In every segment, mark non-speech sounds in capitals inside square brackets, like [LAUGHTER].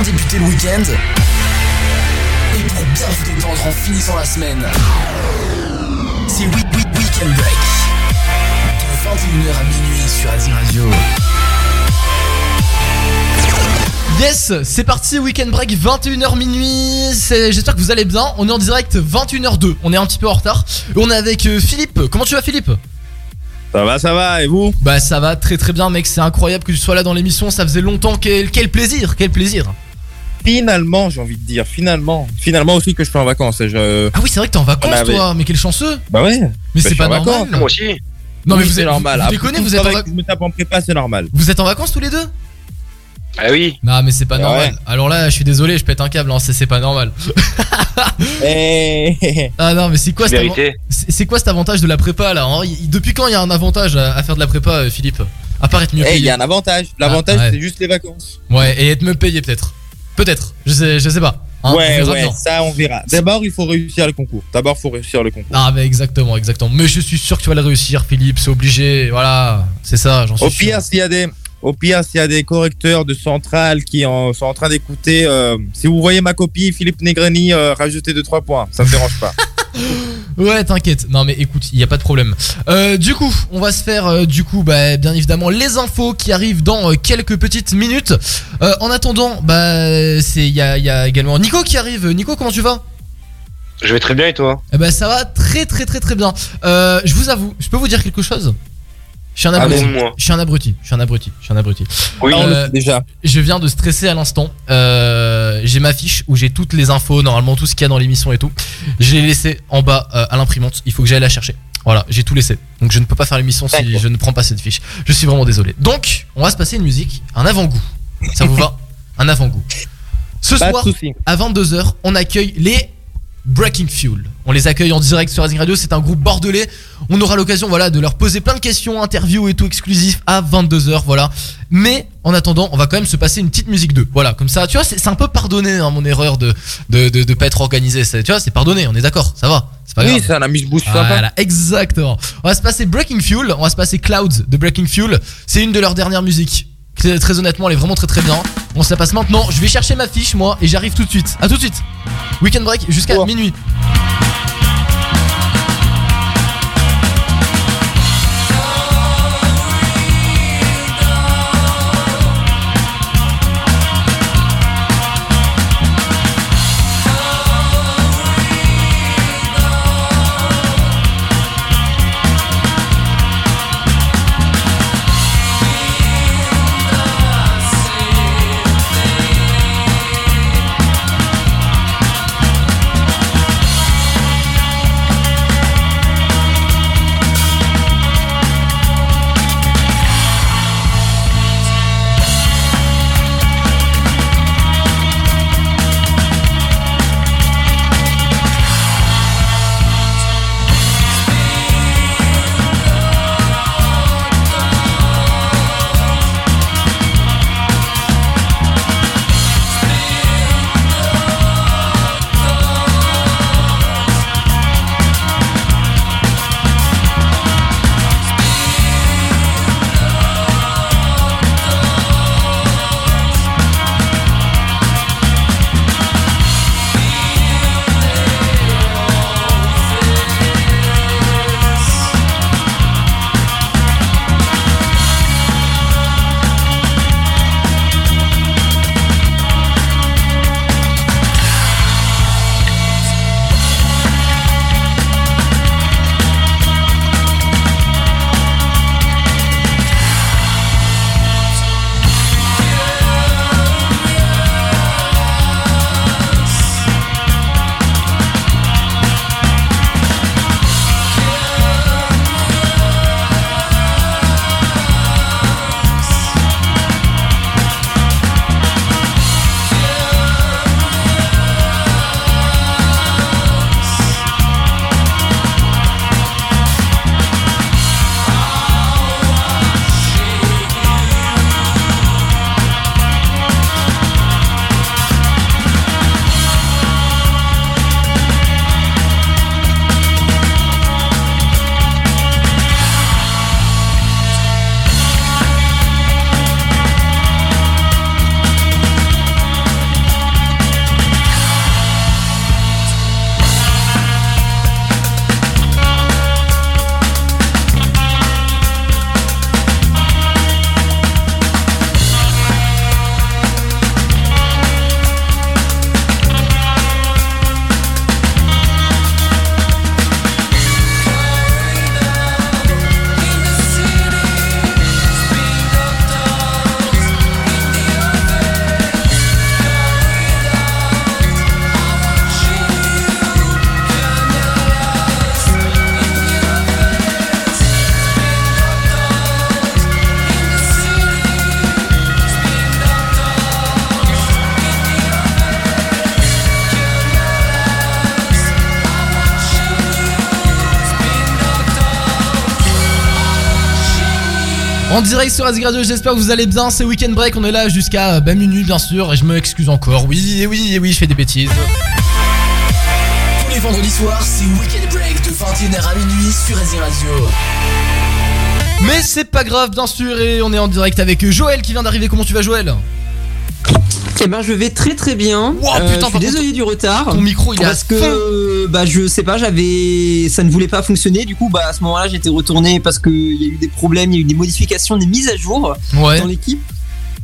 pour bien débuter le week-end et pour bien vous détendre en finissant la semaine. C'est Week Week Weekend Break. De 21h à minuit sur Azir Radio. Yes, c'est parti, Weekend Break, 21h minuit. J'espère que vous allez bien. On est en direct 21h02. On est un petit peu en retard. Et on est avec euh, Philippe. Comment tu vas, Philippe? Ça va, ça va, et vous? Bah, ça va très très bien, mec. C'est incroyable que tu sois là dans l'émission. Ça faisait longtemps. Quel, quel plaisir, quel plaisir. Finalement, j'ai envie de dire, finalement. Finalement aussi que je suis en vacances. et Je... Ah oui, c'est vrai que t'es en vacances, avait- toi. Mais quel chanceux. Bah ouais. Mais Bah, c'est pas en normal. vacances. Moi aussi. Non, mais vous c'est êtes normal. Vous, déconnez, vous êtes, en travail vac- que je me tape en prépa, c'est normal. vous êtes en vacances tous les deux? Ah oui. Non, mais c'est pas Ouais. normal. Alors là, je suis désolé, je pète un câble. hein, c'est pas normal. [LAUGHS] Eh, Ah non, mais c'est quoi, cet c'est quoi cet avantage de la prépa là hein? Depuis quand il y a un avantage à, faire de la prépa, euh, Philippe? À part être mieux Eh, il payé. y a un avantage. L'avantage, Ah, ouais. c'est juste les vacances. Ouais, et être mieux payé peut-être. Peut-être. Je sais, je sais pas. Hein, ouais, ça, on verra. D'abord, il faut réussir le concours. D'abord, il faut réussir le concours. Ah, mais exactement, exactement. Mais je suis sûr que tu vas le réussir, Philippe. C'est obligé. Voilà, c'est ça, j'en suis Au sûr. pire, s'il y a des. Au pire, s'il y a des correcteurs de centrale qui en- sont en train d'écouter, euh, si vous voyez ma copie, Philippe Negreni, euh, rajoutez 2-3 points. Ça me dérange pas. [LAUGHS] [LAUGHS] Ouais, t'inquiète. Non, mais écoute, il y a pas de problème. Euh, du coup, on va se faire, euh, du coup, bah, bien évidemment, les infos qui arrivent dans euh, quelques petites minutes. En attendant, bah, c'est, il y a, il y a également Nico qui arrive. Nico, comment tu vas? Je vais très bien et toi? Eh ben, ça va très, très, très, très bien. Euh, je vous avoue, je peux vous dire quelque chose? Je suis un abruti. Avoue-moi. Je suis un abruti. Je suis un abruti. Je suis un abruti. Oui. Euh, déjà. Je viens de stresser à l'instant. Euh, j'ai ma fiche où j'ai toutes les infos, normalement tout ce qu'il y a dans l'émission et tout. Je l'ai laissé en bas euh, à l'imprimante. Il faut que j'aille la chercher. Voilà, j'ai tout laissé. Donc je ne peux pas faire l'émission si je ne prends pas cette fiche. Je suis vraiment désolé. Donc, on va se passer une musique, un avant-goût. Ça vous va? [LAUGHS] Un avant-goût. Ce Pas soir, à 22h, on accueille les Breaking Fuel. On les accueille en direct sur Rising Radio, c'est un groupe bordelais. On aura l'occasion voilà, de leur poser plein de questions, interviews et tout exclusif à 22h, voilà. Mais en attendant, on va quand même se passer une petite musique 2. Voilà, comme ça, tu vois, c'est un peu pardonné hein, mon erreur de de, de, de pas être organisé. Tu vois, c'est pardonné, on est d'accord, ça va. C'est pas grave. Oui, c'est un amuse-bouche sympa. Voilà, exactement. On va se passer Breaking Fuel, on va se passer Clouds de Breaking Fuel. C'est une de leurs dernières musiques. Très, très honnêtement, elle est vraiment très très bien. On se la passe maintenant. Je vais chercher ma fiche moi et j'arrive tout de suite. À tout de suite. Weekend break jusqu'à Oh. minuit. En direct sur Azik Radio, j'espère que vous allez bien. C'est Weekend Break, on est là jusqu'à bah, minuit bien sûr. Et je me excuse encore. Oui, et oui, et oui, je fais des bêtises. Tous les vendredis soirs, c'est Weekend Break de 21h à minuit sur Azik Radio. Mais c'est pas grave, bien sûr. Et on est en direct avec Joël qui vient d'arriver. Comment tu vas, Joël? Eh ben je vais très très bien. Wow, Euh, putain, je par suis contre, désolé du retard. Ton micro, il est à parce que euh, bah je sais pas, j'avais ça ne voulait pas fonctionner. Du coup bah à ce moment-là j'étais retourné parce qu'il y a eu des problèmes, il y a eu des modifications, des mises à jour Ouais. dans l'équipe.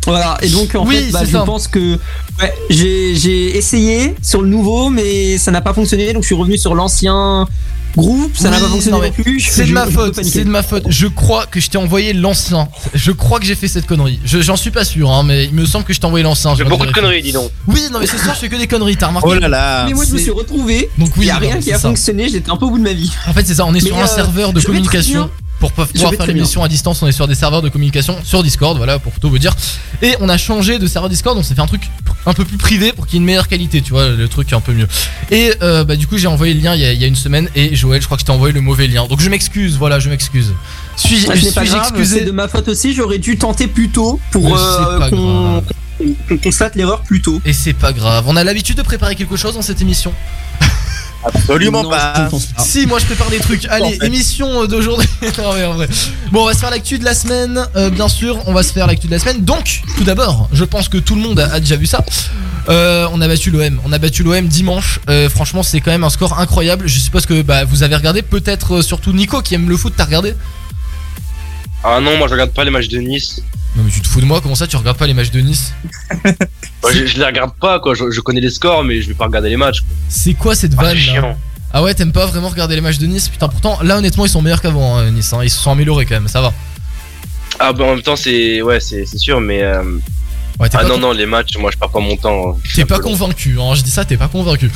Voilà et donc en Oui, fait bah, je ça. pense que ouais, j'ai essayé sur le nouveau mais ça n'a pas fonctionné donc je suis revenu sur l'ancien groupe, ça n'a pas fonctionné non, plus. C'est de ma faute, c'est de ma faute. Je crois que je t'ai envoyé l'ancien. Je crois que j'ai fait cette connerie. Je- J'en suis pas sûr, hein, mais il me semble que je t'ai envoyé l'ancien. J'ai beaucoup de conneries, dis donc. Oui, non, mais ce soir, je fais que des conneries, t'as remarqué Oh là là. Mais moi je me suis retrouvé. Donc Il oui, y a non, rien qui a ça. fonctionné, j'étais un peu au bout de ma vie. En fait, c'est ça, on est Mais, sur un euh, serveur de communication. Pour pouvoir faire l'émission à distance, on est sur des serveurs de communication sur Discord, voilà, pour tout vous dire. Et on a changé de serveur Discord, on s'est fait un truc un peu plus privé pour qu'il y ait une meilleure qualité, tu vois, le truc est un peu mieux. Et euh, bah, du coup, j'ai envoyé le lien il y, a, il y a une semaine, et Joël, je crois que je t'ai envoyé le mauvais lien. Donc je m'excuse, voilà, je m'excuse. Suis-je Ah, grave, excusé c'est de ma faute aussi, j'aurais dû tenter plus tôt pour Mais euh, c'est pas qu'on grave. qu'on constate l'erreur plus tôt. Et c'est pas grave, on a l'habitude de préparer quelque chose dans cette émission. Absolument Non, pas. Si, moi je prépare des trucs. Allez, En fait. émission d'aujourd'hui. [LAUGHS] non, mais en vrai. Bon, on va se faire l'actu de la semaine. euh, bien sûr, on va se faire l'actu de la semaine. Donc, tout d'abord, je pense que tout le monde a, a déjà vu ça. Euh, on a battu l'OM. On a battu l'OM dimanche. Euh, franchement, c'est quand même un score incroyable. Je suppose que bah, vous avez regardé. Peut-être surtout Nico qui aime le foot. T'as regardé Ah non, moi je regarde pas les matchs de Nice. Non, mais tu te fous de moi. Comment ça, tu regardes pas les matchs de Nice [LAUGHS] je, je les regarde pas, quoi. Je, je connais les scores, mais je vais pas regarder les matchs. quoi. C'est quoi cette Ah, vanne là. Ah ouais, t'aimes pas vraiment regarder les matchs de Nice Putain, pourtant, là honnêtement, ils sont meilleurs qu'avant, hein, Nice. hein. Ils se sont améliorés quand même. Ça va. Ah, bah en même temps, c'est ouais, c'est c'est sûr, mais. euh, Ouais, t'es Ah pas non, non, les matchs, moi je perds pas mon temps. hein. C'est T'es pas convaincu, hein, je dis ça, t'es pas convaincu.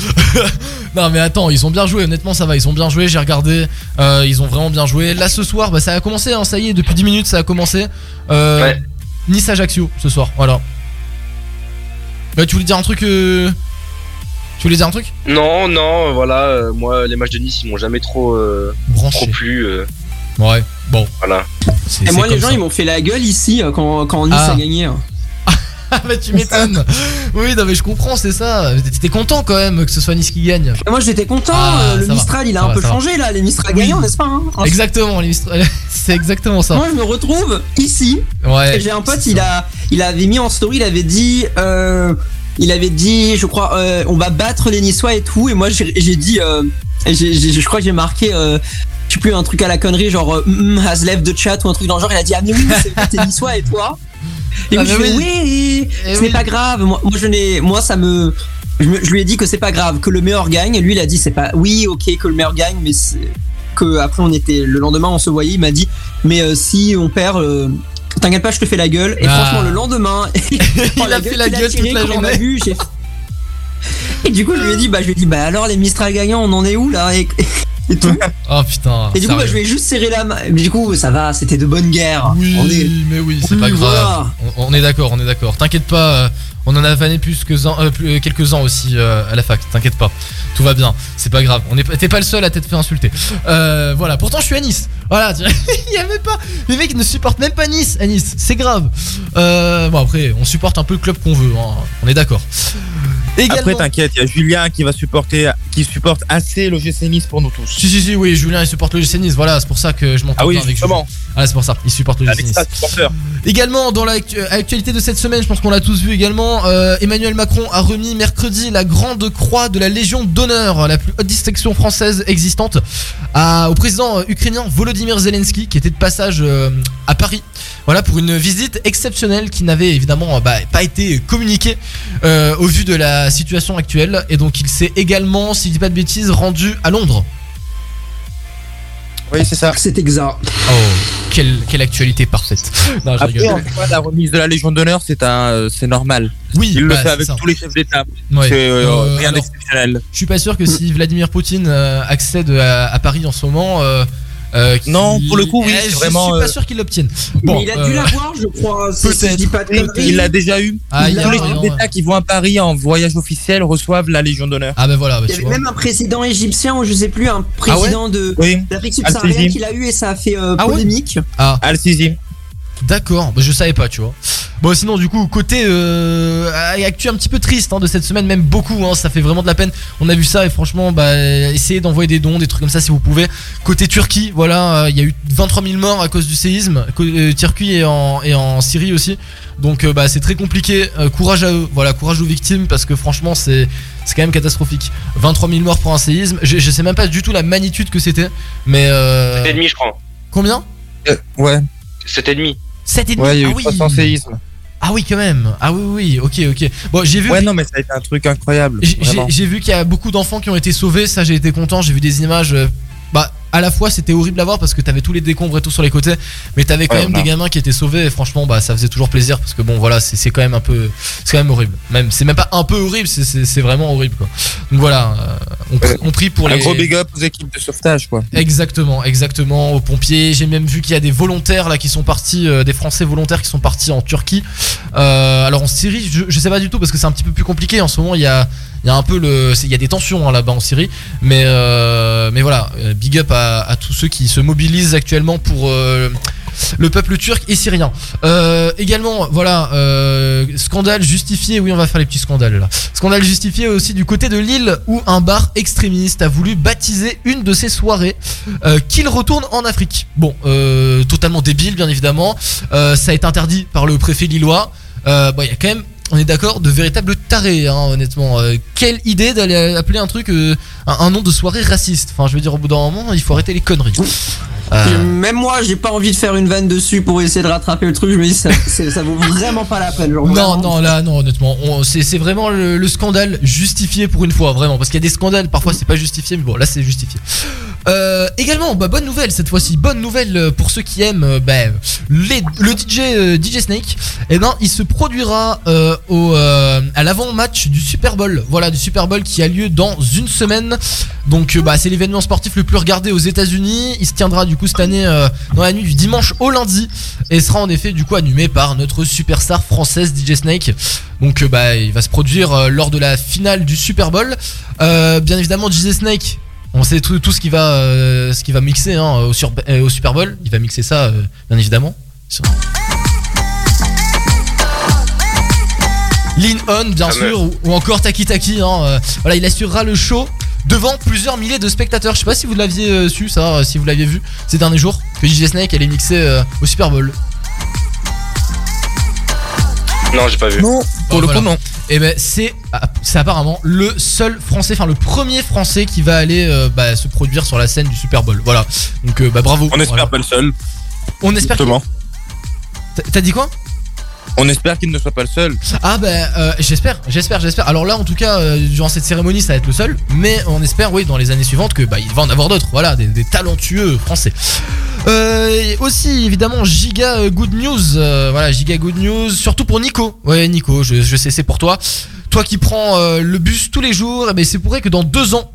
[LAUGHS] non mais attends, ils ont bien joué, honnêtement ça va, ils ont bien joué, j'ai regardé, euh, ils ont vraiment bien joué. Là ce soir, bah, ça a commencé, hein, ça y est, depuis 10 minutes ça a commencé. Euh, Ouais. Nice Ajaccio ce soir, voilà. Bah tu voulais dire un truc euh... Tu voulais dire un truc? Non, non, voilà, euh, moi les matchs de Nice ils m'ont jamais trop, euh, trop Branché. plu. euh, Ouais, bon. voilà. Et moi, les gens, ça. ils m'ont fait la gueule ici euh, quand, quand Nice Ah. a gagné. hein. Ah [LAUGHS] bah tu m'étonnes Oui non mais je comprends, c'est ça. T'étais content quand même que ce soit Nice qui gagne. Moi, j'étais content. Ah, euh, le va. Mistral, il a Ça un va, peu va. changé là. Les Mistral Oui. gagnants, n'est-ce pas hein Exactement, les Mistral- [LAUGHS] c'est exactement ça. Moi, je me retrouve ici. Ouais. J'ai un pote, il a, il avait mis en story, il avait dit, euh, il avait dit, je crois, euh, on va battre les Niçois et tout. Et moi, j'ai dit, euh, je crois que j'ai marqué, je sais plus un truc à la connerie, genre euh, mm, has left the chat ou un truc dans le genre. Il a dit, ah mais oui, c'est t'es Niçois et toi. Et Ah, oui, pas grave. Moi, moi, je n'ai, moi, ça me, je, me- je lui ai dit que c'est pas grave, que le meilleur gagne. Et lui, il a dit, c'est pas, oui, ok, que le meilleur gagne, mais c'est- que après on était, le lendemain, on se voyait. Il m'a dit, mais euh, si on perd. euh, T'inquiète pas, je te fais la gueule. Et Ah. franchement, le lendemain, [LAUGHS] [LAUGHS] Il a fait la gueule tiré toute la journée. vu, [LAUGHS] Et du coup, je lui ai dit, bah, je lui ai dit, bah alors les Mistral gagnants, on en est où là? Et, et tout. Oh putain. Et du coup, bah, je lui ai juste serré la main. Mais du coup, ça va, c'était de bonne guerre. Oui, On est- mais oui, c'est Oui, pas grave. voilà. On, on est d'accord, on est d'accord. T'inquiète pas, euh, on en a vanné plus que euh, euh, quelques-uns aussi euh, à la fac. T'inquiète pas, tout va bien. C'est pas grave. On est pas- T'es pas le seul à t'être fait insulter. Euh, voilà. Pourtant, je suis à Nice. Voilà. [LAUGHS] Il y a même pas. Les mecs ne supportent même pas Nice à Nice. C'est grave. Bon après, on supporte un peu le club qu'on veut. hein. On est d'accord. Également. Après, t'inquiète, il y a Julien qui va supporter, qui supporte assez le GC Nice pour nous tous. si si si, oui, Julien il supporte le GC Nice. Voilà, c'est pour ça que je m'entends Ah oui, bien avec Julien. justement, Ah, c'est pour ça. Il supporte le GC Nice. ça. Également, dans l'actualité de cette semaine, je pense qu'on l'a tous vu également, euh, Emmanuel Macron a remis mercredi la grande croix de la Légion d'honneur, la plus haute distinction française existante, à- au président euh, ukrainien Volodymyr Zelensky, qui était de passage euh, à Paris. Voilà, pour une visite exceptionnelle qui n'avait évidemment bah, pas été communiquée euh, au vu de la situation actuelle. Et donc, il s'est également, si je dis pas de bêtises, rendu à Londres. Oui, c'est ça. C'est exact. Oh, quelle, quelle actualité parfaite. Non, je Après, en soi, la remise de la Légion d'honneur, c'est un, euh, c'est normal. Oui, Il le bah, fait avec ça. tous les chefs d'État. Ouais. C'est euh, Euh, rien d'exceptionnel. Je suis pas sûr que si Vladimir Poutine euh, accède à, à Paris en ce moment. Euh, euh, Non, pour le coup, oui, Eh, c'est je vraiment, suis pas euh, sûr qu'il l'obtienne. mais Bon, il a euh, dû l'avoir, je crois. conneries. il l'a déjà eu. ah, a Tous les un chefs d'État qui vont à Paris en voyage officiel reçoivent la Légion d'honneur. Ah bah voilà, bah, Il y avait vois. même un président égyptien ou je sais plus, un président de Oui, d'Afrique subsaharienne Al-Sisi. qu'il a eu et ça a fait euh, Ah ouais polémique. Ah, Al-Sisi. D'accord, bah, je savais pas, tu vois. Bon, sinon, du coup, côté euh, actu un petit peu triste hein, de cette semaine, même beaucoup, hein, ça fait vraiment de la peine. On a vu ça et franchement, bah, essayez d'envoyer des dons, des trucs comme ça si vous pouvez. Côté Turquie, voilà, euh, il y a eu 23 000 morts à cause du séisme. Euh, Turquie et en, et en Syrie aussi. Donc, euh, bah, c'est très compliqué. Euh, courage à eux, voilà, courage aux victimes parce que franchement, c'est c'est quand même catastrophique. 23 000 morts pour un séisme. Je, je sais même pas du tout la magnitude que c'était, mais euh, 7,5 je crois. combien? Euh, ouais, 7,5. 7,5 ouais, il y a ah oui. 300 séismes. Ah oui, quand même. Ah oui, oui, ok, ok. Bon, j'ai vu. Ouais, non, mais ça a été un truc incroyable. J'ai vu qu'il y a beaucoup d'enfants qui ont été sauvés, ça j'ai été content, j'ai vu des images. euh, bah, à la fois c'était horrible à voir parce que t'avais tous les décombres et tout sur les côtés, mais t'avais quand Ouais, même des gamins qui étaient sauvés et franchement, bah ça faisait toujours plaisir parce que bon, voilà, c'est quand même un peu. C'est quand même horrible. Même, c'est même pas un peu horrible, c'est- vraiment horrible quoi. Donc voilà, euh, on, prie- on prie pour Un les. gros big up aux équipes de sauvetage, quoi. Exactement, exactement, aux pompiers. J'ai même vu qu'il y a des volontaires là qui sont partis, euh, des Français volontaires qui sont partis en Turquie. Euh, alors en Syrie, je, je sais pas du tout parce que c'est un petit peu plus compliqué en ce moment. Il y a, il y a un peu le, il y a des tensions hein, là-bas en Syrie, mais euh, mais voilà, big up à, à tous ceux qui se mobilisent actuellement pour euh, le peuple turc et syrien. Euh, également, voilà, euh, scandale justifié. Oui, on va faire les petits scandales là. Scandale justifié aussi du côté de Lille où un bar extrémiste a voulu baptiser une de ses soirées qu'il retourne en Afrique. Bon, totalement débile, bien évidemment. Ça a été interdit par le préfet lillois. Il y a quand même, on est d'accord, de véritables tarés, hein, honnêtement. Euh, quelle idée d'aller appeler un truc, euh, un, un nom de soirée raciste. Enfin, je veux dire, au bout d'un moment, il faut arrêter les conneries. Euh, Même moi, j'ai pas envie de faire une vanne dessus pour essayer de rattraper le truc. Je me dis, ça, vaut vraiment pas la peine. Genre, Non, vraiment. non, là, non, honnêtement, on- c'est vraiment le, le scandale justifié pour une fois, vraiment, parce qu'il y a des scandales, parfois c'est pas justifié, mais bon, là c'est justifié. Euh, également, bah, bonne nouvelle cette fois-ci, bonne nouvelle euh, pour ceux qui aiment euh, bah, les- le DJ, DJ Snake. Eh ben, il se produira euh, au, à l'avant-match du Super Bowl, voilà, du Super Bowl qui a lieu dans une semaine. Donc, bah, c'est l'événement sportif le plus regardé aux États-Unis. Il se tiendra du coup cette année euh, dans la nuit du dimanche au lundi et sera en effet du coup animé par notre superstar française DJ Snake. Donc euh, bah il va se produire euh, lors de la finale du Super Bowl. Bien évidemment DJ Snake, on sait tout, tout ce qui va ce qui va mixer hein, au, sur- au Super Bowl. Il va mixer ça bien évidemment. Lean On bien Fameux. sûr ou, ou encore Taki Taki. hein, voilà il assurera le show. Devant plusieurs milliers de spectateurs. Je sais pas si vous l'aviez euh, su, ça, euh, si vous l'aviez vu ces derniers jours, que DJ Snake allait mixer euh, au Super Bowl. Non, j'ai pas vu. Non, pour Oh, le voilà. coup, non. Et ben c'est c'est apparemment le seul français, enfin le premier français qui va aller euh, bah, se produire sur la scène du Super Bowl. Voilà. Donc euh, bah bravo. On espère Voilà. pas le seul. On espère. qu'il- Justement. T'as- T'as dit quoi? On espère qu'il ne soit pas le seul. Ah bah euh, j'espère, j'espère, j'espère. Alors là en tout cas euh, durant cette cérémonie ça va être le seul, mais on espère oui dans les années suivantes que bah il va en avoir d'autres. Voilà des, talentueux français. Euh, aussi évidemment giga good news. voilà giga good news surtout pour Nico. Ouais Nico, je, sais c'est pour toi. Toi qui prends le bus tous les jours, eh ben c'est pourrait que dans deux ans,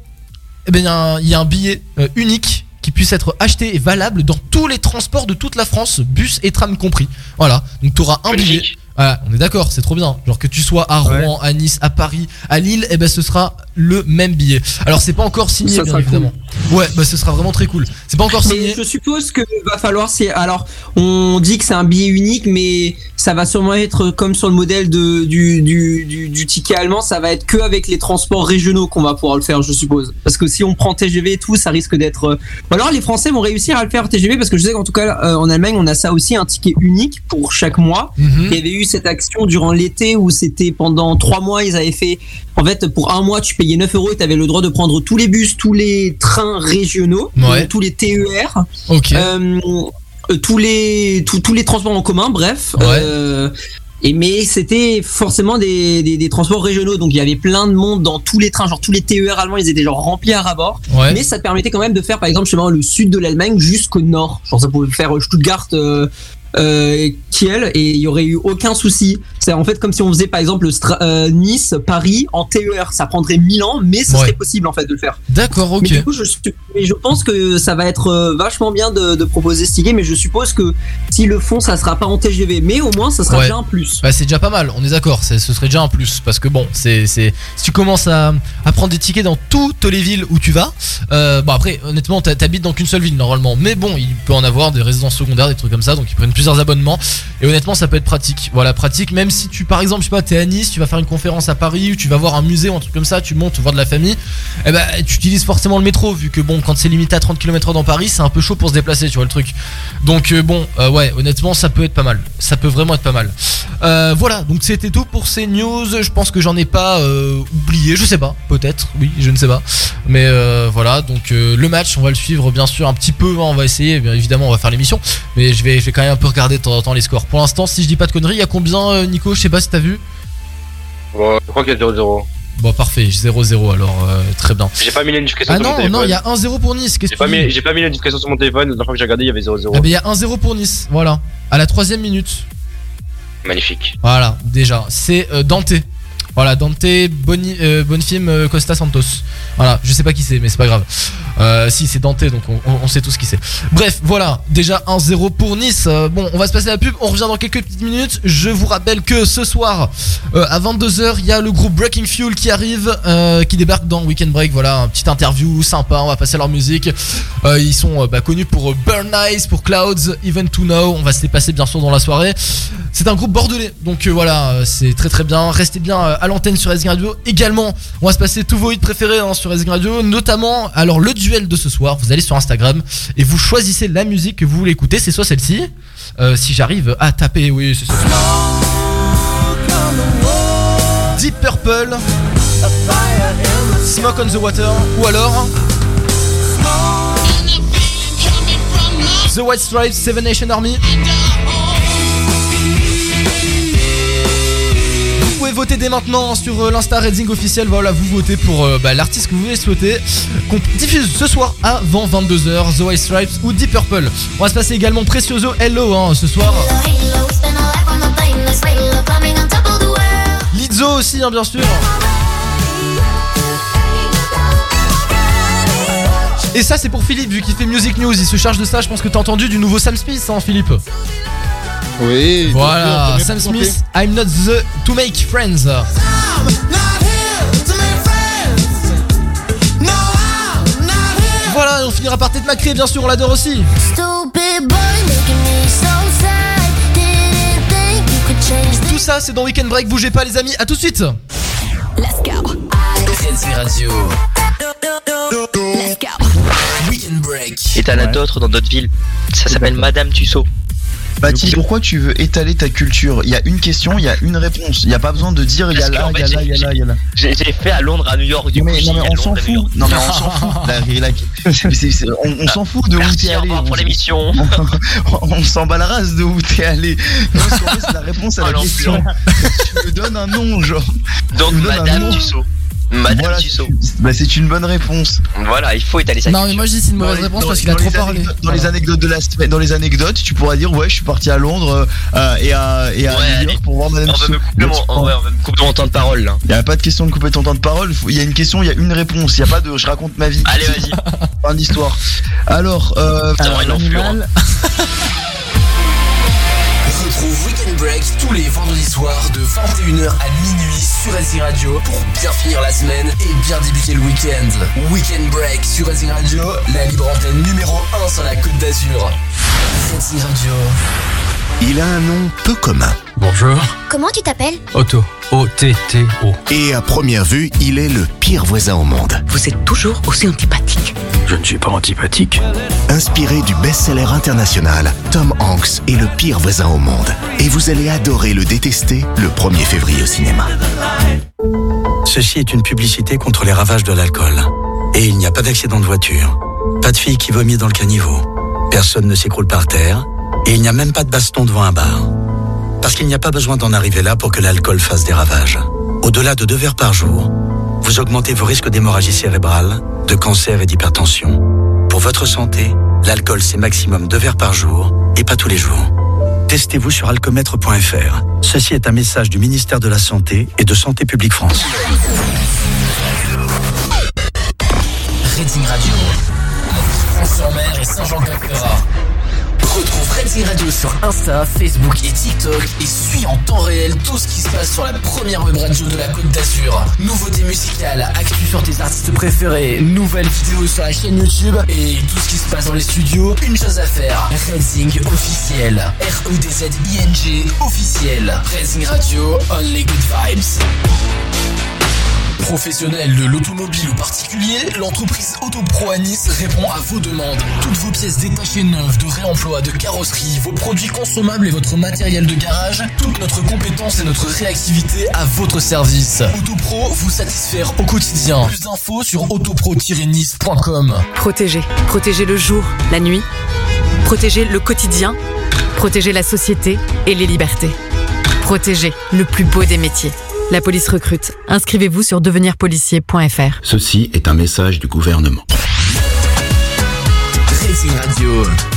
eh ben il y a un- billet unique qui puisse être acheté et valable dans tous les transports de toute la France, bus et tram compris. Voilà, donc tu auras un billet. Voilà, on est d'accord, c'est trop bien. Genre que tu sois à Rouen, à Nice, à Paris, à Lille, et ben ce sera le même billet. Alors c'est pas encore signé Ça bien évidemment. Ouais, bah ce sera vraiment très cool. C'est pas encore Mais signé. je suppose que va falloir c'est alors on dit que c'est un billet unique mais ça va sûrement être comme sur le modèle de du, du, du, du ticket allemand ça va être que avec les transports régionaux qu'on va pouvoir le faire je suppose parce que si on prend TGV et tout ça risque d'être euh, ou alors les Français vont réussir à le faire TGV parce que je sais qu'en tout cas euh, en Allemagne on a ça aussi un ticket unique pour chaque mois Mhm. il y avait eu cette action durant l'été où c'était pendant trois mois, ils avaient fait. En fait, pour un mois, tu payais 9 euros et tu avais le droit de prendre tous les bus, tous les trains régionaux, Ouais. donc tous les TER, Ok. euh, euh, tous, les, tous, tous les transports en commun, bref. Ouais. Euh, et mais c'était forcément des, des, des transports régionaux, donc il y avait plein de monde dans tous les trains, genre tous les TER allemands, ils étaient genre remplis à ras-bord. ouais. Mais ça te permettait quand même de faire, par exemple, justement, le sud de l'Allemagne jusqu'au nord. Genre, ça pouvait faire Stuttgart, euh, euh, Kiel, et il y aurait eu aucun souci. C'est en fait comme si on faisait, par exemple, euh, Nice, Paris en TER. Ça prendrait 1000 ans, mais ce Ouais. serait possible, en fait, de le faire. D'accord, ok. Mais du coup, je, pense que ça va être euh, vachement bien de, de proposer ce ticket, mais je suppose que s'ils le font, ça sera pas en TGV, mais au moins, ça sera Ouais. déjà un plus. Bah, c'est déjà pas mal, on est d'accord, ce serait déjà un plus. Parce que bon, c'est, c'est, si tu commences à, à prendre des tickets dans toutes les villes où tu vas, euh, bon après, honnêtement, t'ha- t'habites dans qu'une seule ville normalement. Mais bon, il peut en avoir des résidences secondaires, des trucs comme ça, donc ils prennent plusieurs abonnements. Et honnêtement, ça peut être pratique. Voilà, pratique. Même si tu, par exemple, je sais pas, t'es à Nice, tu vas faire une conférence à Paris ou tu vas voir un musée ou un truc comme ça, tu montes voir de la famille. Eh ben, tu utilises forcément le métro vu que bon, quand c'est limité à 30 km/h dans Paris, c'est un peu chaud pour se déplacer, tu vois le truc. Donc euh, bon, euh, ouais, honnêtement, ça peut être pas mal. Ça peut vraiment être pas mal. Euh, voilà, donc c'était tout pour ces news. Je pense que j'en ai pas oublié, je sais pas, peut-être, oui, je ne sais pas. Mais voilà, donc le match, on va le suivre bien sûr un petit peu. hein, on va essayer, bien évidemment, on va faire l'émission. Mais je vais, je vais quand même un peu regarder de temps en temps les scores. Pour l'instant, si je dis pas de conneries, il y a combien, euh, Nico? Je sais pas si t'as vu. Bon, je crois qu'il y a 0-0. Bon, parfait, 0-0 alors, euh, très bien. J'ai pas mis la notification Ah sur mon non, téléphone. non, il y a 1-0 pour Nice. Qu'est-ce que tu dis? j'ai pas mis la notification sur mon téléphone, la dernière fois que j'ai regardé, il y avait 0-0. Ah ben, il y a 1-0 pour Nice, voilà. À la troisième minute. Magnifique. Voilà, déjà, c'est euh, Dante. Voilà, Dante Boni, euh, Bonfim euh, Costa Santos. Voilà, je sais pas qui c'est, mais c'est pas grave. Euh, si, c'est Dante, donc on, sait tous qui c'est. Bref, voilà, déjà 1-0 pour Nice. Euh, bon, on va se passer à la pub, on revient dans quelques petites minutes. Je vous rappelle que ce soir, euh, à 22h, il y a le groupe Breaking Fuel qui arrive, qui débarque dans Weekend Break. Voilà, un petit interview sympa, on va passer leur musique. Ils sont bah, connus pour Burn Nice, pour Clouds, Even to Know. On va se les passer bien sûr dans la soirée. C'est un groupe bordelais, donc voilà, c'est très très bien. Restez bien à l'antenne sur Racing Radio. Également, on va se passer tous vos hits préférés hein, sur Radio, notamment alors le duel de ce soir. Vous allez sur Instagram et vous choisissez la musique que vous voulez écouter. C'est soit celle-ci, euh, si j'arrive à taper, oui, c'est ça. Deep Purple, Smoke on the Water, ou alors The White Stripes, Seven Nation Army. Voter dès maintenant sur euh, l'Insta Redding officiel. Voilà, vous votez pour euh, bah, l'artiste que vous voulez souhaiter. Qu'on diffuse ce soir avant 22h, The White Stripes ou Deep Purple. On va se passer également Precioso Hello hein, ce soir. Lizzo aussi, hein, bien sûr. Et ça, c'est pour Philippe, vu qu'il fait Music News. Il se charge de ça. Je pense que t'as entendu du nouveau Sam Smith, hein, Philippe. Oui. Voilà, Sam Smith, I'm not the to make friends. Voilà, et on finira par Tête Macré, bien sûr, on l'adore aussi. Tout ça, c'est dans Weekend Break. Bougez pas, les amis. À tout de suite. Radio. Weekend Break. Et t'en as d'autres dans d'autres villes. Ça s'appelle Madame Tussaud. Baptiste, pourquoi tu veux étaler ta culture? Il y a une question, il y a une réponse. Il n'y a pas besoin de dire il y a là, il y a là, il y a là, il y a là. J'ai fait à Londres, à New York, du coup, non, mais on s'en fout. Non mais on s'en fout. La- la- on on s'en fout de où t'es allé. On- pour l'émission. [LAUGHS] on s'en bat la race de où t'es allé. C'est la réponse à Oh, la question. tu me donnes un nom, genre. Donc Madame nom. Madame Voilà, Tussaud. Bah, c'est une bonne réponse. Voilà, il faut étaler sa Non, mais moi je dis c'est une Dans mauvaise les- réponse dans- parce qu'il a dans trop les parlé. anecdotes- Dans les anecdotes de la semaine, dans les anecdotes, tu pourras dire ouais, je suis parti à Londres euh, et à, et à Ouais, New allez. York pour voir Madame On va ouais, on va me couper mon temps de parole là. Il n'y a pas de question de couper ton temps de parole. Il y a une question, il y a une réponse. Il n'y a pas de je raconte ma vie. Allez, vas-y. Fin d'histoire. Alors, euh, alors, une enflure. l'animal- [LAUGHS] Retrouve Weekend Break tous les vendredis soirs de 21h à minuit sur Racing Radio pour bien finir la semaine et bien débuter le week-end. Weekend Break sur Racing Radio, la libre antenne numéro 1 sur la côte d'Azur. Racing Radio. Il a un nom peu commun. Bonjour. Comment tu t'appelles? Otto. O-T-T-O. Et à première vue, il est le pire voisin au monde. Vous êtes toujours aussi antipathique. Je ne suis pas antipathique. Inspiré du best-seller international, Tom Hanks est le pire voisin au monde. Et vous allez adorer le détester le 1er février au cinéma. Ceci est une publicité contre les ravages de l'alcool. Et il n'y a pas d'accident de voiture. Pas de fille qui vomit dans le caniveau. Personne ne s'écroule par terre. Et il n'y a même pas de baston devant un bar. Parce qu'il n'y a pas besoin d'en arriver là pour que l'alcool fasse des ravages. Au-delà de deux verres par jour, vous augmentez vos risques d'hémorragie cérébrale, de cancer et d'hypertension. Pour votre santé, l'alcool c'est maximum deux verres par jour et pas tous les jours. Testez-vous sur alcomètre.fr. Ceci est un message du ministère de la Santé et de Santé publique France. Rating Radio. Retrouve Redding Radio sur Insta, Facebook et TikTok et suis en temps réel tout ce qui se passe sur la première web radio de la Côte d'Azur. Nouveautés musicales, actu sur tes artistes préférés, nouvelles vidéos sur la chaîne YouTube et tout ce qui se passe dans les studios. Une chose à faire, Redding officiel. R-E-D-Z-I-N-G officiel. Redding Radio, only good vibes. Professionnel de l'automobile ou particulier, l'entreprise Autopro à Nice répond à vos demandes. Toutes vos pièces détachées neuves, de réemploi, de carrosserie, vos produits consommables et votre matériel de garage, toute notre compétence et notre réactivité à votre service. Autopro vous satisfaire au quotidien. Plus d'infos sur autopro-nice.com. Protéger. Protéger le jour, la nuit. Protéger le quotidien. Protéger la société et les libertés. Protéger le plus beau des métiers. La police recrute. Inscrivez-vous sur devenirpolicier.fr. Ceci est un message du gouvernement. Radio.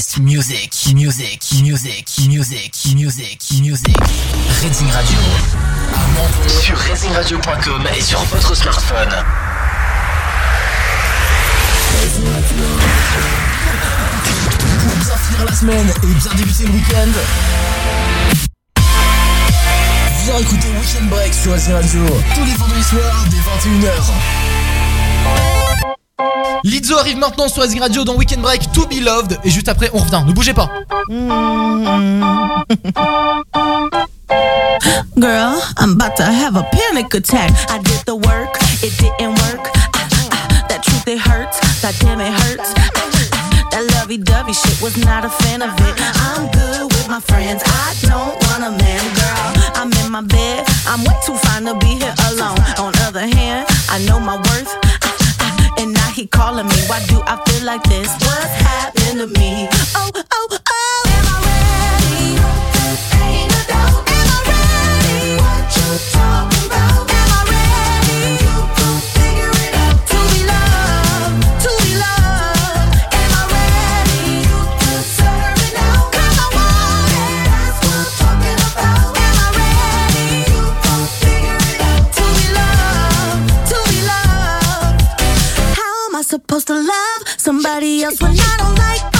Best music, music, music, music, music, music. Racing Radio, sur racingradio.com et sur votre smartphone. Pour bien finir la semaine et bien débuter le week-end, viens écouter Weekend Break sur Racing Radio tous les vendredis soirs dès 21h. Lizzo arrive maintenant sur Racing Radio dans Weekend Break To Be Loved et juste après on revient, ne bougez pas. [LAUGHS] Girl, I'm about to have a panic attack. I did the work, it didn't work. Ah, ah, ah, that truth, it hurts. God damn, it hurts. That lovey dovey shit was not a fan of it. I'm good with my friends. I don't want a man, girl. I'm in my bed. I'm way too fine to be here alone. On other hand, I know my worth. And now he calling me. Why do I feel like this? What's happened to me? Oh, oh, supposed to love somebody else when I don't like myself?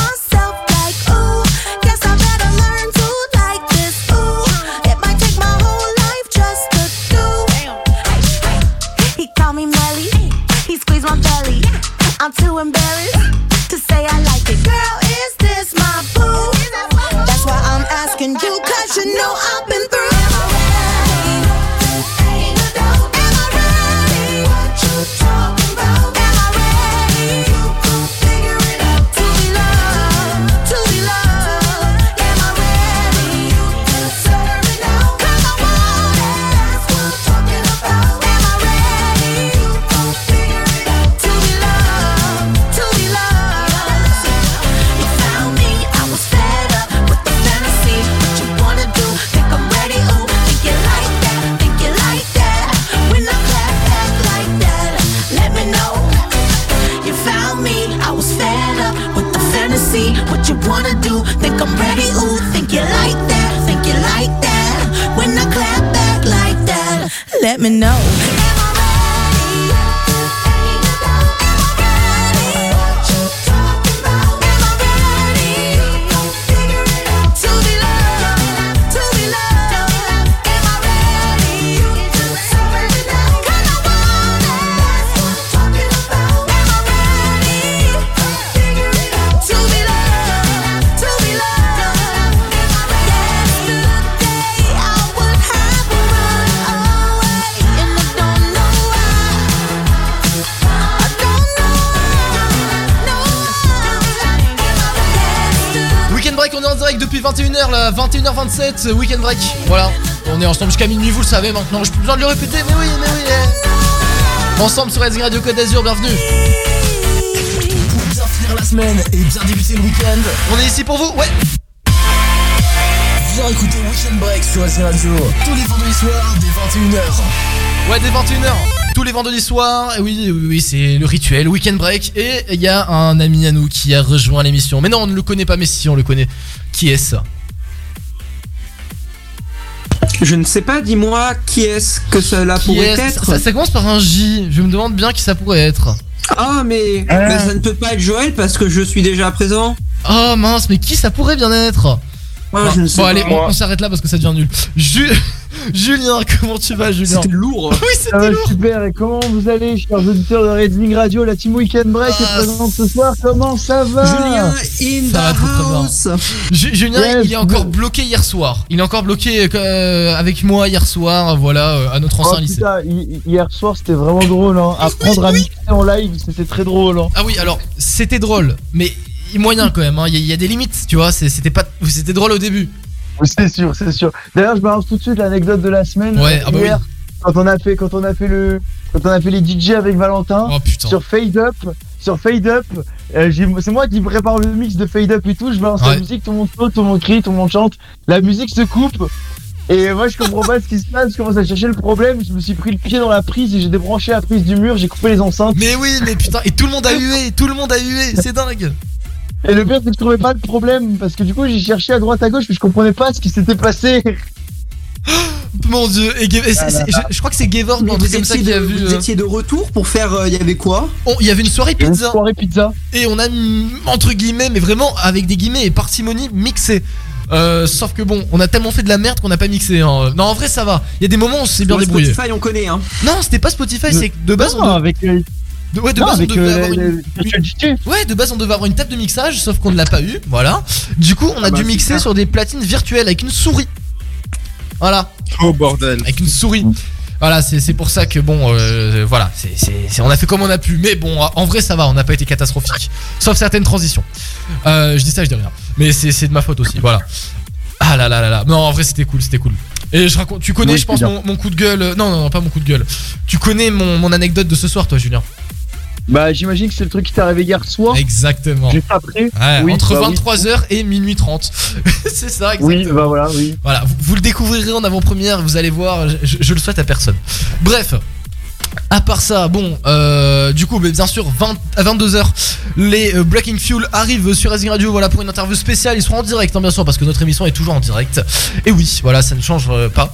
21h27, Weekend Break. Voilà, on est ensemble jusqu'à minuit, vous le savez maintenant. J'ai plus besoin de le répéter, mais oui, mais oui. eh. Ensemble sur Rising Radio Côte d'Azur, bienvenue. Pour bien finir la semaine et bien débuter le week-end, On est ici pour vous, ouais. viens écouter Weekend Break sur Rising Radio tous les vendredis soirs dès 21h. Ouais, dès 21h, tous les vendredis soirs. Et oui, oui, oui, c'est le rituel, weekend break. Et il y a un ami à nous qui a rejoint l'émission. Mais non, on ne le connaît pas, mais si, on le connaît. Qui est-ce Je ne sais pas, dis-moi qui est-ce que cela Qui pourrait être. ça, ça commence par un J. Je me demande bien qui ça pourrait être. Ah, mais, mais ça ne peut pas être Joël parce que je suis déjà présent. Oh mince, mais qui ça pourrait bien être Ah, Bon, je ne sais bon, pas. allez, on, on s'arrête là parce que ça devient nul. Ju- [LAUGHS] Julien, comment tu vas, Julien C'était lourd. [LAUGHS] Oui, c'était lourd. super, et comment vous allez, chers auditeurs de Redding Radio, la team Weekend Break Ah, est présente ce soir, comment ça va Julien in Ça the house. Julien, Yes, il est encore bloqué hier soir. Il est encore bloqué euh, avec moi hier soir, voilà, euh, à notre Oh, ancien lycée. putain, hi- hier soir c'était vraiment drôle, hein. apprendre à mixer en live c'était très drôle. Hein. Ah oui, alors c'était drôle, mais moyen quand même. hein. Il y, y a des limites, tu vois. C'était pas, c'était drôle au début. C'est sûr, c'est sûr. D'ailleurs je balance tout de suite l'anecdote de la semaine. Ouais, ah bah hier, quand on a fait, quand on a fait le, quand on a fait les DJ avec Valentin Oh sur Fade Up, sur Fade Up, euh, c'est moi qui prépare le mix de Fade Up et tout. Je balance Ouais. la musique, tout le monde saute, tout le monde crie, tout le monde chante. La musique se coupe. Et moi je comprends pas ce qui se passe, je commence à chercher le problème, je me suis pris le pied dans la prise et j'ai débranché la prise du mur, j'ai coupé les enceintes. Mais oui, mais putain, et tout le monde a hué, tout le monde a hué, c'est dingue. Et le pire c'est que je trouvais pas le problème, parce que du coup j'ai cherché à droite à gauche mais je comprenais pas ce qui s'était passé. [LAUGHS] Mon dieu, et, Ah là je, je crois que c'est Gavor truc comme ça étiez, qui a de, vu. vous euh, étiez de retour pour faire. euh, Il y avait quoi? Il y avait une soirée Une pizza soirée pizza. et on a mm, entre guillemets, mais vraiment avec des guillemets et parcimonie mixé. Euh, sauf que bon, on a tellement fait de la merde qu'on n'a pas mixé. hein. Non, en vrai, ça va. Il y a des moments où on s'est bien débrouillé. Spotify, on connaît, hein. Non, c'était pas Spotify, c'est de base on Non, avec, euh, de, ouais, de non, base on devait euh, avoir une. Ouais, de base on devait avoir une table de mixage, sauf qu'on ne l'a pas eu, voilà. Du coup, on a Ah bah, dû mixer sur des platines virtuelles avec une souris. Voilà, Oh bordel. avec une souris. Voilà, c'est c'est pour ça que bon, euh, voilà, c'est c'est- c'est- on a fait comme on a pu, mais bon, en vrai ça va, on n'a pas été catastrophique, sauf certaines transitions. Euh, je dis ça, je dis rien, mais c'est c'est de ma faute aussi, voilà. Ah là là là là, non, en vrai c'était cool, c'était cool. Et je raconte, tu connais, Oui, je pense mon coup de gueule, euh, non, non, non, pas mon coup de gueule. Tu connais mon, mon anecdote de ce soir, toi, Julien? Bah j'imagine que c'est le truc qui t'est arrivé hier soir. Exactement. Juste après. Ouais, Oui, entre bah oui. 23h et minuit 30. [LAUGHS] c'est ça, exactement. Oui, bah voilà, oui. Voilà, vous, vous le découvrirez en avant-première, vous allez voir, je, je le souhaite à personne. Bref, à part ça, bon, euh, du coup, bien sûr, 20, à 22h, les euh, Breaking Fuel arrivent sur Rising Radio, voilà, pour une interview spéciale. Ils seront en direct, hein, bien sûr, parce que notre émission est toujours en direct. Et oui, voilà, ça ne change euh, pas.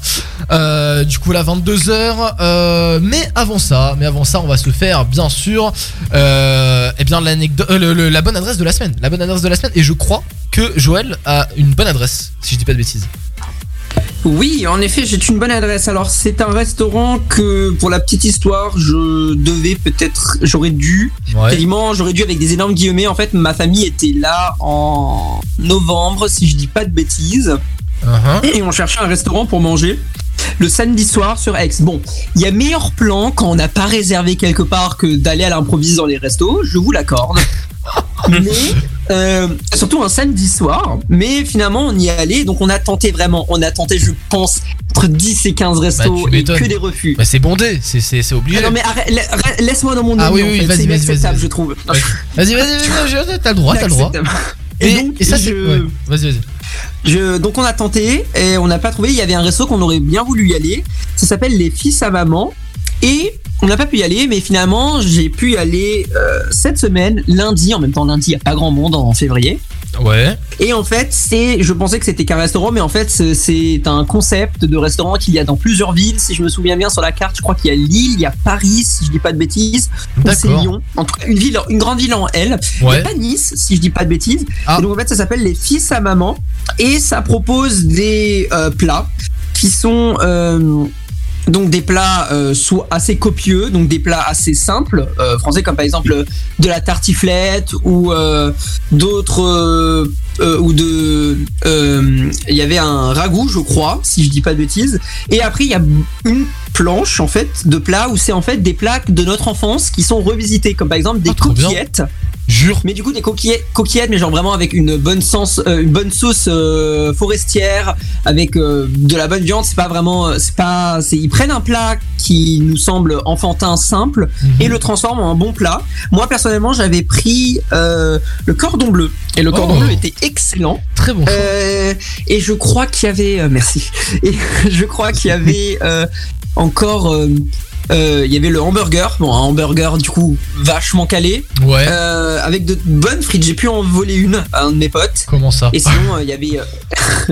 Du coup, là, 22h. euh, mais avant ça, mais avant ça, on va se faire, bien sûr, eh bien, l'anecdote, la bonne adresse de la semaine. La bonne adresse de la semaine. Et je crois que Joël a une bonne adresse, si je dis pas de bêtises. Oui, en effet, j'ai une bonne adresse. Alors, c'est un restaurant que, pour la petite histoire, je devais peut-être, j'aurais dû, Ouais. quasiment, j'aurais dû avec des énormes guillemets. En fait, ma famille était là en novembre, si je dis pas de bêtises, Uh-huh. et on cherchait un restaurant pour manger. Le samedi soir sur Aix. Bon, il y a meilleur plan quand on n'a pas réservé quelque part que d'aller à l'improviste dans les restos, je vous l'accorde. [LAUGHS] mais euh, surtout un samedi soir. Mais finalement, on y est allé, donc on a tenté vraiment. On a tenté, je pense, entre 10 et 15 restos Bah, tu et que des refus. Bah, c'est bondé, c'est- c'est c'est obligé. Ah non mais laisse-moi dans mon Ah oui, oui, vas-y, c'est vas-y, vas-y. je trouve. Vas-y, vas-y, vas-y, t'as le droit, t'as le droit. Et, Et donc, et ça, je- ouais, Vas-y, vas-y. Donc on a tenté et on n'a pas trouvé. Il y avait un resto qu'on aurait bien voulu y aller. Ça s'appelle les fils à maman. Et on n'a pas pu y aller, mais finalement j'ai pu y aller euh, cette semaine, lundi. En même temps, lundi, il n'y a pas grand monde en février. Ouais. Et en fait, c'est, je pensais que c'était qu'un restaurant, mais en fait, c'est- un concept de restaurant qu'il y a dans plusieurs villes. Si je me souviens bien sur la carte, je crois qu'il y a Lille, il y a Paris, si je dis pas de bêtises, ou c'est. Lyon. En tout cas, une ville, une grande ville en L. Il Ouais. a pas Nice, si je dis pas de bêtises. Ah. Et donc en fait, ça s'appelle les fils à maman, et ça propose des euh, plats qui sont euh, donc des plats euh, soit assez copieux, donc des plats assez simples, euh, français comme par exemple de la tartiflette ou euh, d'autres euh, euh, ou de euh, il y avait un ragoût je crois si je dis pas de bêtises. Et après il y a une planche en fait de plats où c'est en fait des plats de notre enfance qui sont revisités comme par exemple des Ah, coquillettes Jure. Mais du coup des coquillettes, coquillettes, mais genre vraiment avec une bonne sauce, euh, une bonne sauce euh, forestière, avec euh, de la bonne viande. C'est pas vraiment, c'est pas, ils prennent un plat qui nous semble enfantin simple et le transforment en un bon plat. Moi personnellement, j'avais pris euh, le cordon bleu et le cordon Oh. bleu était excellent. Très bon. Euh, et je crois qu'il y avait, euh, merci. Et [LAUGHS] je crois qu'il y avait euh, encore. Euh, il y avait le hamburger, bon un hamburger du coup vachement calé, Ouais. euh, avec de bonnes frites. J'ai pu en voler une à un de mes potes. Comment ça Et sinon euh, il y avait, euh,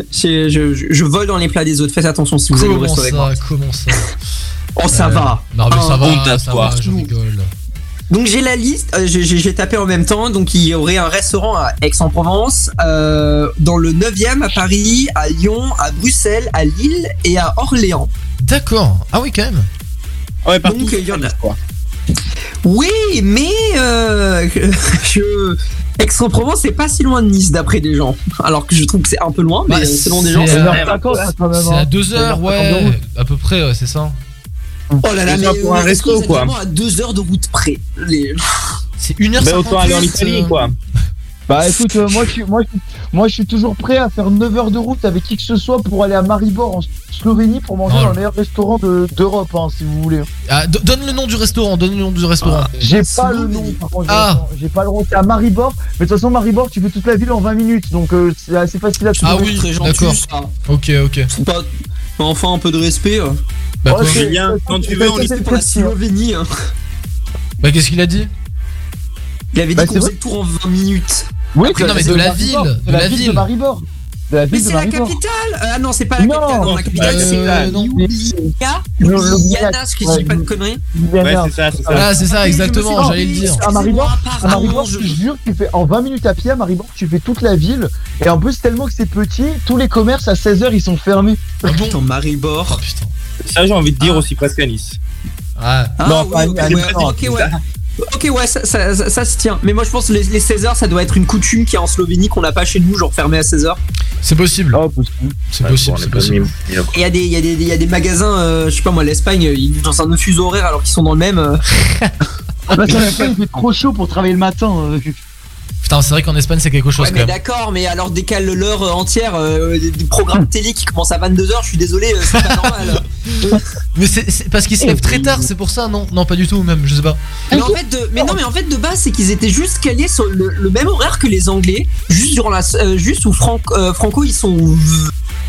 [LAUGHS] je, je- je- vole dans les plats des autres. Faites attention si vous allez au Comment resto avec moi. ça Comment ça [LAUGHS] Oh ça va. Non mais ça va, ça va, je rigole. Donc j'ai la liste, euh, j'ai- tapé en même temps, donc il y aurait un restaurant à Aix-en-Provence, euh, dans le 9e à Paris, à Lyon, à Bruxelles, à Lille et à Orléans. D'accord. Ah oui quand même. Ouais, Donc il y en a. Oui, mais euh, [LAUGHS] je... Aix-en-Provence c'est pas si loin de Nice d'après des gens. Alors que je trouve que c'est un peu loin, mais Bah, euh, selon des gens. c'est à- hein, C'est à 2 heures, ouais. À peu près, ouais, c'est ça. Oh là là, mais pour un euh, resto, quoi. vraiment à deux heures de route près. Les- C'est 1h58. Mais autant aller en Italie, quoi. Bah écoute, euh, moi, je suis, moi, je suis- moi je suis toujours prêt à faire 9 heures de route avec qui que ce soit pour aller à Maribor en Slovénie pour manger Oh. dans le meilleur restaurant de- d'Europe, hein, si vous voulez. Ah, do- donne le nom du restaurant, donne le nom du restaurant. J'ai pas le nom, par contre, Ah. j'ai pas le nom. C'est à Maribor, mais de toute façon, Maribor, tu fais toute la ville en 20 minutes, donc euh, c'est assez facile à trouver. Ah oui, très gentil, d'accord. ça. Ok, ok. Pas- Enfin un peu de respect. euh. Bah, Ouais, quoi c'est- Julien, quand tu veux, on y C'est pour la Slovénie. hein. bah qu'est-ce qu'il a dit? Il avait dit Bah, qu'on c'est faisait le tour en 20 minutes. Oui, Après, non, mais de la Maribor, ville, de la ville. de Maribor. De la Mais ville de c'est la capitale Ah non, c'est pas la Non, capitale. Non, la capitale, euh, c'est non. Ljubljana. Le- Ljubljana, ce que je dis pas de conneries. Ouais, c'est ça, c'est ça. Ah, c'est ça, exactement, j'allais le dire. À Maribor, à Maribor, je te jure, tu fais en 20 minutes à pied à Maribor, tu fais toute la ville. Et en plus, tellement que c'est petit, tous les commerces à 16h ils sont fermés. Ah bon Putain, Maribor. Oh putain. Ça, j'ai envie de dire aussi presque à Nice. Ah, Ah, Non, pas- ouais, non, ok, ouais. ça. Ça, ça, se tient. Mais moi, je pense que les, les 16 heures, ça doit être une coutume qui est en Slovénie qu'on n'a pas chez nous, genre fermé à 16 heures. c'est possible. Oh, possible. C'est Ouais, possible, c'est possible. il y, a des- il y, a des- il y a des magasins, euh, je sais pas moi, l'Espagne, ils vivent dans un autre fuseau horaire alors qu'ils sont dans le même. euh. [LAUGHS] Ah bah, ça, trop chaud pour travailler le matin. euh, Putain, c'est vrai qu'en Espagne c'est quelque chose Ouais, mais d'accord, mais alors décale l'heure entière euh, des programmes télé qui commencent à 22h, je suis désolé, euh, c'est pas normal. [LAUGHS] Mais c'est parce qu'ils se lèvent très tard, c'est pour ça, non? Non, pas du tout, même, je sais pas. Mais en fait, de, mais non, mais en fait de base, c'est qu'ils étaient juste calés sur le, le même horaire que les Anglais, juste durant la, euh, juste où Fran- euh, Franco ils sont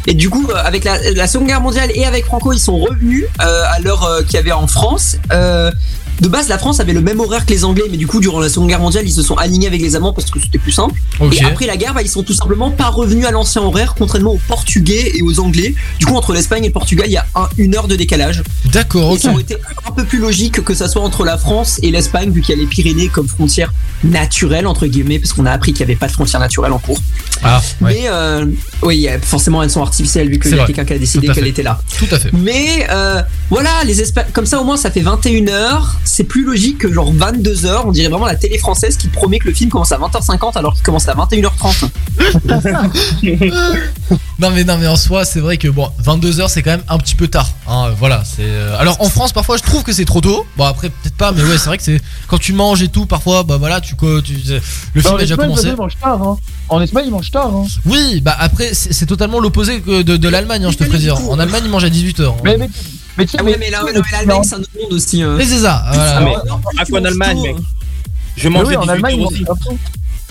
et du coup avec la, la Seconde Guerre mondiale et avec Franco ils sont revenus euh, à l'heure euh, qu'il y avait en France. Euh, de base, la France avait le même horaire que les Anglais, mais du coup, durant la Seconde Guerre mondiale, ils se sont alignés avec les Allemands parce que c'était plus simple. Et après la guerre, bah, ils sont tout simplement pas revenus à l'ancien horaire, contrairement aux Portugais et aux Anglais. Du coup, entre l'Espagne et le Portugal, il y a un- une heure de décalage. D'accord, Et ok. ça aurait été un peu plus logique que ça soit entre la France et l'Espagne, vu qu'il y a les Pyrénées comme frontière naturelle, entre guillemets, parce qu'on a appris qu'il n'y avait pas de frontière naturelle en cours. Ah, ouais. Mais euh, oui, forcément, elles sont artificielles, vu qu'il C'est y a quelqu'un qui a décidé qu'elle était là. Tout à fait. Mais euh, voilà, les Espa- comme ça au moins ça fait 21h. C'est plus logique que genre 22h. On dirait vraiment la télé française qui promet que le film commence à 20h50 alors qu'il commence à 21h30. [LAUGHS] Non mais non mais en soi c'est vrai que bon 22h c'est quand même un petit peu tard hein, euh, voilà c'est euh, alors en France parfois je trouve que c'est trop tôt bon après peut-être pas mais ouais c'est vrai que c'est quand tu manges et tout parfois bah voilà tu tu le film en a déjà commencé ils mangent tard. Hein. En Espagne, ils mangent tard. Hein. oui bah après c'est totalement l'opposé que de, de l'Allemagne hein, je te prédire en Allemagne ils mangent à 18h Mais, mais, mais tu sais, Ah ouais, mais là, l'Allemagne c'est un autre monde aussi. hein. mais c'est ça voilà. Ah, mais à quoi en Allemagne, mec Je Mais mange oui, en 18 Allemagne, ils mangent aussi. grave tôt.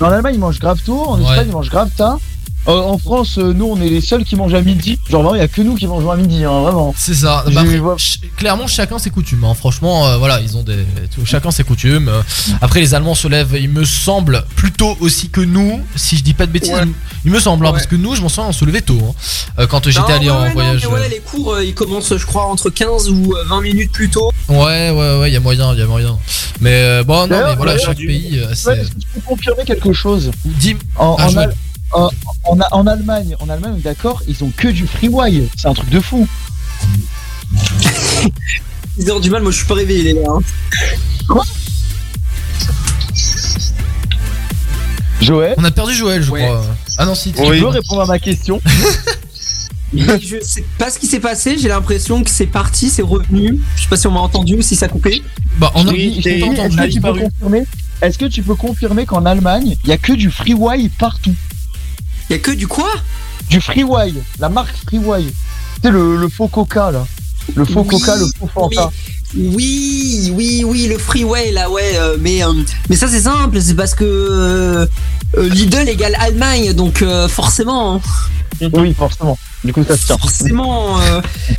En Allemagne, ils mangent grave tôt. En Ouais. Espagne, ils mangent grave tard. Euh, en France, euh, nous, on est les seuls qui mangent à midi. Genre, vraiment, il y a que nous qui mangeons à midi, hein, vraiment. C'est ça. Bah après, ouais. ch- clairement, chacun ses coutumes. hein. Franchement, euh, voilà, ils ont des. tout- chacun ses coutumes. Après, les Allemands se lèvent, il me semble, plus tôt aussi que nous. Si je dis pas de bêtises, Ouais. il me semble, hein, parce que nous, je m'en souviens, on se levait tôt. hein. Quand j'étais Non, allé ouais, en non, voyage. mais ouais, les cours euh, ils commencent, je crois, entre 15 ou euh, 20 minutes plus tôt. Ouais, ouais, ouais, il y a moyen, il y a moyen. Mais euh, bon, non, mais voilà, chaque pays, euh, Ouais, c'est. est-ce que tu peux confirmer quelque chose Dis. En, Ah, en, je Al- en, en, Allemagne, en Allemagne, d'accord, ils ont que du freeway. C'est un truc de fou. [LAUGHS] 10 heures du mal, moi je suis pas réveillé, les gars. hein. Joël, On a perdu Joël, je Ouais. crois. Ah non, si. tu Oui. peux répondre à ma question? [LAUGHS] Mais je sais pas ce qui s'est passé, j'ai l'impression que c'est parti, c'est revenu. Je sais pas si on m'a entendu ou si ça a coupé. Bah, on a- Oui, est-ce que, Est-ce que tu peux confirmer qu'en Allemagne, il y a que du freeway partout? Il y a que du quoi? Du freeway, la marque freeway. C'est le, le faux Coca là. Le faux Oui, Coca, le faux Fanta. Oui, oui, oui, le freeway là, ouais, euh, mais, euh, mais ça c'est simple, c'est parce que euh, Lidl égale Allemagne, donc forcément, Oui, forcément. Du coup, ça se tient. forcément.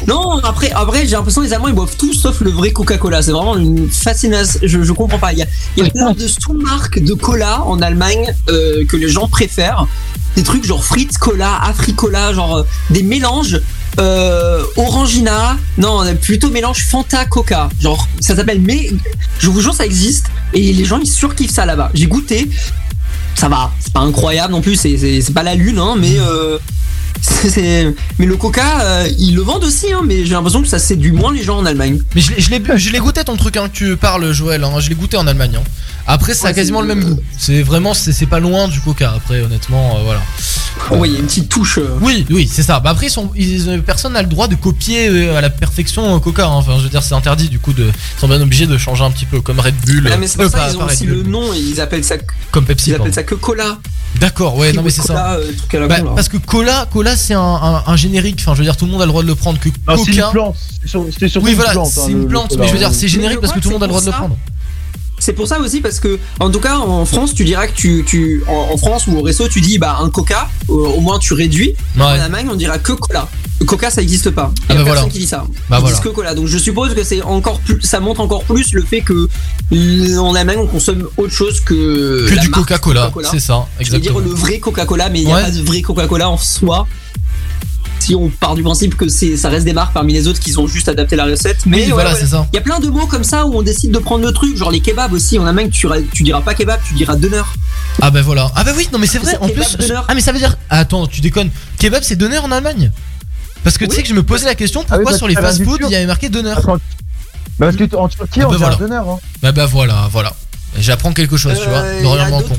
Non, après, après j'ai l'impression que les Allemands ils boivent tout sauf le vrai Coca-Cola, c'est vraiment une fascination, je, je comprends pas. Il y a, il y plein de sous-marques de cola en Allemagne euh, que les gens préfèrent, des trucs genre frites cola, Africola, genre euh, des mélanges. Euh, Orangina, non, plutôt mélange Fanta Coca. Genre, ça s'appelle, mais je vous jure, ça existe et les gens ils surkiffent ça là-bas. J'ai goûté, ça va, c'est pas incroyable non plus, c'est- pas la lune, hein, mais mais le Coca, euh, ils le vendent aussi, hein, mais j'ai l'impression que ça séduit moins les gens en Allemagne. Mais je l'ai- goûté ton truc hein, que tu parles Joël, hein, je l'ai goûté en Allemagne. hein. Après ça a Ouais, quasiment c'est- le même goût. C'est vraiment c'est c'est pas loin du Coca après honnêtement euh, voilà. Oui, il y a une petite touche. euh, Oui oui c'est ça. Bah après ils sont, ils- euh, personne n'a le droit de copier à la perfection Coca. hein. Enfin je veux dire c'est interdit du coup de ils sont bien obligés de changer un petit peu comme Red Bull. Ah, mais c'est ça pas- ils ont aussi Bull, le nom et ils appellent ça, comme Pepsi. ils appellent ça que cola. D'accord ouais non mais c'est ça. Cola, truc à la Bah, con, là. parce que cola, cola c'est un, un- un générique. Enfin, je veux dire, tout le monde a le droit de le prendre. Que c'est une plante. C'est sur- oui, une voilà, plante. hein, c'est le- une le plante. Mais je veux dire, c'est générique parce que tout le monde a le droit de le prendre. C'est pour ça aussi parce que en tout cas en France tu diras que tu, tu en, en France ou au resto tu dis bah un coca euh, au moins tu réduis Ouais. en Allemagne on dira que cola coca ça existe pas il y Ah a bah personne voilà. qui dit ça Bah ils voilà. disent que cola donc je suppose que c'est encore plus ça montre encore plus le fait que en Allemagne on consomme autre chose que Que du Coca-Cola, c'est ça, je veux dire exactement. le vrai Coca-Cola mais il n'y a Ouais. pas de vrai Coca-Cola en soi si on part du principe que c'est ça reste des marques parmi les autres qui ont juste adapté la recette mais Oui, ouais, voilà, ouais. c'est ça. Il y a plein de mots comme ça où on décide de prendre le truc, genre les kebabs aussi. En Allemagne, tu, tu diras pas kebab, tu diras doner. Ah bah voilà. Ah bah oui, non mais c'est vrai. En plus, doner. ah mais ça veut dire. Attends, tu déconnes. Kebab c'est donner en Allemagne? Parce que tu sais que je me posais la question Ah oui, pourquoi sur les fast-food il y avait marqué donner. Attends. Bah, parce que en Turquie, Ah on bah dit voilà. un donneur. Hein. Bah bah voilà, voilà. J'apprends quelque chose, tu vois. Euh,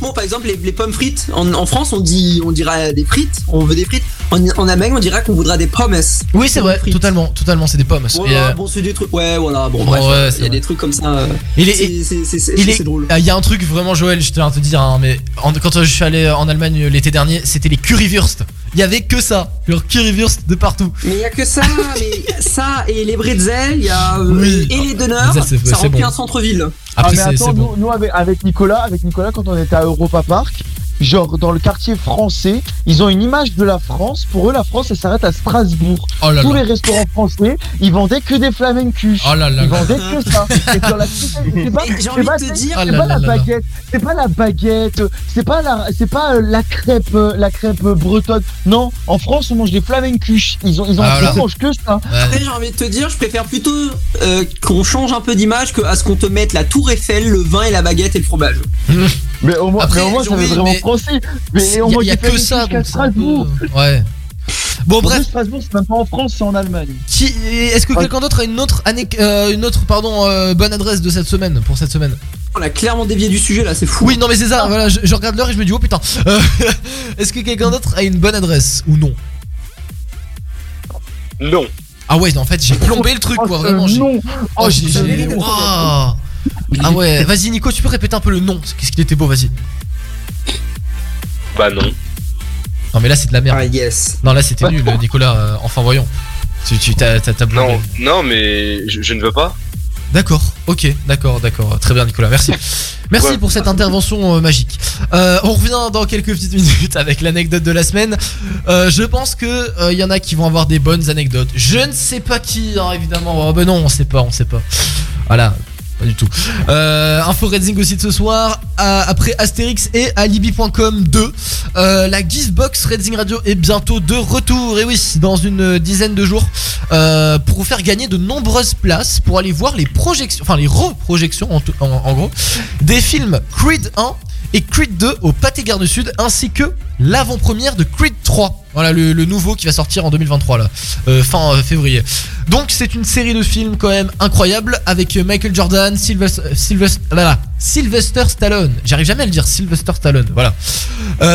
mots, par exemple les, les pommes frites. En, en France, on dit, on dira des frites. On veut des frites. En, en Allemagne, on dira qu'on voudra des pommes. Oui, c'est vrai, totalement, totalement, c'est des pommes. Et, euh, bon, c'est des trucs. Ouais, voilà. Bon, Ouais, bref, ouais, euh, il y a des trucs comme ça. euh, c'est- drôle. Ah, Il y a un truc vraiment Joël, je tiens à te dire, hein, mais en- quand je suis allé en Allemagne euh, l'été dernier, c'était les currywurst. Il y avait que ça, leur currywurst de partout. Mais il y a que ça, [LAUGHS] mais ça et les bretzels, il y a euh, Oui. et les Bretzels, c'est- ça remplit bon. un centre-ville. Après, ah, mais attends, nous, bon. nous, avec, avec Nicolas, avec Nicolas, quand on était à Europa Park, genre dans le quartier français, ils ont une image de la France. Pour eux, la France, elle s'arrête à Strasbourg. Oh là Tous là. les restaurants français, ils vendaient que des flamencuches. Oh là là Ils là. vendaient que ça. [LAUGHS] C'est pas, pas- de te c'est- dire- c'est Oh là pas là la là. baguette, c'est pas la baguette, c'est pas la, c'est pas euh, la crêpe, euh, la crêpe euh, bretonne. Non, en France, on mange des flamencuches. Ils ont, ils ont, Ah, ils mangent que ça. Après, j'ai envie de te dire, je préfère plutôt euh, qu'on change un peu d'image que à ce qu'on te mette la tour Eiffel, le vin et la baguette et le fromage. [LAUGHS] Mais au moins, Après, mais au moins, ça oui, veut vraiment mais- français. Mais il y a que ça, donc peu- Strasbourg. Ouais. Bon bref, Strasbourg, c'est même pas en France, c'est en Allemagne. qui, est-ce que Ouais. quelqu'un d'autre a une autre année, euh, une autre pardon euh, bonne adresse de cette semaine pour cette semaine? On a clairement dévié du sujet là, c'est fou. Oui, non mais c'est ça. Voilà, je, je regarde l'heure et je me dis oh putain. Euh, [LAUGHS] est-ce que quelqu'un d'autre a une bonne adresse ou non? Non. Ah ouais, en fait j'ai plombé le truc quoi, Oh, vraiment. euh, j'ai- non. Oh, j'ai. Waouh. Ah ouais, vas-y Nico, tu peux répéter un peu le nom Qu'est-ce qu'il était beau, vas-y. Bah non. Non mais là c'est de la merde. Ah yes. Non là c'était nul, [LAUGHS] Nicolas. euh, enfin voyons. Tu tu t'as t'as t'as plombé. Non, non, mais je, je ne veux pas. D'accord, ok, d'accord, d'accord. Très bien, Nicolas, merci. [LAUGHS] Merci Ouais. pour cette intervention euh, magique. Euh, on revient dans quelques petites minutes [LAUGHS] avec l'anecdote de la semaine. Euh, je pense que euh, il y en a qui vont avoir des bonnes anecdotes. Je ne sais pas qui, hein, évidemment. Oh, ben non, on sait pas, on sait pas. Voilà. Du tout. Euh, info Redzing aussi de ce soir. Après Astérix et Alibi.com 2. Euh, la Gizbox Redzing Radio est bientôt de retour. Et oui, dans une dizaine de jours. euh, pour vous faire gagner de nombreuses places pour aller voir les projections, enfin les reprojections en, gros, des films Creed 1 et Creed 2 au Pâté Gare du Sud, ainsi que l'avant-première de Creed 3. Voilà le, nouveau qui va sortir en 2023 là, euh, fin euh, février. Donc c'est une série de films quand même incroyable avec euh, Michael Jordan, Sylvester, Sylvester, là, là, Sylvester Stallone. J'arrive jamais à le dire, Sylvester Stallone. Voilà.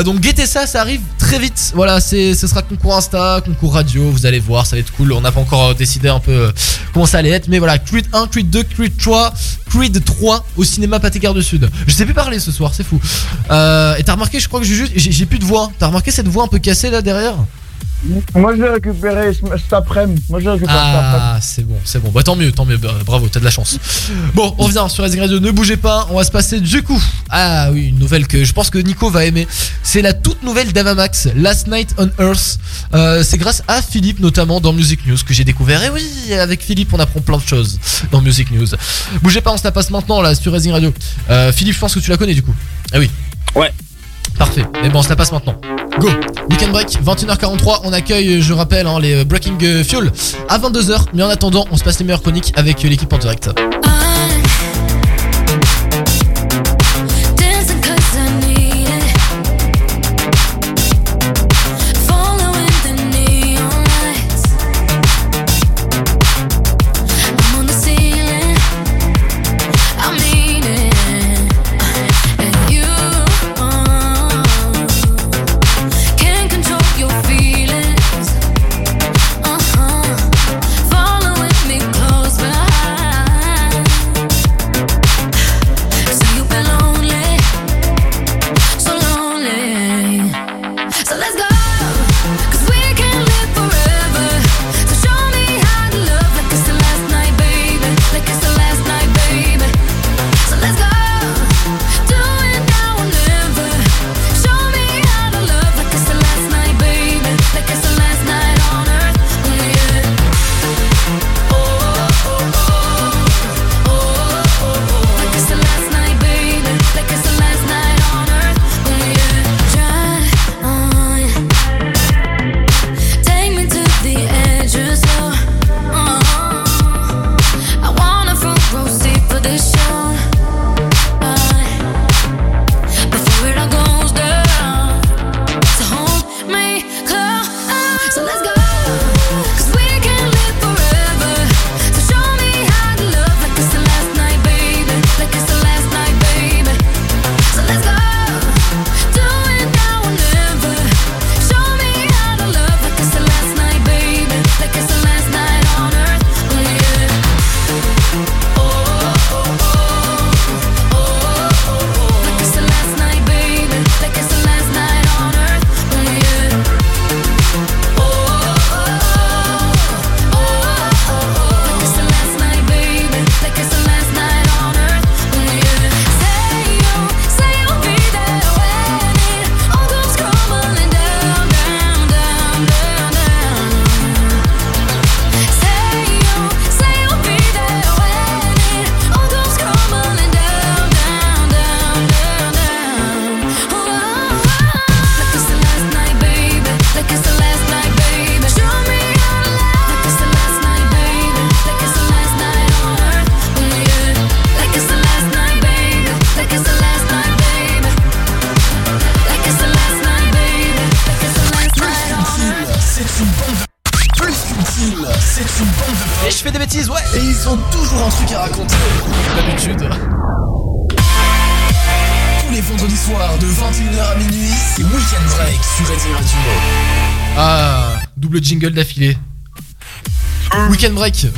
Donc guettez ça, ça arrive très vite. Voilà, c'est, ce sera concours Insta, concours radio. Vous allez voir, ça va être cool. On n'a pas encore décidé un peu comment ça allait être, mais voilà, Creed 1, Creed 2, Creed 3, Creed 3 au cinéma Pathé Gare du Sud. Je sais plus parler ce soir, c'est fou. Et t'as remarqué, je crois que j'ai juste, j'ai, plus de. T'as remarqué cette voix un peu cassée là derrière Moi je l'ai récupéré ce- cet après-midi. Moi je l'ai récupéré cet après-midi. Ah, c'est bon, c'est bon. Bah tant mieux, tant mieux. Bah, bravo, t'as de la chance. Bon, on revient sur Rising Radio. Ne bougez pas. On va se passer du coup. Ah oui, une nouvelle que je pense que Nico va aimer. C'est la toute nouvelle d'Avamax, Last Night on Earth. Euh, c'est grâce à Philippe notamment dans Music News que j'ai découvert. Et oui, avec Philippe, on apprend plein de choses dans Music News. Bougez pas, on se la passe maintenant là sur Rising Radio. Euh, Philippe, je pense que tu la connais du coup. Ah oui. Ouais. Parfait. Mais bon, la passe maintenant. Go Weekend Break, 21h43. On accueille, je rappelle, hein, les Breaking euh, Fuel à 22h. Mais en attendant, on se passe les meilleures chroniques avec euh, l'équipe en direct. Dancing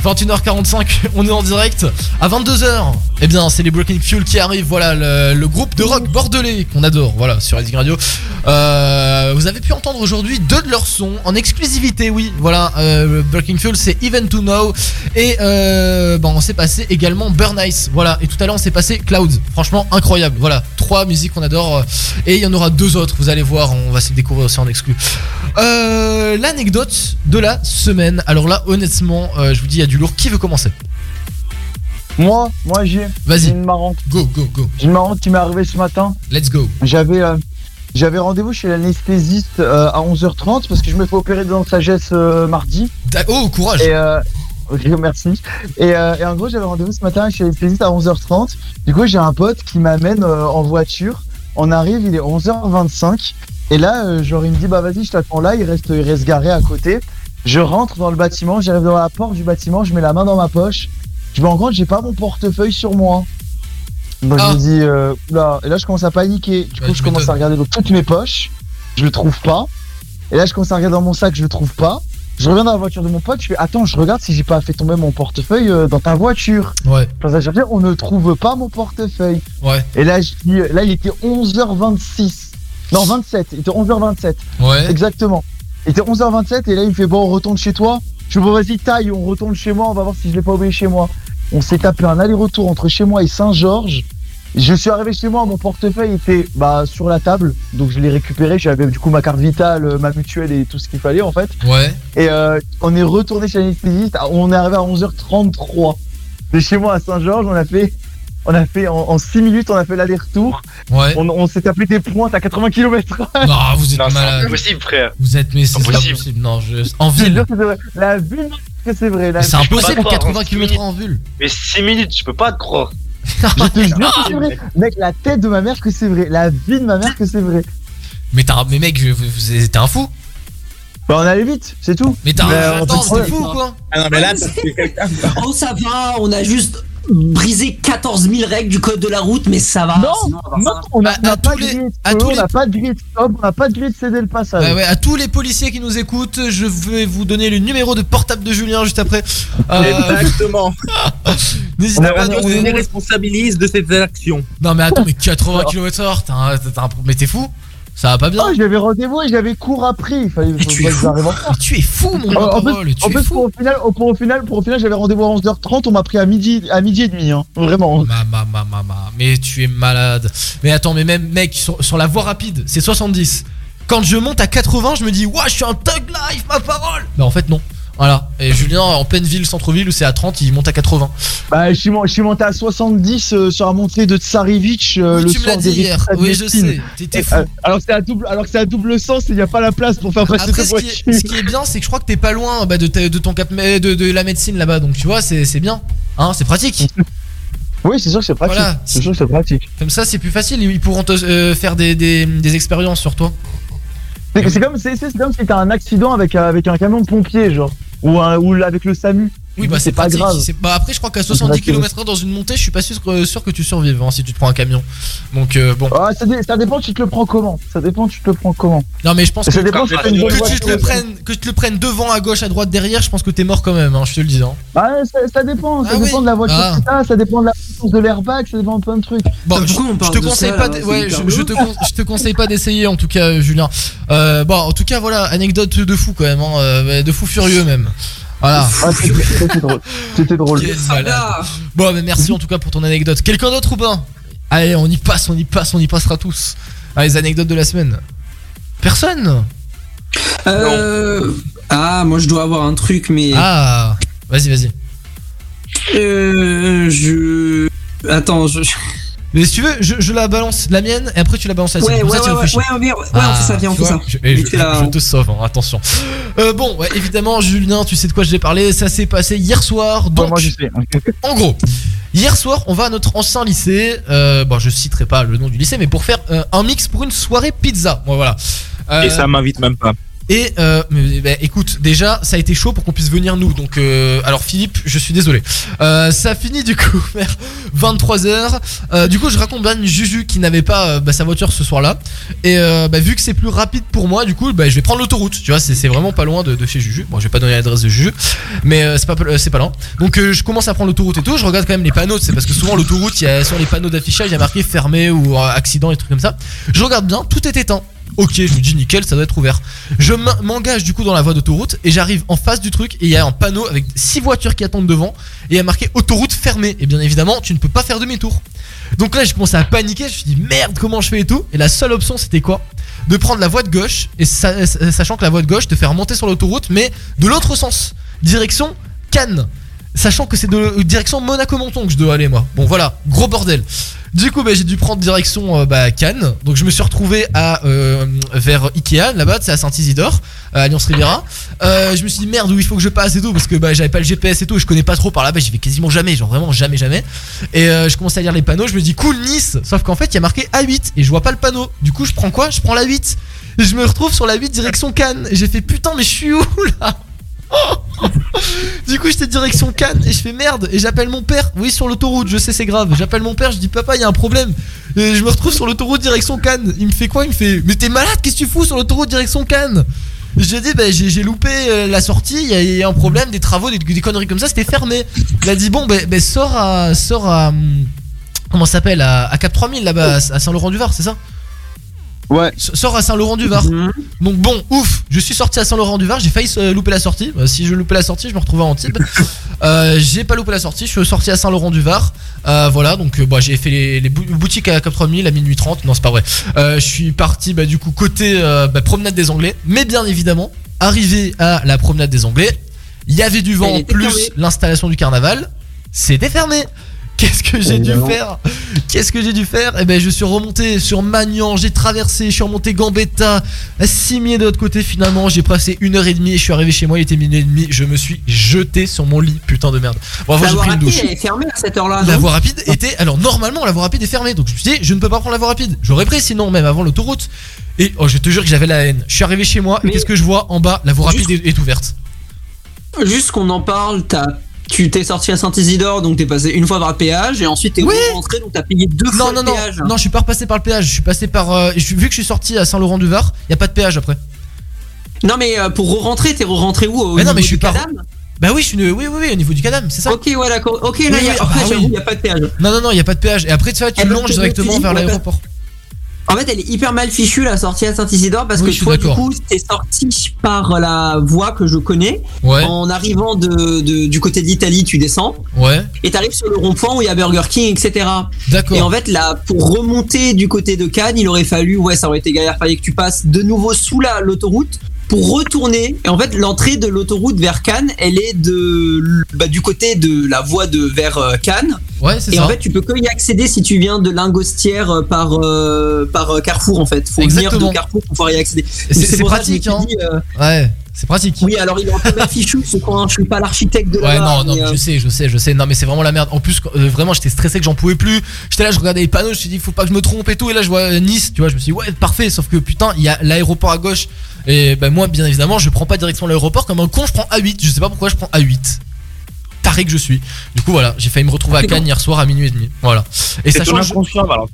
21h45, on est en direct. À 22h, eh bien, c'est les Breaking Fuel qui arrivent. Voilà, le, groupe de rock bordelais qu'on adore, voilà, sur Rising Radio. Euh, vous avez pu entendre aujourd'hui deux de leurs sons en exclusivité, oui. Voilà, euh, Breaking Fuel, c'est Even to Know. Et euh, bon, on s'est passé également Burn Ice. Voilà, et tout à l'heure, on s'est passé Cloud. Franchement, incroyable. Voilà, trois musiques qu'on adore. Et il y en aura deux autres, vous allez voir, on va se découvrir aussi en exclu. L'anecdote de la semaine. Alors là, honnêtement, euh, je vous dis, il y a du lourd. Qui veut commencer? Moi, moi j'ai. Vas-y. Une marrante. Go, go, go. J'ai une marrante qui m'est arrivée ce matin. Let's go. J'avais euh, j'avais rendez-vous chez l'anesthésiste euh, à 11h30 parce que je me fais opérer dans sagesse euh, mardi. Oh, courage. Et [LAUGHS] merci. Et, euh, et en gros, j'avais rendez-vous ce matin chez l'anesthésiste à 11h30. Du coup, j'ai un pote qui m'amène euh, en voiture. On arrive, il est 11h25. Et là, euh, genre, il me dit, bah vas-y, je t'attends là. Il reste, il reste garé à côté. Je rentre dans le bâtiment, j'arrive dans la porte du bâtiment, je mets la main dans ma poche. Je me rends compte, j'ai pas mon portefeuille sur moi. Donc Ah. je me dis, euh, oula, et là je commence à paniquer. Du Bah, coup, je commence à regarder dans toutes mes poches. Je le trouve pas. Et là, je commence à regarder dans mon sac, je le trouve pas. Je reviens dans la voiture de mon pote, je fais attends, je regarde si j'ai pas fait tomber mon portefeuille euh, dans ta voiture. Ouais. Je on ne trouve pas mon portefeuille. Ouais. Et là, je dis, là, il était 11h26. Non, 27. Il était 11h27. Ouais. Exactement. Il était 11h27 et là, il me fait bon, on retourne chez toi. Je me vas-y, taille, on retourne chez moi, on va voir si je l'ai pas oublié chez moi. On s'est tapé un aller-retour entre chez moi et Saint-Georges. Je suis arrivé chez moi, mon portefeuille était bah, sur la table, donc je l'ai récupéré. J'avais du coup ma carte vitale, ma mutuelle et tout ce qu'il fallait en fait. Ouais. Et euh, on est retourné chez l'anesthésiste. On est arrivé à 11h33. De chez moi à Saint-Georges, on a fait, on a fait en, 6 minutes, on a fait l'aller-retour. Ouais. On, on s'est tapé des pointes à 80 km. [LAUGHS] Non, vous êtes Non, c'est impossible, frère. Vous êtes, mais c'est Impossible. possible. Non, je. En ville. jure que c'est vrai. La ville, que c'est vrai. C'est impossible, pas 80 croire, km en ville. Mais 6 minutes, je peux pas te croire. [LAUGHS] Je te jure que c'est vrai. Mec, la tête de ma mère que c'est vrai. La vie de ma mère que c'est vrai. Mais t'as, mais mec, vous, vous- t'es un fou. Bah, on allait vite, c'est tout. Mais t'as, Mais, un on fou ou quoi Ah non, mais là, quelqu'un. Oh, ça va, on a juste brisé 14 000 règles du code de la route, mais ça va. Non, sinon, on va non, on on a pas les- de à feu, tous on les- n'a pas de grille de stop, on n'a pas de grille de céder le passage. Ouais, ouais, à tous les policiers qui nous écoutent, je vais vous donner le numéro de portable de Julien juste après. Euh, Exactement. [LAUGHS] N'hésitez pas à radio nous se donner- déresponsabilise de cette action. Non, mais attends, mais 80 km/h, mais t'es fou Ça va pas bien Oh, j'avais rendez-vous et j'avais cours appris. Il fallait Mais tu es que fou tu es fou, mon En- en plus- tu En es plus, fou pour au final, pour au final, pour au final, j'avais rendez-vous à 11h30, on m'a pris à midi, à midi et demi, hein. Vraiment. Ma, ma, ma, ma, ma. Mais tu es malade. Mais attends, mais même, mec, sur, sur la voie rapide, c'est 70. Quand je monte à 80, je me dis, ouah, je suis un thug life, ma parole. Bah, en fait, non. Voilà. Et Julien, en pleine ville, centre-ville, où c'est à 30, il monte à 80. Bah, je suis, mon- je suis monté à 70 euh, sur la montée de Tsarevich euh, Oui, le tu me l'as soir dit des hier. Oui, je sais. T'étais fou. Euh, alors que c'est à double, alors que c'est à double sens, il n'y a pas la place pour faire passer Après, ce qui, est, ce qui est bien, c'est que je crois que t'es pas loin bah, de, ta- de ton cap de, de la médecine là-bas. Donc, tu vois, c'est c'est bien. Hein, c'est pratique. Oui, c'est sûr que c'est pratique. Voilà. C'est sûr que c'est pratique. Comme ça, c'est plus facile. Ils pourront te faire des, des, des expériences sur toi. C'est comme, comme si t'as un accident avec, euh, avec un camion de pompier, genre. Ou, un- ou avec le SAMU. Oui, bah c'est pas grave. C'est- Bah après, je crois qu'à 70 Exactement. km/h dans une montée, je suis pas sûr, que- sûr que tu survives hein, si tu te prends un camion. Donc euh, bon. Ah, ça, dé- ça dépend, tu te le prends comment. Ça dépend, tu te le prends comment. Non, mais je pense que, Ça dépend que, si une que tu te le prennes, que tu te le prennes devant, à gauche, à droite, derrière, je pense que t'es mort quand même. Hein, je te le dis. Hein. Bah, ça, ça dépend, ça Ah dépend oui. de la voiture Ah. que t'as, ça dépend de la puissance de l'airbag, ça dépend de plein de trucs. Bon, je, on je parle te de conseille ça, pas, je, je te, con- je te conseille pas d'essayer en tout cas, euh, Julien. Euh, bon, en tout cas, voilà, anecdote de fou quand même, hein, de fou furieux même. Voilà. Ah, c'était drôle. C'était drôle. [LAUGHS] Bon, mais merci en tout cas pour ton anecdote. Quelqu'un d'autre ou pas? Allez, on y passe, on y passe, on y passera tous. Ah, les anecdotes de la semaine. Personne? Euh... Ah, moi je dois avoir un truc, mais. Ah, vas-y, vas-y. Euh, je. Attends, je. Mais si tu veux, je, je la balance la mienne et après tu la balances la Ouais, sienne. Comme ouais, ça, tu ouais, ouais, ouais, ouais, ouais, on fait ça, viens, on tu fait ça. Je, te sauve, hein, attention. Euh, bon, ouais, évidemment, Julien, tu sais de quoi je vais parler. Ça s'est passé hier soir. Donc, moi, je sais. en gros, hier soir, on va à notre ancien lycée. Euh, bon, je citerai pas le nom du lycée, mais pour faire euh, un mix pour une soirée pizza. Bon, voilà. Euh, Et ça m'invite même pas. Et euh, bah, écoute, déjà, ça a été chaud pour qu'on puisse venir nous. Donc, euh, alors Philippe, je suis désolé. Euh, ça finit du coup [LAUGHS] vers 23h. Euh, du coup, je une Juju qui n'avait pas euh, bah, sa voiture ce soir-là. Et bah, vu que c'est plus rapide pour moi, du coup, bah, je vais prendre l'autoroute. Tu vois, c'est vraiment pas loin de, chez Juju. Bon, je vais pas donner l'adresse de Juju, mais c'est pas pas loin. Donc, je commence à prendre l'autoroute et tout. Je regarde quand même les panneaux. C'est parce que souvent l'autoroute, sur les panneaux d'affichage, il y a marqué fermé ou accident et trucs comme ça. Je regarde bien, tout est éteint. Ok, je me dis nickel, ça doit être ouvert. Je m'en- m'engage du coup dans la voie d'autoroute et j'arrive en face du truc et il y a un panneau avec six voitures qui attendent devant et il y a marqué autoroute fermée. Et bien évidemment, tu ne peux pas faire demi-tour. Donc là, j'ai commencé à paniquer. Je me suis dit merde, comment je fais et tout. Et la seule option, c'était quoi? De prendre la voie de gauche et sa- sachant que la voie de gauche te fait remonter sur l'autoroute, mais de l'autre sens, direction Cannes. Sachant que c'est de direction Monaco-Menton que je dois aller moi. Bon voilà, gros bordel. Du coup, bah, j'ai dû prendre direction euh, bah, Cannes. Donc, je me suis retrouvé à euh, vers Ikea là-bas, c'est à Saint-Isidore, à Alliance Riviera. Euh, je me suis dit merde où il faut que je passe et tout parce que bah, j'avais pas le GPS et tout. Je connais pas trop par là-bas. J'y vais quasiment jamais, genre vraiment jamais jamais. Et je commence à lire les panneaux. Je me dis cool Nice. Sauf qu'en fait, il y a marqué A8 et je vois pas le panneau. Du coup, je prends quoi? Je prends la 8. Et je me retrouve sur la 8 direction Cannes. Et j'ai fait putain mais je suis où là? [LAUGHS] Du coup, j'étais direction Cannes et je fais merde et j'appelle mon père. Oui, sur l'autoroute, je sais, c'est grave. J'appelle mon père, je dis papa, il y a un problème. Et je me retrouve sur l'autoroute direction Cannes. Il me fait quoi? Il me fait Mais t'es malade, qu'est-ce que tu fous sur l'autoroute direction Cannes? Et Je lui ai dit, bah, j'ai j'ai loupé euh, la sortie, il y, a- un problème, des travaux, des, conneries comme ça, c'était fermé. Il a dit, bon, bah, bah, sors à. Sors à hum, comment s'appelle? À, à Cap 3000 là-bas, à Saint-Laurent-du-Var, c'est ça? Ouais. Sors à Saint-Laurent-du-Var. Donc bon, ouf, je suis sorti à Saint-Laurent-du-Var, j'ai failli euh, louper la sortie. Euh, si je loupais la sortie, je me retrouvais en Antibes. [LAUGHS] Euh, j'ai pas loupé la sortie, je suis sorti à Saint-Laurent-du-Var. Euh, voilà, donc euh, bah, j'ai fait les, les bou- boutiques à Cap 3000 à minuit 30. Non, c'est pas vrai. Euh, je suis parti bah, du coup côté euh, bah, promenade des Anglais. Mais bien évidemment, arrivé à la promenade des Anglais, il y avait du vent était plus l'installation du carnaval. C'était fermé. Qu'est-ce que j'ai dû faire Qu'est-ce que j'ai dû faire Eh ben, je suis remonté sur Magnan, j'ai traversé, je suis remonté Gambetta, Cimier de l'autre côté. Finalement, j'ai passé une heure et demie et je suis arrivé chez moi. Il était minuit et demi. Je me suis jeté sur mon lit, putain de merde. Bon, avant, La j'ai voie pris une rapide, douche. elle est fermée à cette heure-là. La voie rapide était. Alors, normalement, la voie rapide est fermée. Donc, je me suis dit, je ne peux pas prendre la voie rapide. J'aurais pris sinon, même avant l'autoroute. Et oh, je te jure que j'avais la haine. Je suis arrivé chez moi et qu'est-ce que je vois en bas? La voie rapide est, est ouverte. Juste qu'on en parle, t'as- tu t'es sorti à Saint-Isidore, donc t'es passé une fois par le péage, et ensuite t'es rentré, donc t'as payé deux Non, fois non, le non, péage. non, je suis pas repassé par le péage. Je suis passé par. euh, je- vu que je suis sorti à Saint-Laurent-du-Var, y a pas de péage après. Non, mais euh, pour re-rentrer, t'es re-rentré où au Mais non, mais je suis pas. Cadam Bah oui, je suis. Oui, oui, oui, au niveau du cadam, c'est ça. Ok, ouais, d'accord. Ok, là, Oui, y a, après, ah, oui. y a pas de péage. Non, non, non, y a pas de péage. Et après, tu vois, tu Eh ben, longes je te directement vers l'aéroport. En fait, elle est hyper mal fichue la sortie à Saint-Isidore parce Oui, que toi, du coup, t'es sorti par la voie que je connais. Ouais. En arrivant de, de- du côté de l'Italie, tu descends Ouais. et t'arrives sur le rond-point où il y a Burger King, etc. D'accord. Et en fait, là, pour remonter du côté de Cannes, il aurait fallu, ouais, ça aurait été galère, fallait que tu passes de nouveau sous la l'autoroute pour retourner. Et en fait, l'entrée de l'autoroute vers Cannes, elle est de bah, du côté de la voie de vers euh, Cannes. Ouais, c'est Et ça. en fait, tu peux que y accéder si tu viens de Lingostière euh, par euh, par Carrefour en fait. Faut Exactement. venir de Carrefour pour pouvoir y accéder. Et c'est- je me pratique, suis hein. dit, euh, Ouais, c'est pratique. oui, alors il est un peu mal fichu ce coin. Je suis pas l'architecte de la Ouais, non, non, je sais, je sais, je sais. Non, mais c'est vraiment la merde. En plus, euh, vraiment, j'étais stressé que j'en pouvais plus. J'étais là, je regardais les panneaux, je me suis dit, faut pas que je me trompe et tout. Et là, je vois euh, Nice, tu vois, je me suis dit, ouais, parfait. Sauf que putain, il y a l'aéroport à gauche. Et bah, moi, bien évidemment, je prends pas direction l'aéroport. Comme un con, je prends A8. Je sais pas pourquoi je prends A8. Taré que je suis. Du coup, voilà, j'ai failli me retrouver à C'est Cannes hier soir à minuit et demi. Voilà. Et C'est sachant, que je-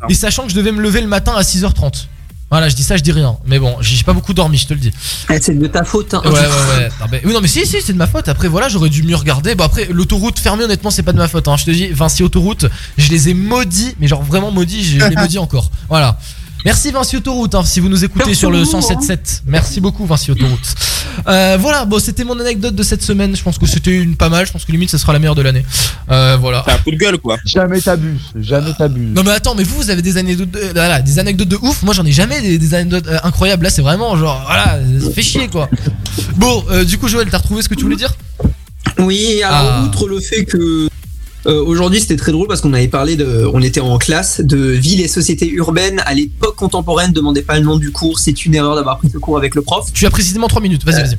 et sachant que je devais me lever le matin à 6h30. Voilà, je dis ça, je dis rien. Mais bon, j'ai pas beaucoup dormi, je te le dis. C'est de ta faute. hein. Ouais, ouais, ouais. Non, mais, oui, non, mais si, si, c'est de ma faute. Après, voilà, j'aurais dû mieux regarder. Bon, après, l'autoroute fermée, honnêtement, c'est pas de ma faute. Hein. Je te dis, Vinci Autoroute, je les ai maudits, mais genre vraiment maudits, je les [LAUGHS] maudis encore. Voilà. Merci Vinci Autoroute, hein, si vous nous écoutez sur le Merci beaucoup, 107.7. Merci beaucoup Vinci Autoroute. Euh, voilà, bon, c'était mon anecdote de cette semaine. Je pense que c'était une pas mal. Je pense que limite, ça sera la meilleure de l'année. Euh, voilà. C'est un coup de gueule, quoi. Jamais t'abuses, jamais t'abuses. Non mais attends, mais vous, vous avez des anecdotes, de, voilà, des anecdotes de ouf. Moi, j'en ai jamais des, des anecdotes euh, incroyables. Là, c'est vraiment genre, voilà, ça fait chier quoi. Bon, euh, du coup, Joël, t'as retrouvé ce que tu voulais dire? Oui, alors Ah. outre le fait que euh, aujourd'hui c'était très drôle parce qu'on avait parlé de, on était en classe de ville et société urbaine à l'époque contemporaine. Demandez pas le nom du cours, c'est une erreur d'avoir pris ce cours avec le prof. Tu as précisément 3 minutes. Vas-y, vas-y.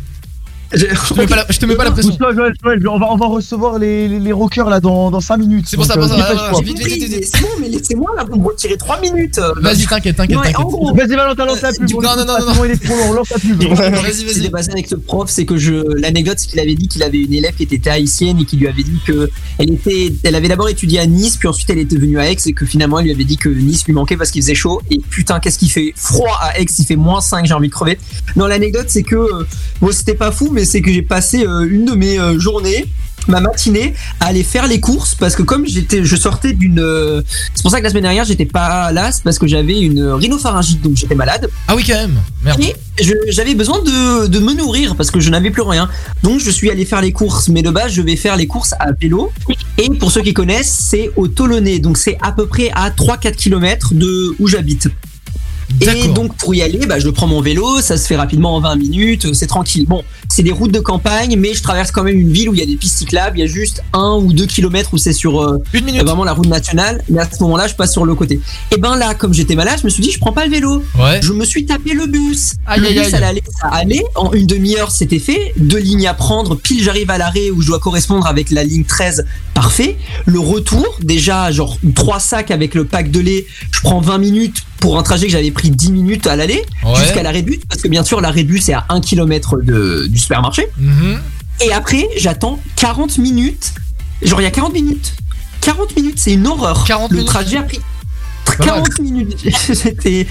Je te mets pas la, je te mets pas la pression. Pousse-toi, Joël, Joël, on va, on va recevoir les, les, les rockers là dans, dans 5 minutes. C'est pour ça, Donc, pour euh, ça, vite, vite, vite, vite. C'est bon, mais laissez-moi là, vous me retirez 3 minutes. euh, Vas-y, t'inquiète, t'inquiète, Vas-y, Valentin, lance la pub. coup- l'écoute non, non, non, il est trop long, lance la pub. Vas-y, s'est vas-y. passé avec ce prof, c'est que je l'anecdote c'est qu'il avait dit qu'il avait une élève qui était haïtienne et qui lui avait dit que elle était elle avait d'abord étudié à Nice puis ensuite elle était venue à Aix et que finalement elle lui avait dit que Nice lui manquait parce qu'il faisait chaud et putain qu'est-ce qu'il fait? Froid à Aix, il fait moins 5, j'ai envie de crever. Non, l'anecdote c'est que euh, bon, c'était pas fou mais c'est que j'ai passé euh, une de mes euh, journées ma matinée à aller faire les courses parce que comme j'étais je sortais d'une euh, c'est pour ça que la semaine dernière j'étais pas là c'est parce que j'avais une rhinopharyngite donc j'étais malade Ah oui, quand même. Merde. j'avais besoin de, de me nourrir parce que je n'avais plus rien. Donc je suis allé faire les courses, mais de base je vais faire les courses à vélo. Et pour ceux qui connaissent, c'est au Tolonais, donc c'est à peu près à 3-4 km de où j'habite. Et donc pour y aller, bah, je prends mon vélo, ça se fait rapidement en 20 minutes, c'est tranquille. Bon, c'est des routes de campagne, mais je traverse quand même une ville où il y a des pistes cyclables, il y a juste un ou deux kilomètres où c'est sur euh, Une minute. vraiment la route nationale, mais à ce moment-là, je passe sur le côté. Et ben là, comme j'étais malade, je me suis dit, je prends pas le vélo. Ouais. Je me suis tapé le bus. Aïe, le aïe, bus, aïe. ça allait, ça allait. En une demi-heure, c'était fait. Deux lignes à prendre. Pile, j'arrive à l'arrêt où je dois correspondre avec la ligne 13. Parfait. Le retour, déjà, genre trois sacs avec le pack de lait. Je prends 20 minutes pour un trajet que j'avais pris 10 minutes à l'aller Ouais. jusqu'à l'arrêt de bus. Parce que bien sûr, l'arrêt de bus est à 1 km de, du supermarché. Mhm. Et après, j'attends 40 minutes. Genre, il y a 40 minutes. 40 minutes, c'est une horreur. 40 le trajet a pris Pas 40 minutes. [LAUGHS] C'était.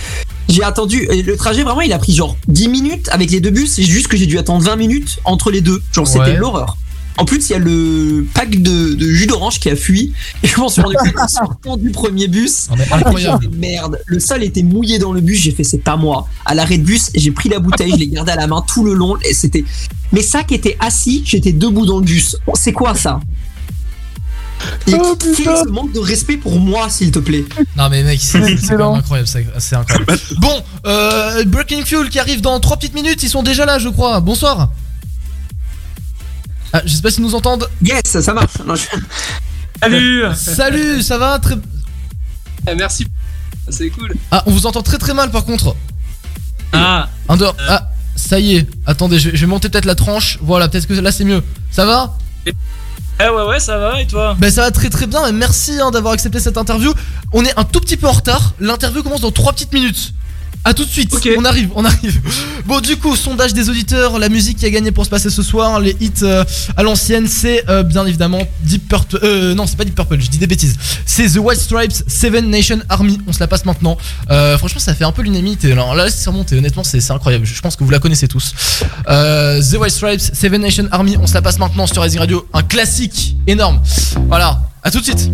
J'ai attendu. et Le trajet, vraiment, il a pris genre 10 minutes avec les deux bus. C'est juste que j'ai dû attendre 20 minutes entre les deux. Genre, Ouais. c'était l'horreur. En plus, il y a le pack de, de jus d'orange qui a fui. Et je m'en suis rendu compte en sortant du premier bus. Non, incroyable. Fait, Merde, le sol était mouillé dans le bus. J'ai fait, c'est pas moi. À l'arrêt de bus, j'ai pris la bouteille, je l'ai gardée à la main tout le long. Et c'était. Mes sacs étaient assis, j'étais debout dans le bus. C'est quoi ça? Et Oh, quel est ce manque de respect pour moi, s'il te plaît? Non mais mec, c'est incroyable, c'est c'est incroyable. Bon, euh, Breaking Fuel qui arrive dans 3 petites minutes, ils sont déjà là je crois. Bonsoir. Ah, je sais pas s'ils nous entendent. Yes, ça marche. Non, je- Salut Salut, ça va très... Ah, Merci. C'est cool. Ah, on vous entend très très mal par contre. Ah, Un dehors. Ah, ça y est. Attendez, je vais, je vais monter peut-être la tranche. Voilà, peut-être que là c'est mieux. Ça va eh ouais, ouais, ça va, et toi? Ben ça va très très bien et merci hein, d'avoir accepté cette interview. On est un tout petit peu en retard. L'interview commence dans 3 petites minutes. A tout de suite, on arrive, on arrive. Bon du coup, sondage des auditeurs, la musique qui a gagné pour se passer ce soir, les hits euh, à l'ancienne, c'est euh, bien évidemment Deep Purple. Euh, non, c'est pas Deep Purple, je dis des bêtises. C'est The White Stripes, Seven Nation Army. On se la passe maintenant. Euh, franchement, ça fait un peu l'unanimité. Alors là, c'est remonté. Honnêtement, c'est incroyable. Je pense que vous la connaissez tous. The White Stripes, Seven Nation Army. On se la passe maintenant sur Rising Radio. Un classique énorme. Voilà. À tout de suite.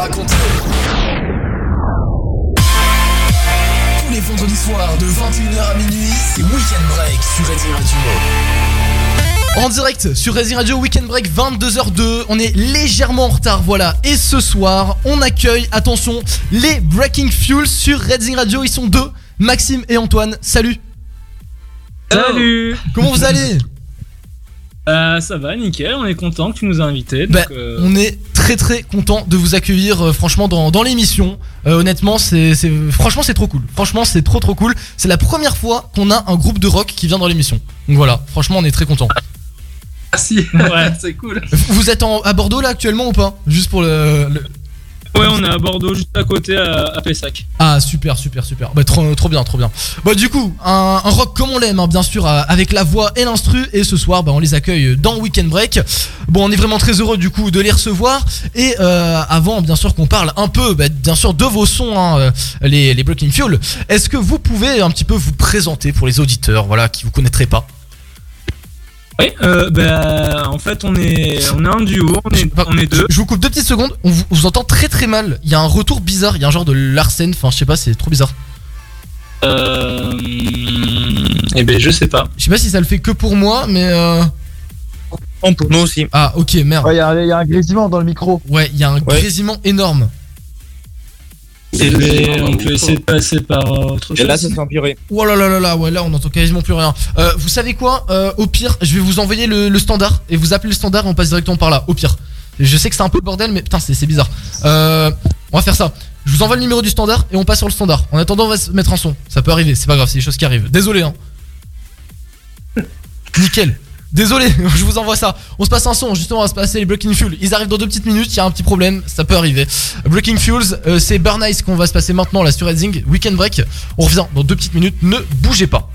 Raconter. Tous les vendredis soirs de 21h à minuit, c'est Weekend Break sur Ready Radio. En direct sur Racing Radio Weekend Break 22h02, on est légèrement en retard, voilà. Et ce soir, on accueille, attention, les Breaking Fuel sur Racing Radio. Ils sont deux, Maxime et Antoine. Salut. Salut Comment vous allez? Euh, ça va, nickel, on est content que tu nous as invités. Donc, Bah, euh, On est très très content de vous accueillir euh, franchement dans, dans l'émission. Euh, honnêtement, c'est franchement c'est trop cool. Franchement, c'est trop trop cool. C'est la première fois qu'on a un groupe de rock qui vient dans l'émission. Donc voilà, franchement, on est très content. Merci, ouais, [LAUGHS] c'est cool. Vous êtes en- à Bordeaux là actuellement ou pas? Juste pour le, le- Ouais, on est à Bordeaux, juste à côté, à, Pessac. Ah super super super. Bah trop bien trop bien. Bah du coup un, un rock comme on l'aime hein, bien sûr euh, avec la voix et l'instru et ce soir bah, on les accueille dans Weekend Break. Bon on est vraiment très heureux du coup de les recevoir et euh, avant bien sûr qu'on parle un peu bah, bien sûr de vos sons hein, euh, les, les Breaking Fuel. Est-ce que vous pouvez un petit peu vous présenter pour les auditeurs voilà qui vous connaîtraient pas? Oui, euh, bah, en fait, on est, on est un duo, on est, on est deux. Je vous coupe deux petites secondes. On vous, on vous entend très très mal. Il y a un retour bizarre. Il y a un genre de Larsen. Enfin je sais pas c'est trop bizarre. Euh. Eh ben, je sais pas. Je sais pas si ça le fait que pour moi mais euh... pour nous aussi. Ah ok merde. Ouais, il y, a un- il y a un grésillement dans le micro. Ouais, il y a un grésillement énorme. Ben, on peut essayer de passer par euh, autre chose. Et là, ça s'est empiré. Oh là là là là, ouais, là on entend quasiment plus rien. Euh, vous savez quoi Euh, Au pire, je vais vous envoyer le, le standard et vous appelez le standard et on passe directement par là. Au pire. Je sais que c'est un peu le bordel, mais putain, c'est c'est bizarre. Euh, on va faire ça. Je vous envoie le numéro du standard et on passe sur le standard. En attendant, on va se mettre un son. Ça peut arriver, c'est pas grave, c'est des choses qui arrivent. Désolé, hein. Nickel. Désolé, [LAUGHS] je vous envoie ça. On se passe un son, justement, on va se passer les Breaking Fuel. Ils arrivent dans deux petites minutes, il y a un petit problème, ça peut arriver. Breaking Fuels, euh, c'est Burn Ice qu'on va se passer maintenant là sur. Weekend Break. On revient dans deux petites minutes, ne bougez pas.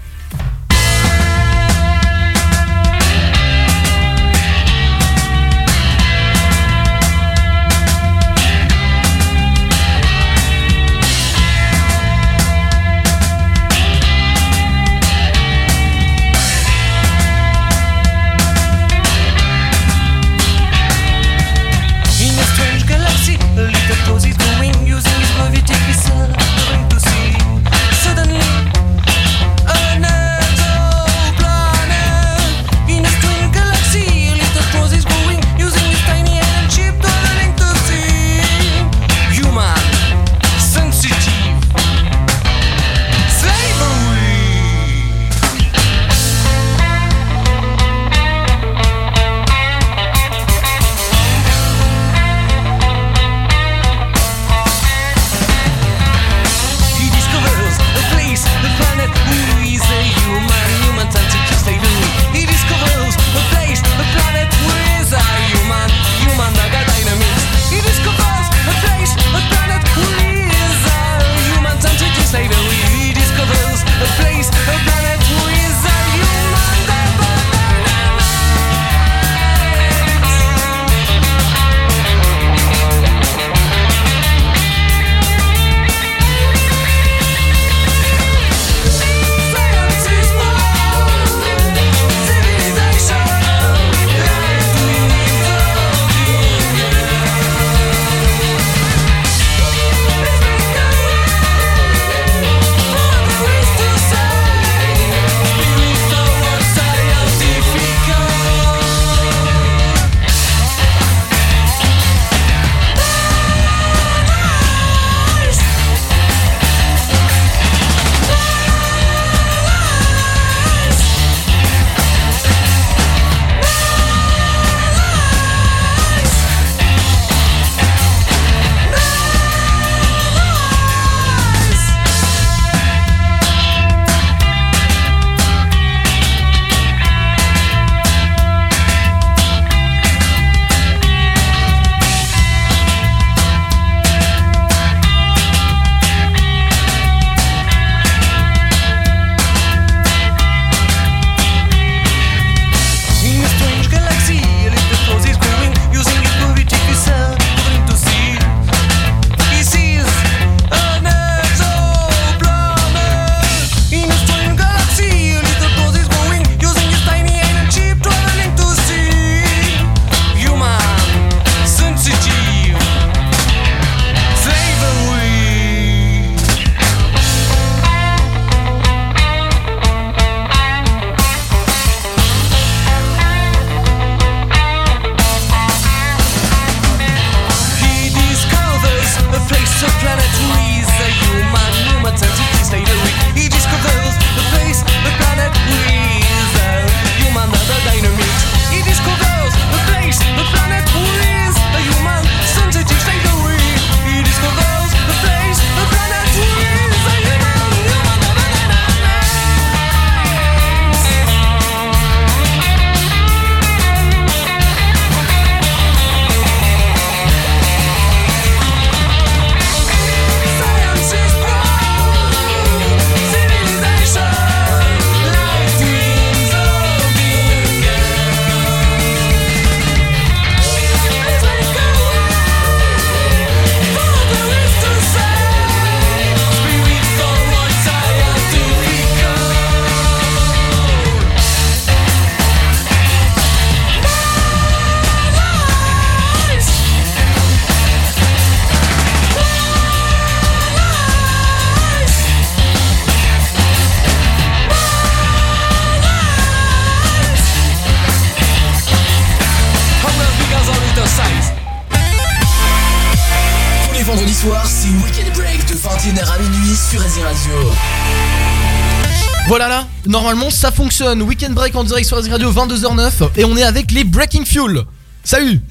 Normalement ça fonctionne. Weekend break en direct sur Radio 22h09 et on est avec les Breaking Fuel. Salut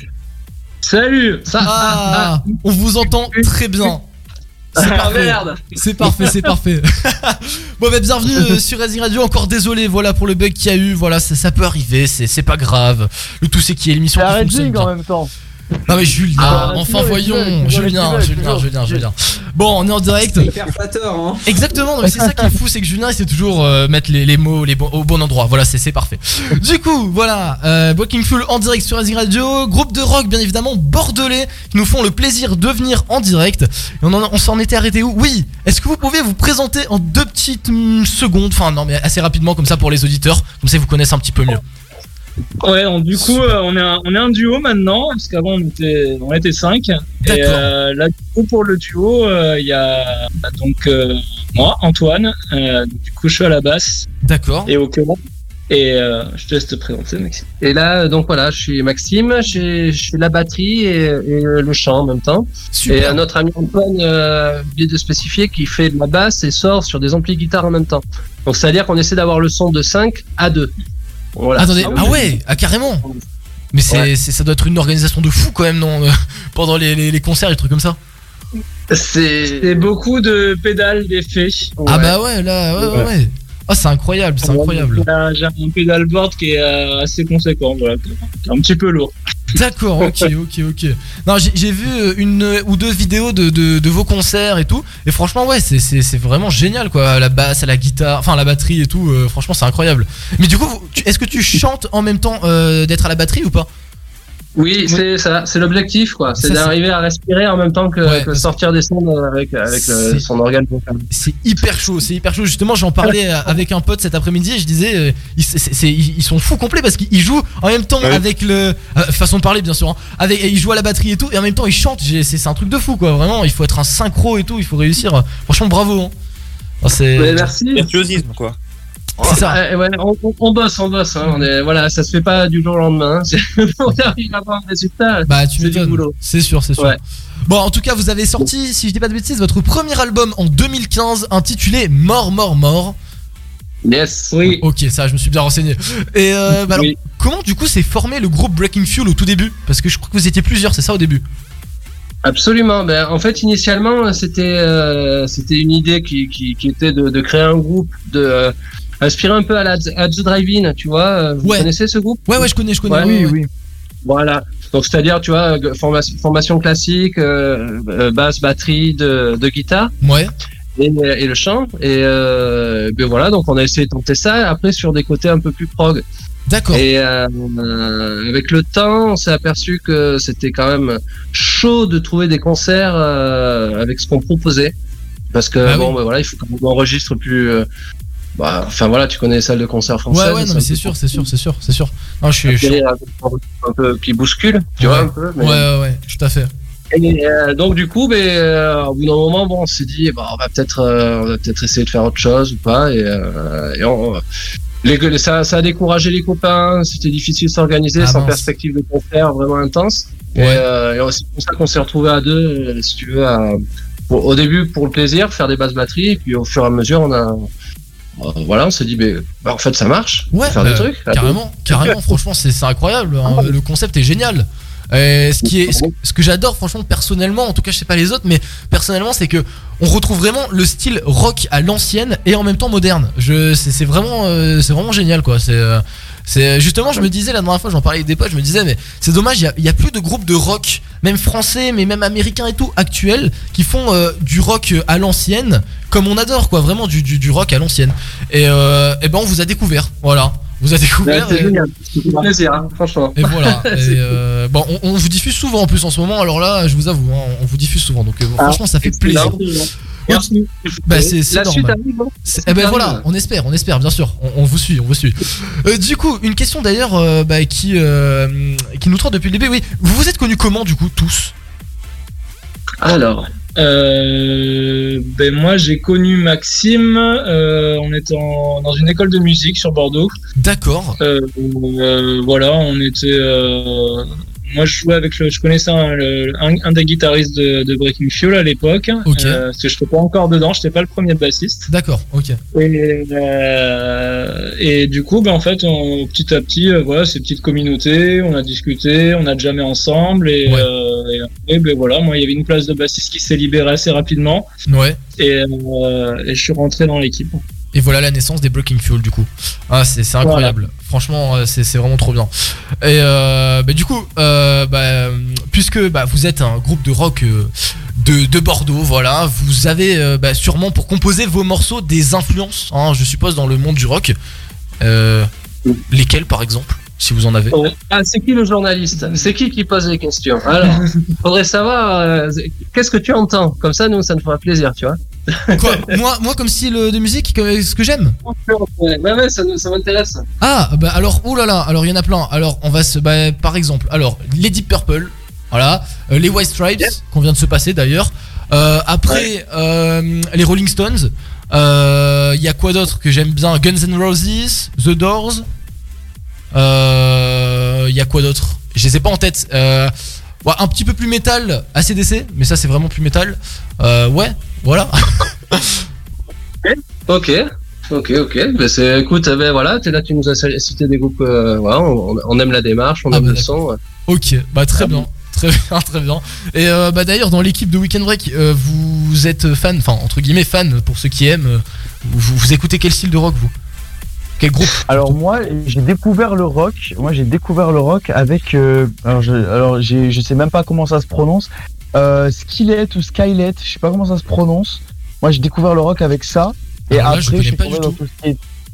Salut Ah, on vous entend très bien. C'est Ah, parfait. merde. C'est parfait, c'est parfait. [LAUGHS] bon bah bienvenue euh, sur Racing Radio. Encore désolé, voilà pour le bug qu'il y a eu. Voilà, ça, ça peut arriver, c'est pas grave. Le tout c'est qu'il y ait l'émission qui fonctionne bien. en même temps. Non mais Julien, Ah, enfin voyons, veux, Julien, veux, Julien, veux. Julien, Julien. [LAUGHS] Bon, on est en direct. Hyper flatteur, hein. Exactement, c'est ça qui est fou, c'est que Julien il sait toujours euh, mettre les, les mots les bons- au bon endroit. Voilà, c'est c'est parfait. Du coup, voilà, euh, Walking Full en direct sur Racing Radio, groupe de rock bien évidemment bordelais qui nous font le plaisir de venir en direct. Et on, en- on s'en était arrêté où? Oui, est-ce que vous pouvez vous présenter en deux petites hum, secondes, enfin non mais assez rapidement comme ça pour les auditeurs, comme ça ils vous connaissent un petit peu mieux. Ouais, donc, du coup, euh, on, est un, on est un duo maintenant, parce qu'avant on était, on était cinq. Et D'accord. euh, là, du coup, pour le duo, euh, il y a donc euh, moi, Antoine. euh, du coup, je suis à la basse D'accord. et au cœur. Et euh, je te laisse te présenter, Maxime. Et là, donc voilà, je suis Maxime, je fais la batterie et, et le chant en même temps. Super. Et notre ami Antoine, euh, oublié de spécifier, qui fait de la basse et sort sur des amplis guitare en même temps. Donc c'est-à-dire qu'on essaie d'avoir le son de 5 à 2. Voilà. Attendez, ah ouais, ah carrément. Mais c'est c'est- ça doit être une organisation de fou quand même non euh, [LAUGHS] pendant les, les, les concerts et trucs comme ça. C'est C'est beaucoup de pédales d'effets. Ah bah ouais là ouais ouais. ouais. Ah c'est incroyable, c'est incroyable. J'ai un pédalboard qui est euh, assez conséquent, voilà, qui est un petit peu lourd. D'accord, ok, ok, ok. Non, j'ai vu euh, une ou deux vidéos de, vos concerts et tout, et franchement, ouais, c'est- vraiment génial, quoi. La basse, la guitare, enfin la batterie et tout, euh, franchement, c'est incroyable. Mais du coup, est-ce que tu chantes en même temps euh, d'être à la batterie ou pas? Oui, c'est ça, c'est l'objectif quoi. C'est d'arriver à respirer en même temps que, Ouais, que sortir des sons euh, avec, avec le- C'est- son organe vocal. C'est hyper chaud, c'est hyper chaud. Justement, j'en parlais euh, avec un pote cet après-midi et je disais, euh, ils, c'est- c'est- ils sont fous complets parce qu'ils jouent en même temps Ouais. avec le. euh, façon de parler, bien sûr. hein. avec, ils jouent à la batterie et tout, et en même temps ils chantent. J'ai- C'est un truc de fou, quoi. Vraiment, il faut être un synchro et tout, il faut réussir. Franchement, bravo. hein. Oh, c'est. Merci. Virtuosisme, quoi. C'est ça. Ouais, ouais, on, on- on bosse, on bosse. Hein. On est, voilà, ça se fait pas du jour au lendemain. hein. [LAUGHS] On arrive à avoir un résultat. Bah, tu c'est du boulot. C'est sûr, c'est sûr. Ouais. Bon, en tout cas, vous avez sorti, si je dis pas de bêtises, votre premier album en 2015 intitulé Mort, Mort, Mort. Yes. Oui. Ok, ça, je me suis bien renseigné. Et euh, bah alors, Oui. comment du coup s'est formé le groupe Breaking Fuel au tout début? Parce que je crois que vous étiez plusieurs, c'est ça au début? Absolument. Ben, en fait, initialement, c'était euh, c'était une idée qui, qui, qui était de, de créer un groupe, de aspirer un peu à la à The Drive-In, tu vois. euh, Vous Ouais. connaissez ce groupe? Ouais, ouais, je connais, je connais. Ouais, Oui, oui. Voilà. Donc, c'est-à-dire, tu vois, formation, formation classique, euh, euh, basse, batterie, de, de guitare. Ouais. et, et le chant. Et euh, ben voilà, donc on a essayé de tenter ça. Après, sur des côtés un peu plus prog. D'accord. Et euh, avec le temps, on s'est aperçu que c'était quand même chaud de trouver des concerts avec ce qu'on proposait. Parce que Ah bon, oui. ben voilà, il faut qu'on enregistre plus. Bah, enfin voilà, tu connais les salles de concert françaises. Ouais, ouais, non, mais c'est sûr, c'est sûr, c'est sûr, c'est sûr. Non, je suis. je suis- Un peu qui bouscule, tu vois un peu. mais- Ouais, ouais, ouais, tout à fait. et euh, donc du coup, ben, euh, au bout d'un moment, bon, on s'est dit, bah, on va peut-être, euh, on va peut-être essayer de faire autre chose ou pas. Et, et on- les, les- ça, ça a découragé les copains. C'était difficile de s'organiser Ah, sans mince. perspective de concert vraiment intense. Et, Ouais. et c'est pour ça qu'on s'est retrouvé à deux, si tu veux, à- pour- au début pour le plaisir, faire des basses batteries, et puis au fur et à mesure, on a, voilà, on s'est dit, ben, bah, en fait, ça marche. Ouais, faire des trucs. Carrément, carrément, [LAUGHS] franchement, c'est incroyable. hein, Le concept est génial. Euh, ce qui est ce, ce que j'adore franchement personnellement en tout cas je sais pas les autres mais personnellement c'est que on retrouve vraiment le style rock à l'ancienne et en même temps moderne je c'est c'est vraiment euh, c'est vraiment génial quoi c'est euh, c'est justement je me disais la dernière fois j'en parlais avec des potes je me disais mais c'est dommage il y a, il y a plus de groupes de rock même français mais même américains et tout actuels qui font euh, du rock à l'ancienne comme on adore quoi vraiment du, du, du rock à l'ancienne et, euh, et ben on vous a découvert voilà vous a Ouais, découvert c'est et- génial. C'est un plaisir, hein, franchement. et voilà. [LAUGHS] Et, euh, bon, on, on vous diffuse souvent en plus en ce moment. Alors là, je vous avoue, hein, on vous diffuse souvent. Donc euh, Ah, franchement, ça fait plaisir. Bah, c'est suite normal. arrive, hein. Eh ben suite voilà, on espère, on espère, bien sûr. On, on vous suit, on vous suit. Euh, du coup, une question d'ailleurs euh, bah, qui euh, qui nous trotte depuis le début. Oui, vous vous êtes connus comment du coup tous? Alors, Euh, ben moi j'ai connu Maxime, euh, on était en- dans une école de musique sur Bordeaux. D'accord. Euh, euh, voilà, on était, euh, moi, je jouais avec le, je connaissais un, le- un, un des guitaristes de, de Breaking Fuel à l'époque. Ok. Euh, parce que je n'étais pas encore dedans, je n'étais pas le premier bassiste. D'accord, ok. Et, euh, et du coup, ben, en fait, on, petit à petit, euh, voilà, ces petites communautés, on a discuté, on a jamais ensemble, et, euh, et après, ben voilà, moi, il y avait une place de bassiste qui s'est libérée assez rapidement, Ouais. et, euh, et je suis rentré dans l'équipe. Et voilà la naissance des Breaking Fuel du coup. Ah c'est incroyable. Franchement euh, c'est vraiment trop bien. Et euh, bah, du coup euh, bah, puisque bah, vous êtes un groupe de rock euh, de, de Bordeaux, voilà, vous avez sûrement pour composer vos morceaux des influences, hein, je suppose dans le monde du rock. Lesquelles par exemple, si vous en avez. Ah, c'est qui le journaliste? C'est qui qui pose les questions? Alors, [LAUGHS] faudrait savoir euh, qu'est-ce que tu entends? Comme ça, nous, ça nous fera plaisir, tu vois. [LAUGHS] Quoi moi, moi comme style de musique, que- ce que j'aime Ouais, ouais, ouais, ça, nous- ça m'intéresse. Ah, bah alors, oulala, alors il y en a plein. Alors, on va se. Bah, par exemple, alors, les Deep Purple, voilà. euh, les White Stripes, qu'on vient de se passer d'ailleurs. Euh, après, euh, les Rolling Stones. Euh, Il y a quoi d'autre que j'aime bien? Guns N' Roses, The Doors. Euh, Il y a quoi d'autre? Je les ai pas en tête. Ouais, un petit peu plus métal, ACDC, mais ça c'est vraiment plus métal. Euh, ouais, voilà. [LAUGHS] Ok. Ok, ok. Ben, c'est, écoute, eh ben, voilà, t'es là, tu nous as cité des groupes. euh, voilà, on, on aime la démarche, on Ah, aime bah, le son. ouais. Ok, bah très bien. Très bien, [LAUGHS] très bien. Et euh, bah d'ailleurs dans l'équipe de Weekend Break, euh, vous êtes fan, enfin entre guillemets fan pour ceux qui aiment. euh, vous, vous écoutez quel style de rock vous? Quel groupe Alors moi, j'ai découvert le rock. Moi, j'ai découvert le rock avec. euh, alors, je, alors j'ai- je sais même pas comment ça se prononce. Euh, Skillet ou Skylet, je sais pas comment ça se prononce. Moi, j'ai découvert le rock avec ça. Et Alors là, je après, connais suis pas tombé du dans tout.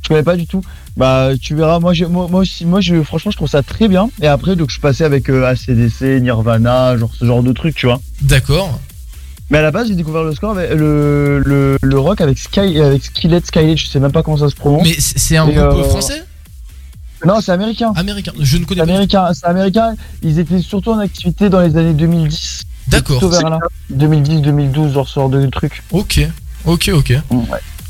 Je connais pas du tout. Bah, tu verras. Moi, je, moi, moi aussi, moi, je, franchement, je trouve ça très bien. Et après, donc, je suis passé avec euh, ACDC, Nirvana, genre ce genre de trucs, tu vois. D'accord. Mais à la base, j'ai découvert le score, avec- le, le, le rock avec Sky, avec Skillet, Skylet. Je sais même pas comment ça se prononce. Mais c'est un Et, groupe euh, français? Non, c'est américain. Américain. Je ne connais pas. américain, c'est américain. Ils étaient surtout en activité dans les années 2010. D'accord. Plutôt vers là. 2010, 2012, genre genre de truc. Ok, ok, ok.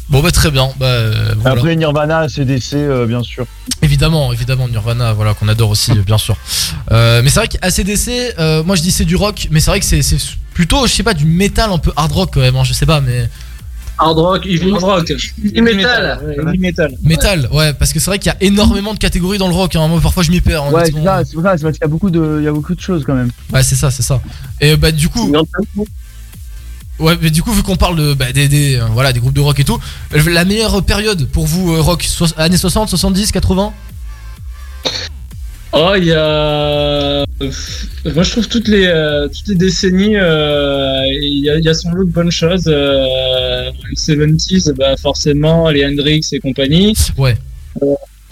Bon bah très bien. Bah euh, voilà. Après Nirvana, CDC, euh, bien sûr. Évidemment, évidemment, Nirvana, voilà, qu'on adore aussi, bien sûr. Euh, mais c'est vrai qu'ACDC, euh, moi je dis c'est du rock, mais c'est vrai que c'est plutôt, je sais pas, du métal un peu hard rock quand même, hein, je sais pas, mais. Hard rock, heavy rock, heavy metal. ouais, heavy metal. Métal, ouais, parce que c'est vrai qu'il y a énormément de catégories dans le rock, hein, moi parfois je m'y perds. Ouais, c'est honnêtement. ça, c'est pour ça, c'est parce qu'il y a beaucoup de, il y a beaucoup de choses quand même. Ouais, c'est ça, c'est ça. Et bah du coup. Ouais, mais du coup, vu qu'on parle de, bah, des, des, euh, voilà, des groupes de rock et tout, la meilleure période pour vous, euh, rock, so- années 60, 70, 80 Oh, il y a. Moi, je trouve toutes les, euh, toutes les décennies, euh, il y, a, y a sans doute bonnes choses. Euh, les 70s, bah, forcément, les Hendrix et compagnie. Ouais.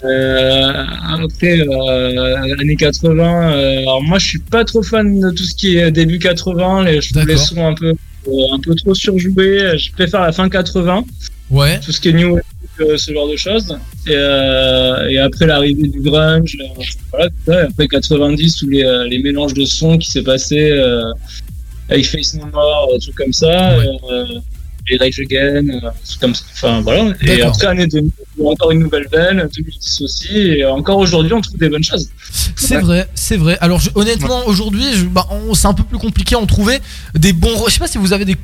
Euh, après, euh, années 80, euh, alors moi, je suis pas trop fan de tout ce qui est début 80. Les, je trouve les sons un peu, euh, un peu trop surjoués. Je préfère la fin 80 Ouais. tout ce qui est new euh, ce genre de choses. Et, euh, et après l'arrivée du grunge euh, voilà tout ça. Et après 90 tous les, euh, les mélanges de sons qui s'est passé avec Face No More trucs comme ça euh, et Rage Again trucs comme ça. Enfin voilà. Et après année 2000 encore une nouvelle veine 2010 aussi. Et encore aujourd'hui on trouve des bonnes choses. C'est vrai, c'est vrai. Alors je- honnêtement, aujourd'hui, bah, c'est un peu plus compliqué à en trouver des bons. Je sais pas si vous avez des,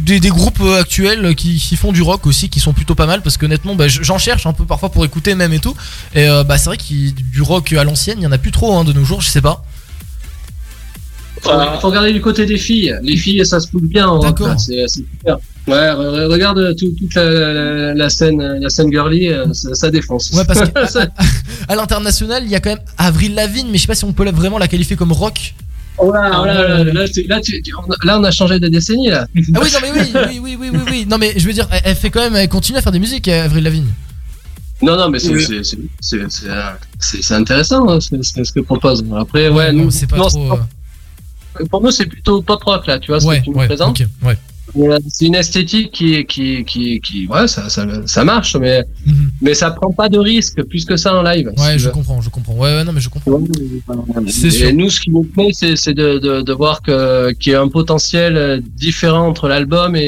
des, des groupes euh, actuels qui, qui font du rock aussi, qui sont plutôt pas mal, parce que honnêtement, bah, je- j'en cherche un peu parfois pour écouter même et tout. Et euh, bah c'est vrai qu'il du rock à l'ancienne, il y en a plus trop hein, de nos jours. Je sais pas. Faut, faut regarder du côté des filles. Les filles, ça se pousse bien. en là, C'est c'est super. Ouais, re- re- regarde tout- toute la, scène, la scène girly, euh, ça, ça défonce. Ouais, parce que [LAUGHS] à, à- à l'international, il y a quand même Avril Lavigne, mais je sais pas si on peut vraiment la qualifier comme rock. Oh là, oh là, là, là, tu- là, tu- on- là, on a changé de décennie là. Ah oui, non mais oui, oui, oui, oui, oui, oui. Non mais je veux dire, elle, elle fait quand même, elle continue à faire des musiques, euh, Avril Lavigne. Non, non, mais c'est Oui. c'est- c'est- c'est- c'est- c'est- c'est intéressant hein, ce, que propose. Après, ouais, nous, c'est pas non, trop. euh, pour nous, c'est plutôt pop rock là, tu vois ce que tu nous ouais, présentes. ok, ouais. Euh, C'est une esthétique qui, qui, qui, qui, ouais, ça, ça, ça marche, mais, Mhm. mais ça prend pas de risque plus que ça en live. Ouais, je comprends, je comprends. Ouais, ouais, non, mais je comprends. Et sûr. nous, ce qui nous plaît, c'est de, de, de voir qu'il y a un potentiel euh, différent entre l'album et,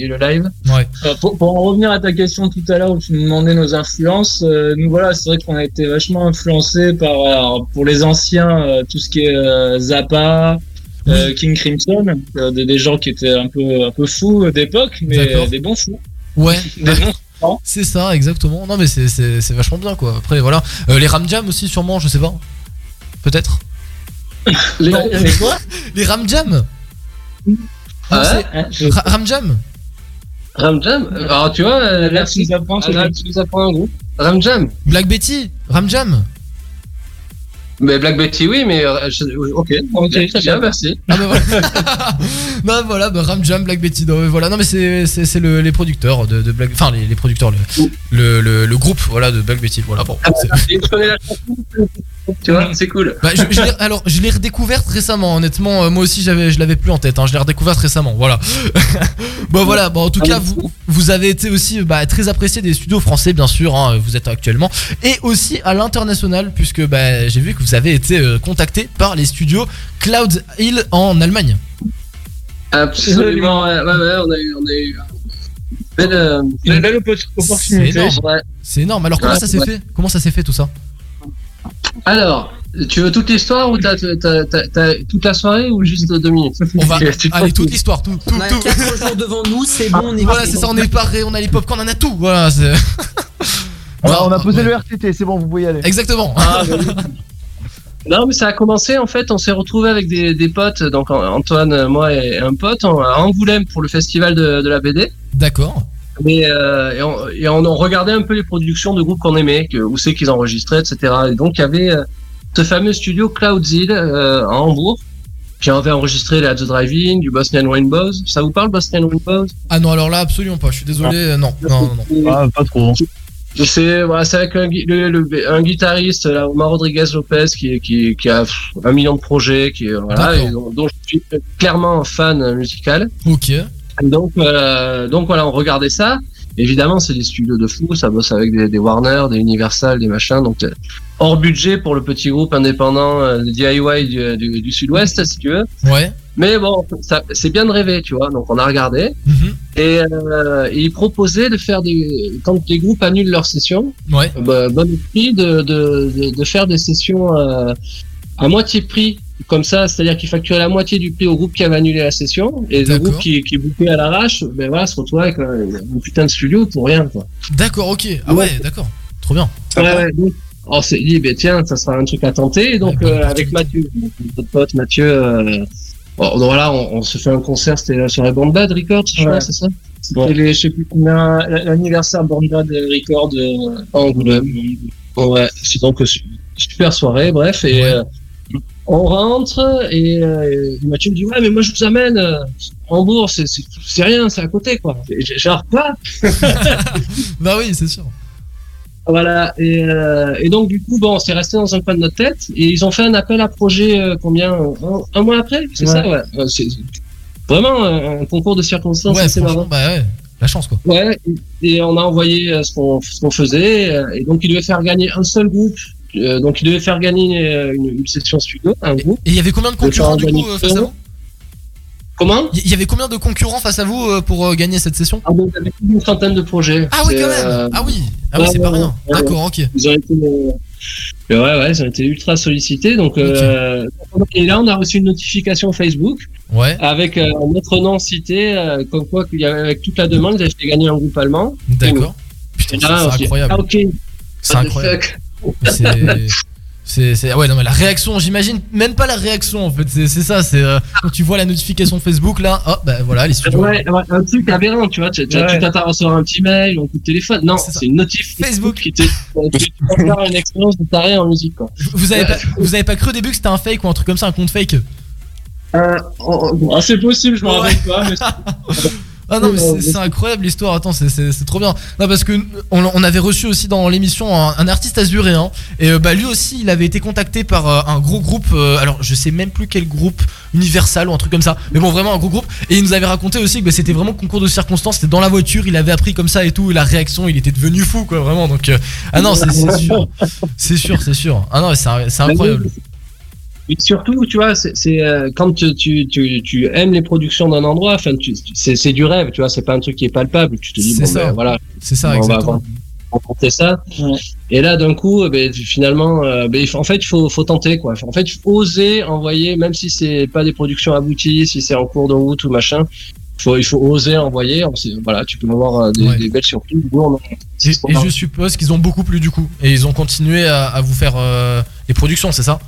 et le live. Ouais. Euh, pour, pour en revenir à ta question tout à l'heure où tu nous demandais nos influences, euh, nous voilà, c'est vrai qu'on a été vachement influencés par, alors, pour les anciens, euh, tout ce qui est Zappa, euh, King Crimson, euh, des, des gens qui étaient un peu, un peu fous d'époque, mais des bons fous. Ouais. [LAUGHS] Des bons C'est ça, exactement. Non, mais c'est- vachement bien, quoi. Après, voilà. Euh, les Ram Jam aussi, sûrement, je sais pas. Peut-être. [LAUGHS] Les, les quoi? Les Ram Jam Ah ouais Ra- Ram Jam Ram Jam Alors tu vois, là tu nous apprends, là, tu nous apprends un groupe. Ram Jam Black Betty Ram Jam Mais Black Betty, oui, mais euh, je- ok, ok, très bien, merci. Ah bah voilà. [LAUGHS] bah voilà, bah Ram Jam, Black Betty, non, mais voilà. Non mais c'est c'est c'est le- les producteurs de, de Black, enfin les, les producteurs, le, le, le, le groupe, voilà, de Black Betty. Voilà, bon. c'est- [LAUGHS] Et je connais la chanson, tu vois, c'est cool. Bah, je, [LAUGHS] alors je l'ai redécouverte récemment, honnêtement. euh, moi aussi j'avais, je l'avais plus en tête. Hein, je l'ai redécouverte récemment. Voilà. [LAUGHS] bon voilà. Bon en tout cas vous, vous avez été aussi bah, très apprécié des studios français bien sûr. hein, vous êtes actuellement et aussi à l'international puisque bah, j'ai vu que vous avez été euh, contacté par les studios Cloud Hill en Allemagne. Absolument, ouais, ouais, ouais, on a eu, on a eu une belle, euh, Une belle C'est opportunité. énorme. Ouais. C'est énorme. Alors comment Ouais, ça s'est ouais. fait? Comment ça s'est fait tout ça? Alors, tu veux toute l'histoire ou t'as, t'as, t'as, t'as toute la soirée ou juste deux minutes? On va [LAUGHS] poses toute tout. l'histoire, tout, tout, On a tout. 4 [LAUGHS] jours devant nous, c'est bon, on est Voilà, c'est ça, on est paré, on a les popcorn, on a tout. Voilà, c'est. [LAUGHS] On a, on a posé Ouais. le RTT, c'est bon, vous pouvez y aller. Exactement. Ah, bah oui. Non, mais ça a commencé en fait. On s'est retrouvé avec des, des potes, donc Antoine, moi et un pote, en- à Angoulême pour le festival de, de la BD. D'accord. Mais euh, et, on, et on en regardait un peu les productions de groupes qu'on aimait, que, où c'est qu'ils enregistraient, etc. Et donc il y avait euh, ce fameux studio Cloudzilla euh, à Hambourg qui avait enregistré les At the Drive-In, du Bosnian Rainbows. Ça vous parle Bosnian Rainbows? Ah non, alors là, absolument pas. Je suis désolé. euh, Non, non, non. non. Ah, pas trop. C'est voilà, avec un, gui- le- le- un guitariste, là, Omar Rodriguez Lopez, qui, qui, qui a un million de projets, qui voilà, D'accord. et dont, dont je suis clairement fan musical. Ok. Donc, euh, donc voilà, on regardait ça. Évidemment, c'est des studios de fou, ça bosse avec des, des Warner, des Universal, des machins, donc euh, hors budget pour le petit groupe indépendant euh, DIY du, du, du Sud-Ouest, si tu veux. Ouais. Mais bon, c'est bien de rêver, tu vois. Donc on a regardé Mhm. et, euh, ils proposaient de faire des quand les groupes annulent leurs sessions, Ouais. bah, bon esprit de, de, de, de faire des sessions euh, à moitié prix comme ça, c'est-à-dire qu'ils facturaient la moitié du prix au groupe qui avait annulé la session et le groupe qui, qui bouquait à l'arrache, ben voilà, se retrouvait avec un, un putain de studio pour rien quoi. D'accord, ok. Ah ouais, d'accord. Trop bien. Ouais, ouais, donc, on s'est dit, ben tiens, ça sera un truc à tenter. Et donc, euh, avec Mathieu, notre pote Mathieu, euh, bon, donc voilà, on, on se fait un concert, c'était sur la Band Bad Records, je crois, c'est ça? C'était les, je sais plus combien, l'anniversaire Bornda de Record euh, Angoulême. Ouais, c'est donc euh, su- super soirée, bref, et Ouais. euh, on rentre et, euh, et Mathieu me dit ouais mais moi je vous amène euh, Hambourg c'est c'est c'est rien c'est à côté quoi Et j'ai- genre quoi [LAUGHS] Bah oui, c'est sûr. Voilà, et, euh, et donc du coup, bon, c'est resté dans un coin de notre tête, et ils ont fait un appel à projet, euh, combien un, un mois après? C'est Ouais. ça, ouais. Euh, C'est vraiment un, un concours de circonstances Ouais, assez franchement, marrant. bah ouais. La chance, quoi. Ouais, et on a envoyé euh, ce qu'on ce qu'on faisait, euh, et donc il devait faire gagner un seul groupe, euh, donc il devait faire gagner euh, une, une session studio, un groupe. Et il y avait combien de concurrents, du coup, euh, face à vous Comment? Il y avait combien de concurrents face à vous pour gagner cette session? Ah, donc, il y avait plus d'une trentaine de projets. Ah oui, quand même. euh, Ah oui. Ah oui, c'est pas rien. D'accord, ok. Ils ont été, euh, ouais, ouais, ils ont été ultra sollicités. Donc, euh, et là, on a reçu une notification Facebook Ouais. avec notre nom cité, comme quoi qu'il y avait avec toute la demande, ils avaient fait gagner un groupe allemand. D'accord. Putain, c'est incroyable. Ah, ok. C'est the incroyable. C'est. Ouais, non, mais la réaction, j'imagine même pas la réaction en fait, c'est, ça, c'est euh, quand tu vois la notification Facebook là, oh bah voilà, les studios. Ouais, ouais, un truc aberrant, tu vois. Tu Ouais. t'attends à recevoir un petit mail ou un coup de téléphone. Non, c'est une notif Facebook qui te tu faire une expérience de taré en musique, quoi. Vous avez, pas, vous avez pas cru au début que c'était un fake ou un truc comme ça, un compte fake? Euh, Ah, c'est possible, je m'en rappelle pas. Mais [LAUGHS] Ah non mais c'est- incroyable l'histoire, attends c'est- trop bien. Non parce que on, on avait reçu aussi dans l'émission un, un artiste azuréen. Et euh, bah lui aussi il avait été contacté par euh, un gros groupe, euh, alors je sais même plus quel groupe, Universal ou un truc comme ça, mais bon vraiment un gros groupe. Et il nous avait raconté aussi que bah, c'était vraiment concours de circonstances, c'était dans la voiture, il avait appris comme ça et tout, et la réaction il était devenu fou quoi vraiment. Donc euh, ah non c'est sûr, [LAUGHS] c'est sûr c'est sûr, ah non c'est c'est incroyable. Et surtout, tu vois, c'est euh, quand tu, tu, tu, tu aimes les productions d'un endroit, enfin, c'est du rêve, tu vois, c'est pas un truc qui est palpable. Tu te dis, bon, ça. ben, voilà, C'est ça on va exactement. rencontrer ça. Et là, d'un coup, euh, ben, finalement, euh, ben, il faut- en fait, il faut, faut tenter, quoi. En fait, il faut oser envoyer, même si c'est pas des productions abouties, si c'est en cours de route ou machin. Faut, il faut oser envoyer. Voilà, tu peux avoir des, Ouais. des belles surprises. Et, et je suppose qu'ils ont beaucoup plu du coup et ils ont continué à, à vous faire euh, les productions c'est ça?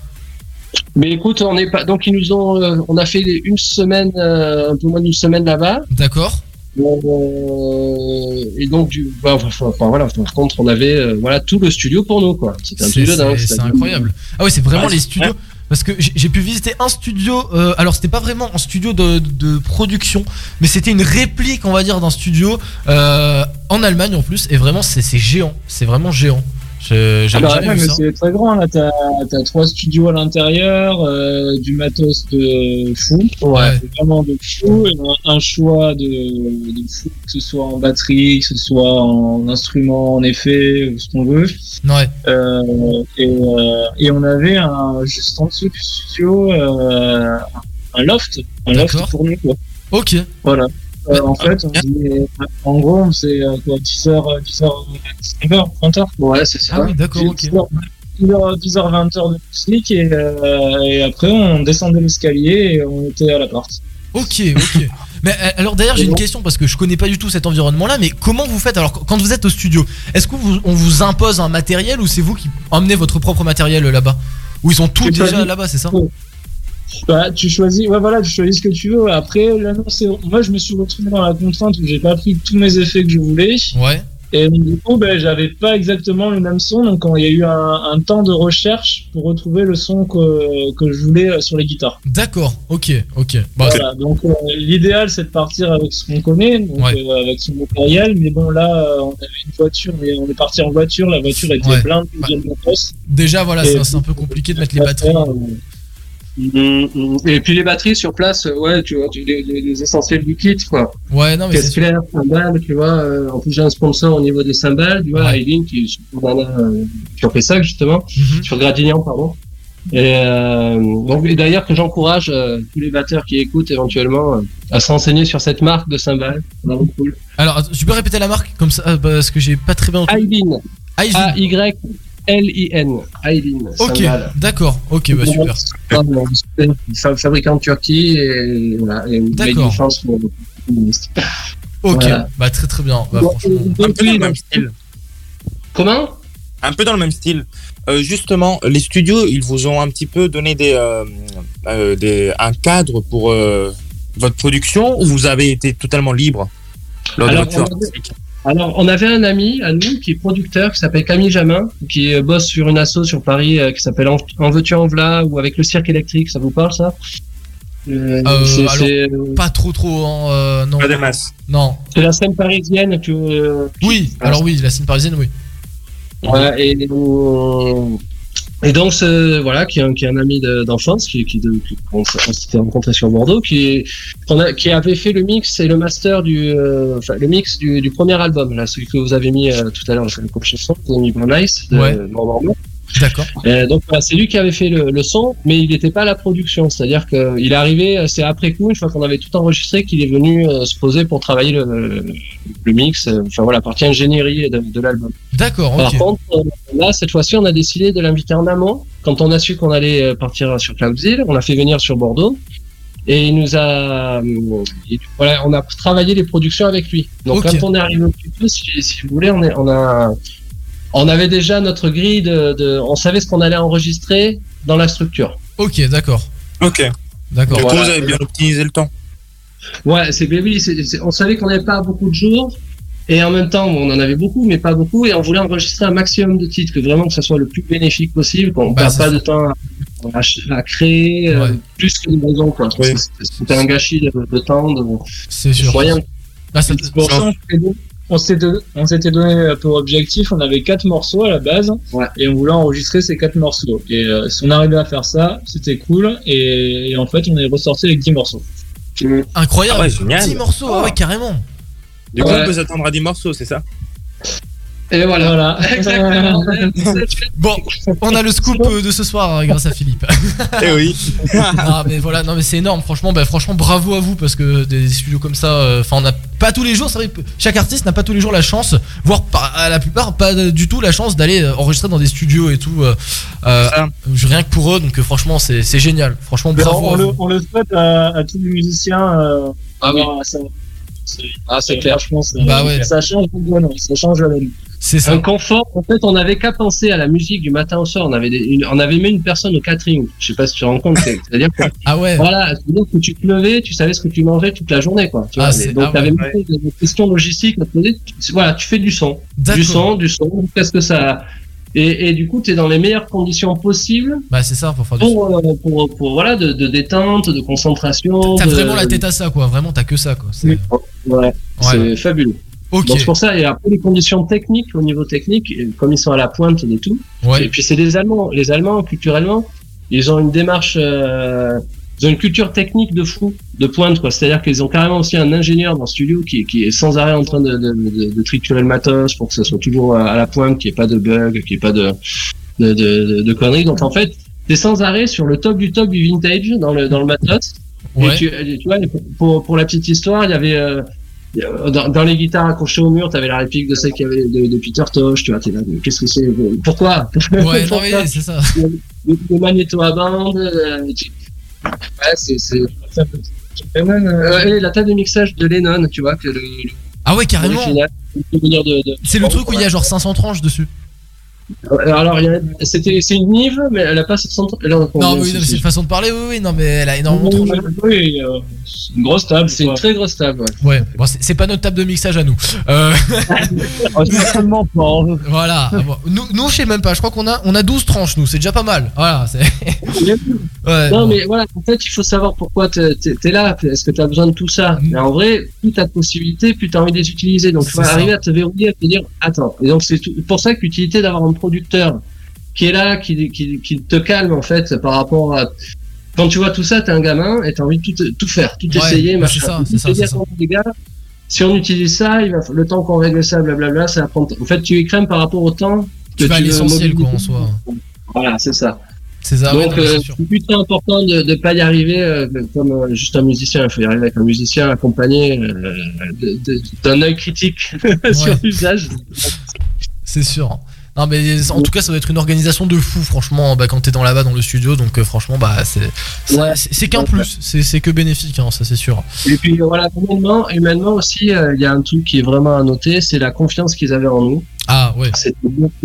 Mais écoute, on est pas. Donc ils nous ont, euh, on a fait une semaine, euh, un peu moins d'une semaine là-bas. D'accord. Euh, et donc du, bah, enfin, voilà. Par contre, on avait, voilà, tout le studio pour nous, quoi. C'était un C'est- studio dingue. c'est- C'est c'est-à-dire- incroyable. Ah oui, c'est vraiment Ouais, les studios. Parce que j'ai pu visiter un studio. alors, c'était pas vraiment un studio de, de production, mais c'était une réplique, on va dire, d'un studio en Allemagne en plus. Et vraiment, c'est géant. C'est vraiment géant. Je- Ah bah jamais ouais, vu mais ça. c'est très grand là, t'as as trois studios à l'intérieur, euh, du matos de fou, Ouais. vraiment de fou, et un, choix de, de fou, que ce soit en batterie, que ce soit en instrument, en effet, ou ce qu'on veut. Ouais. Euh, et, euh, et on avait un, juste en dessous du studio euh, un loft, un loft pour nous quoi. Ok. Voilà. Euh, en fait, on faisait- en gros, on faisait euh, quoi, 10h, 10h, 19h, 20h. Ouais, c'est ça. Ah oui, d'accord, ok. 10h, 10h, 20h de musique et, euh, et après on descendait l'escalier et on était à l'appart. Ok, ok. Mais euh, alors d'ailleurs j'ai une question parce que je connais pas du tout cet environnement-là, mais comment vous faites? Alors quand vous êtes au studio Est-ce qu'on vous, on vous impose un matériel ou c'est vous qui emmenez votre propre matériel là-bas? Ou ils ont tout C'est déjà là-bas, c'est ça? Bah, tu choisis, ouais, voilà, tu choisis ce que tu veux. Après, là, non, c'est- moi, je me suis retrouvé dans la contrainte où j'ai pas pris tous mes effets que je voulais. Ouais. Et du coup, ben, j'avais pas exactement le même son. Donc, il y a eu un, un temps de recherche pour retrouver le son que, que je voulais euh, sur les guitares. D'accord, ok, ok. Bah, Voilà, donc euh, l'idéal c'est de partir avec ce qu'on connaît, donc Ouais. euh, avec son matériel. Mais bon là, euh, on avait une voiture, mais on est parti en voiture. La voiture était Ouais. matos. Déjà voilà, c'est un peu compliqué de mettre les batteries. Mm, mm. Et puis les batteries sur place, euh, ouais, tu vois, tu, les, essentiels du kit, quoi. Ouais, non mais c'est sûr. claire, cymbales, tu vois. euh, en plus, j'ai un sponsor au niveau des cymbales, tu vois, Ouais. Aileen, qui est euh, sur Pessac, justement, Mhm. sur Gradignan, pardon. Et, euh, donc, et d'ailleurs, que j'encourage tous les batteurs qui écoutent éventuellement à se renseigner sur cette marque de cymbales. Vraiment cool. Alors tu peux répéter la marque comme ça parce que j'ai pas très bien entendu. Aileen. Aileen. A-Y-L-I-N. Aileen. Ok, d'accord, ok, bah super. Fabriqué en Turquie et voilà. et D'accord. Ok, Voilà. bah très très bien. Bah, franchement. Un peu dans le même style. Comment? Un peu dans le même style. Euh, justement, les studios, ils vous ont un petit peu donné des, euh, euh, des, un cadre pour euh, votre production ou vous avez été totalement libre lors de votre Alors, on avait un ami à nous qui est producteur, qui s'appelle Camille Jamin, qui euh, bosse sur une asso sur Paris euh, qui s'appelle En, veux-tu en v'là ou avec le cirque électrique. Ça vous parle ça? Euh, Euh, alors, pas trop trop hein, euh, non. Pas des masses. Non. c'est la scène parisienne que. euh, Oui, alors oui, la scène parisienne, oui. Ouais, et, euh, et donc, ce- voilà, qui est un, qui est un ami de- d'enfance, qui, qui, de- qui- on s'était rencontré sur Bordeaux, qui, qu'on a- qui avait fait le mix et le master du, euh, enfin, le mix du, du premier album, là, celui que vous avez mis euh, tout à l'heure, le groupe chanson, vous avez mis Nice, de Ouais. Bordeaux. D'accord. Euh, donc voilà, c'est lui qui avait fait le, le son, mais il n'était pas à la production. C'est-à-dire qu'il est arrivé, euh, c'est après coup, une fois qu'on avait tout enregistré, qu'il est venu euh, se poser pour travailler le, mix, enfin voilà, partie ingénierie de, de l'album. D'accord, Par contre, là, cette fois-ci, on a décidé de l'inviter en amont. Quand on a su qu'on allait partir sur Cloudzilla, on l'a fait venir sur Bordeaux. Et il nous a, voilà, on a travaillé les productions avec lui. Donc quand on est arrivé au studio, si, si vous voulez, on, est, on a, on avait déjà notre grille de, de- on savait ce qu'on allait enregistrer dans la structure. Ok, d'accord. Ok. D'accord. Du coup, Voilà. vous avez bien optimisé le temps. Ouais, c'est oui, on savait qu'on n'avait pas beaucoup de jours. Et en même temps, on en avait beaucoup, mais pas beaucoup, et on voulait enregistrer un maximum de titres, que vraiment que ça soit le plus bénéfique possible, qu'on ne Bah, perde pas ça. de temps à, à créer, euh, Ouais. plus que de raison, quoi. Oui. C'était un gâchis de, de temps, de, C'est de sûr. Ah, ça- pour ça on s'était on s'était donné pour objectif, on avait quatre morceaux à la base, et on voulait enregistrer ces quatre morceaux. Et euh, si on arrivait à faire ça, c'était cool, et, et en fait, on est ressorti avec 10 morceaux. Incroyable. Ah ouais, génial. 10 morceaux, ah ouais, carrément. Du coup, Ouais. on peut s'attendre à 10 morceaux, c'est ça? Et voilà. [LAUGHS] Exactement. Bon, on a le scoop de ce soir euh, grâce à Philippe. [LAUGHS] Eh oui. ah mais voilà, non mais c'est énorme. Franchement, bah, franchement, bravo à vous parce que des studios comme ça, euh, enfin, on n'a pas tous les jours. C'est vrai, que chaque artiste n'a pas tous les jours la chance, voire pas, à la plupart pas du tout la chance d'aller euh, enregistrer dans des studios et tout. euh, euh, rien que pour eux, donc franchement, c'est génial. Franchement, bravo. on, à le, vous. on le souhaite à, à tous les musiciens. Euh, Ah oui. Ah, c'est clair. Franchement, ça, Bah ouais. ça change donne, ça change la. C'est Un confort. En fait, on n'avait qu'à penser à la musique du matin au soir. On avait, des- une- on avait mis une personne au catering. Je sais pas si tu te rends compte. c'est- C'est-à-dire que, ah ouais. voilà, c'est-à-dire que tu te levais, tu savais ce que tu mangeais toute la journée, quoi. Tu Ah, vois, c'est- mais donc, ah t'avais ouais. des questions logistiques à te poser. Tu- Voilà, tu fais du son. Du son, du son. Qu'est-ce que ça, et, et du coup, tu es dans les meilleures conditions possibles Bah c'est ça pour faire du. pour, euh, pour, pour, voilà, de, de détente, de concentration. T'as de- vraiment la tête à ça, quoi. Vraiment, t'as que ça, quoi. C'est- Ouais, c'est fabuleux. Ok. Donc c'est pour ça, et après les conditions techniques, au niveau technique, et comme ils sont à la pointe de tout, Ouais. et puis c'est des Allemands, les Allemands, culturellement, ils ont une démarche, euh, ils ont une culture technique de fou, de pointe, quoi. C'est-à-dire qu'ils ont carrément aussi un ingénieur dans le studio qui, qui est sans arrêt en train de, de, de, de triturer le matos pour que ça soit toujours à la pointe, qu'il n'y ait pas de bug, qu'il n'y ait pas de, de, de, de conneries. Donc en fait, t'es sans arrêt sur le top du top du vintage dans le, dans le matos. Ouais. Et tu, tu vois, pour, pour la petite histoire, il y avait, euh, dans, dans les guitares accrochées au mur, t'avais la réplique de celle qu'il y avait de, de Peter Tosh, tu vois, t'es là, qu'est-ce que c'est? Pourquoi? Ouais, [LAUGHS] non, Pourquoi mais c'est ça. Le, le magnéto à bande, euh, tu- ouais, c'est, c'est, euh, la table de mixage de Lennon, tu vois, que le, le- Ah ouais, carrément. l'original, le souvenir de- de- C'est le truc où il y a genre 500 tranches dessus. Euh, Alors, c'était, c'est une Nive, mais elle a pas 700. elle en a Non, oui, c'est- une façon de parler, oui, oui, non, mais elle a énormément de tranches. Oui, euh, une grosse table. C'est une très grosse table, ouais. Ouais, bon, c'est pas notre table de mixage à nous. Euh... [LAUGHS] Certainement pas. voilà. Bon, Nous, nous, je sais même pas. Je crois qu'on a, on a 12 tranches, nous. C'est déjà pas mal. Voilà. [LAUGHS] Ouais, non, bon. mais voilà, en fait, il faut savoir pourquoi t'es t'es là. Est-ce que tu as besoin de tout ça Mais en vrai, plus tu as de possibilités, plus tu as envie de les utiliser. Donc, il faut ça. arriver à te verrouiller, à te dire Attends. Et donc, c'est pour ça que l'utilité d'avoir un producteur qui est là, qui, qui, qui te calme, en fait, par rapport à. Quand tu vois tout ça, t'es un gamin et t'as envie de tout, tout faire, tout Ouais, essayer, machin. c'est ça, c'est ça, les gars, si on utilise ça, il va, le temps qu'on règle ça, blablabla, ça va prendre. En fait, tu écrèmes par rapport au temps que Tu vas à l'essentiel, quoi, en soi. Voilà, c'est ça. C'est ça, Donc, euh, c'est plutôt important de ne pas y arriver euh, comme euh, juste un musicien. Il faut y arriver avec un musicien accompagné d'un œil critique [LAUGHS] sur l'usage. C'est sûr. Non mais en tout cas ça doit être une organisation de fou franchement bah, quand t'es dans là-bas dans le studio donc euh, franchement bah c'est Ouais. qu'un Ouais. plus c'est que bénéfique hein, ça c'est sûr. Et puis voilà, humainement, humainement aussi, euh, il y a un truc qui est vraiment à noter, c'est la confiance qu'ils avaient en nous. Ah ouais.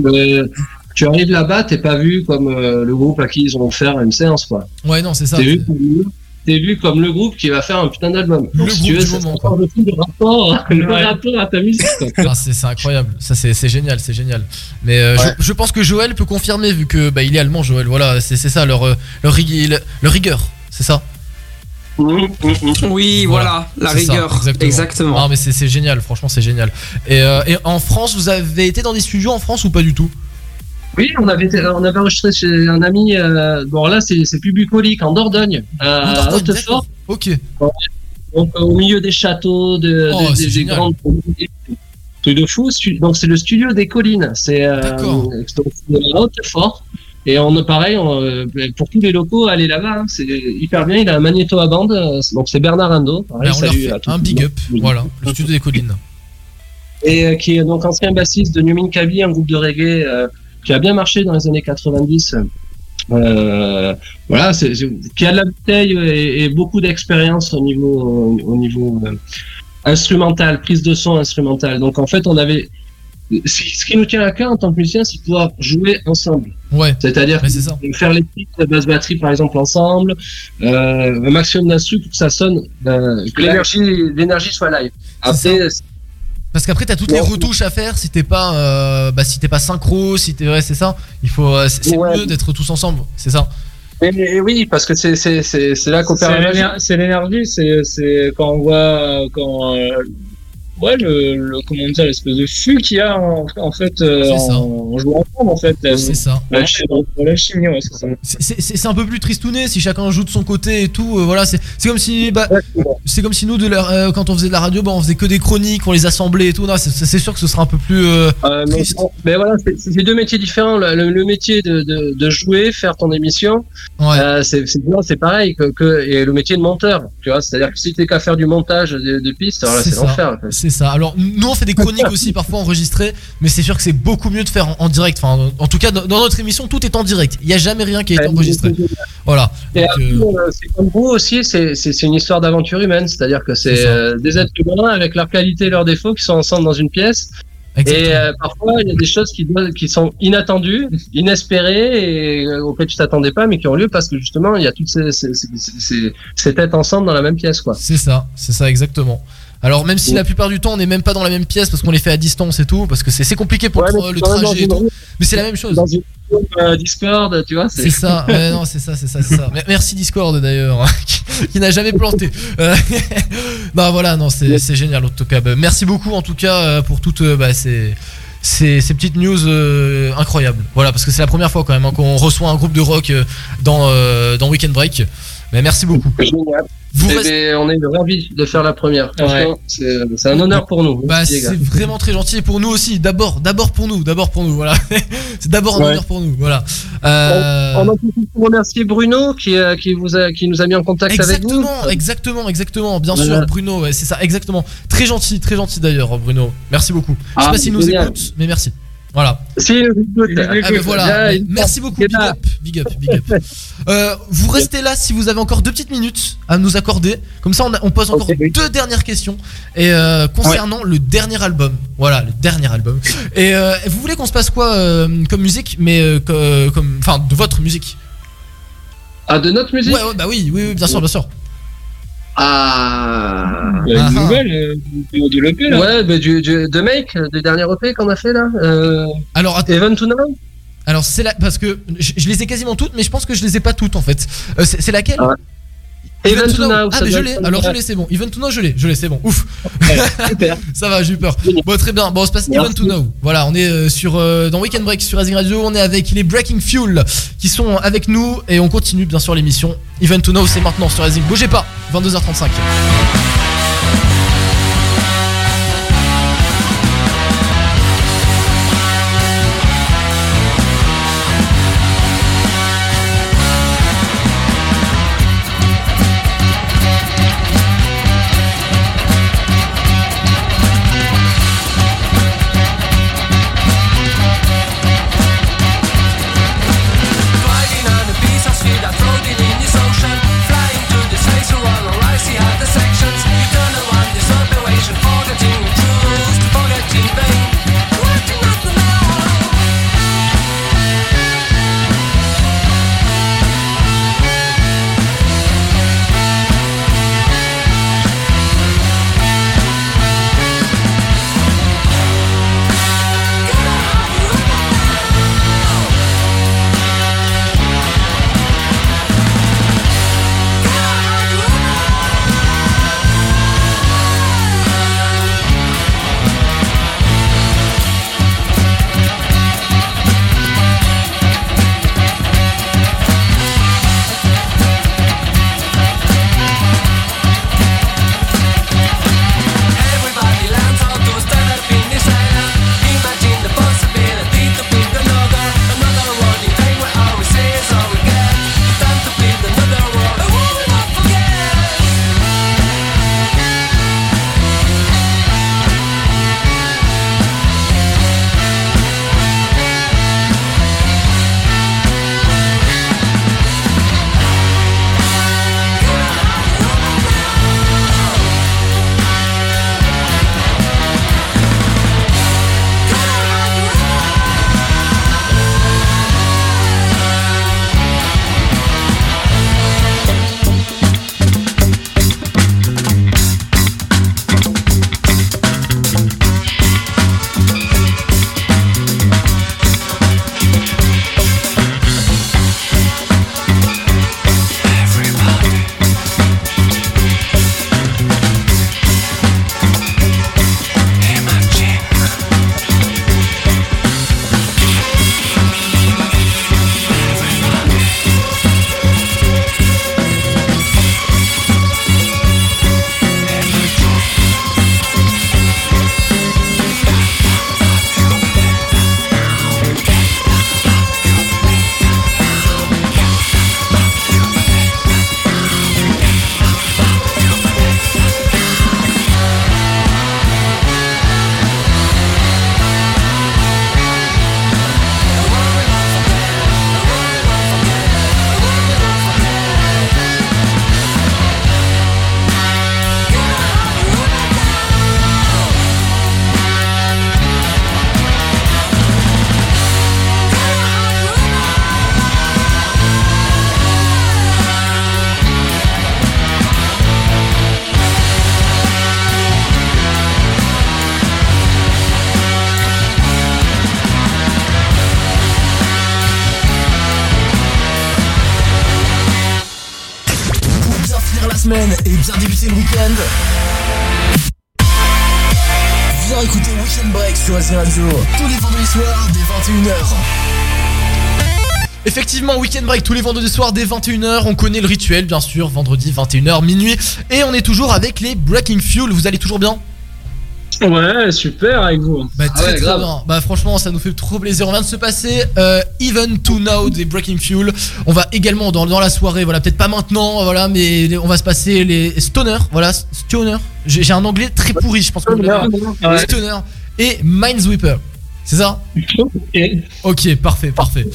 Euh, tu arrives là-bas, t'es pas vu comme le groupe à qui ils vont faire une séance, quoi. Ouais non c'est ça. T'es vu, comme- t'es vu comme le groupe qui va faire un putain d'album. Le si groupe veux, du moment, le rapport, [LAUGHS] le Ouais. rapport à ta musique. [LAUGHS] Ah, c'est incroyable, ça c'est génial, c'est génial. Mais euh, Ouais. je, je pense que Joël peut confirmer vu que bah, il est allemand Joël, voilà c'est ça leur, euh, leur, rig- leur rigueur, c'est ça? Oui, voilà, la ça, rigueur. exactement. Non mais c'est c'est génial, franchement c'est génial. Et, euh, et en France vous avez été dans des studios en France ou pas du tout? Oui, on avait, on avait enregistré chez un ami. Euh, bon, là, c'est c'est plus bucolique, en Dordogne, à En Dordogne, Hautefort. Ok. Donc, euh, au milieu des châteaux, de, Oh, des- des, grandes. Truc de fou. Donc, c'est le studio des collines. C'est euh, à Hautefort. Et on pareil, on, euh, pour tous les locaux, allez là-bas, hein, c'est hyper bien. Il a un magnéto à bande, euh, donc c'est Bernard Ando. Pareil, on leur salut à un big up, voilà, le studio des collines. et euh, qui est donc ancien bassiste de New Minkabi, un groupe de reggae euh, qui a bien marché dans les années 90. Euh, voilà, c'est, qui a de la bouteille et, et beaucoup d'expérience au niveau, au niveau euh, instrumental, prise de son instrumental. Donc en fait, on avait ce ce qui nous tient à cœur en tant que musicien, c'est de pouvoir jouer ensemble. Ouais. C'est-à-dire faire les titres de basse batterie par exemple ensemble, euh, un maximum d'instruments pour que ça sonne, euh, que l'énergie, l'énergie soit live. Après, Parce qu'après t'as toutes les retouches à faire si t'es pas euh, bah si t'es pas synchro, si t'es ouais c'est ça. Il faut euh, c'est Ouais. mieux d'être tous ensemble, c'est ça. Et, et oui, parce que c'est c'est là C'est qu'opère la magie. l'éner- c'est l'énergie, c'est c'est quand on voit euh, quand euh, ouais, le, le comment dire, l'espèce de flux qu'il y a en, en fait euh, en, en jouant ensemble en fait. C'est ça. La, la chimie, ouais, c'est ça. C'est- un peu plus tristouné si chacun joue de son côté et tout. euh, voilà, c'est comme si bah, c'est comme si nous de la- euh, quand on faisait de la radio, bah, on faisait que des chroniques, on les assemblait et tout. C'est- sûr que ce sera un peu plus. euh, Euh, mais, mais voilà, c'est deux métiers différents. Le, métier de, de, de jouer, faire ton émission, euh, c'est c'est pareil que, que et le métier de monteur. Tu vois, c'est-à-dire que si t'es qu'à faire du montage de, de pistes, alors là, c'est l'enfer. C'est ça. Alors nous on fait des chroniques aussi [LAUGHS] parfois enregistrées, mais c'est sûr que c'est beaucoup mieux de faire en, en direct. Enfin, en tout cas dans, dans notre émission tout est en direct. Il y a jamais rien qui a été enregistré. Voilà. Euh, euh, c'est comme vous aussi, c'est une histoire d'aventure humaine, c'est-à-dire que c'est euh, des êtres humains avec leurs qualités et leurs défauts qui sont ensemble dans une pièce. Et euh, parfois, il y a des choses qui, sont inattendues, inespérées et euh, auxquelles tu t'attendais pas, mais qui ont lieu parce que justement, il y a toutes ces, ces, ces, ces- ces têtes ensemble dans la même pièce, quoi. C'est ça, c'est ça exactement. Alors même si la plupart du temps on n'est même pas dans la même pièce parce qu'on les fait à distance et tout, parce que c'est c'est compliqué pour Ouais, le, trajet et tout, mais c'est la même chose. Dans une euh, Discord, tu vois. C'est ça, ouais, non, c'est ça, c'est ça, c'est ça. Mer- Merci Discord d'ailleurs, hein, qui, qui n'a jamais planté. Euh, [LAUGHS] bah voilà, non, c'est c'est génial en tout cas. Bah, merci beaucoup en tout cas euh, pour toutes bah, ces, ces, ces petites news euh, incroyables. Voilà, parce que c'est la première fois quand même hein, qu'on reçoit un groupe de rock dans, euh, dans Weekend Break. Mais merci beaucoup. Génial. Vous Eh restez- ben, on est ravis de faire la première. C'est un honneur pour nous. Bah, les gars. c'est vraiment très gentil et pour nous aussi. D'abord, d'abord pour nous, d'abord pour nous. Voilà, [LAUGHS] c'est d'abord un Ouais. honneur pour nous. Voilà. Euh, On en profite pour remercier Bruno qui, euh, qui, vous a, qui nous a mis en contact avec vous. Exactement, exactement, exactement. Bien Voilà. sûr, Bruno, ouais, c'est ça, exactement. Très gentil, très gentil d'ailleurs, Bruno. Merci beaucoup. Je sais Ah, pas s'il nous écoute, mais merci. Voilà. Si. Ah, voilà. Merci beaucoup. Big up, big up, big up. [LAUGHS] Euh, vous restez là si vous avez encore deux petites minutes à nous accorder. Comme ça, on, a- on pose encore deux dernières questions. Et euh, concernant le dernier album, voilà, le dernier album. Et euh, vous voulez qu'on se passe quoi comme musique, mais co- comme, enfin, de votre musique? Ah, de notre musique? Ouais, ouais, bah oui, oui, oui, bien sûr, bien sûr. Ah. Il y a une Ah, nouvelle euh, de, l'EP là. Ouais, bah, du, du, de Make, du dernier EP qu'on a fait là. Euh, Alors, att- Even to Now Alors c'est là parce que je, je les ai quasiment toutes, mais je pense que je les ai pas toutes en fait. Euh, c'est laquelle? Ah. Even to Now, Ah mais je l'ai. Alors je l'ai, c'est bon. Even to Know, je l'ai, je l'ai, c'est bon. Ouf. [LAUGHS] Super. Ça va, j'ai eu peur. Bon très bien. Bon on se passe Merci. Even to Know. Voilà, on est euh, sur euh, dans Weekend Break sur Rising Radio. On est avec les Breaking Fuel qui sont avec nous et on continue bien sûr l'émission. Even to Know, c'est maintenant sur Rising. Bougez pas. 22h35. 21h. Effectivement, Weekend Break tous les vendredis soirs dès 21h. On connaît le rituel, bien sûr, vendredi 21h, minuit. Et on est toujours avec les Breaking Fuel. Vous allez toujours bien? Ouais, super avec vous. Bah, Ah très ouais, très grave. bien. Bah, franchement, ça nous fait trop plaisir. On vient de se passer euh, Even to Now des Breaking Fuel. On va également dans, dans la soirée, voilà, peut-être pas maintenant, voilà, mais on va se passer les Stoner, voilà, Stoner. J'ai un anglais très pourri, je pense que vous. Stoner et Minesweeper. C'est ça Ok, parfait, parfait.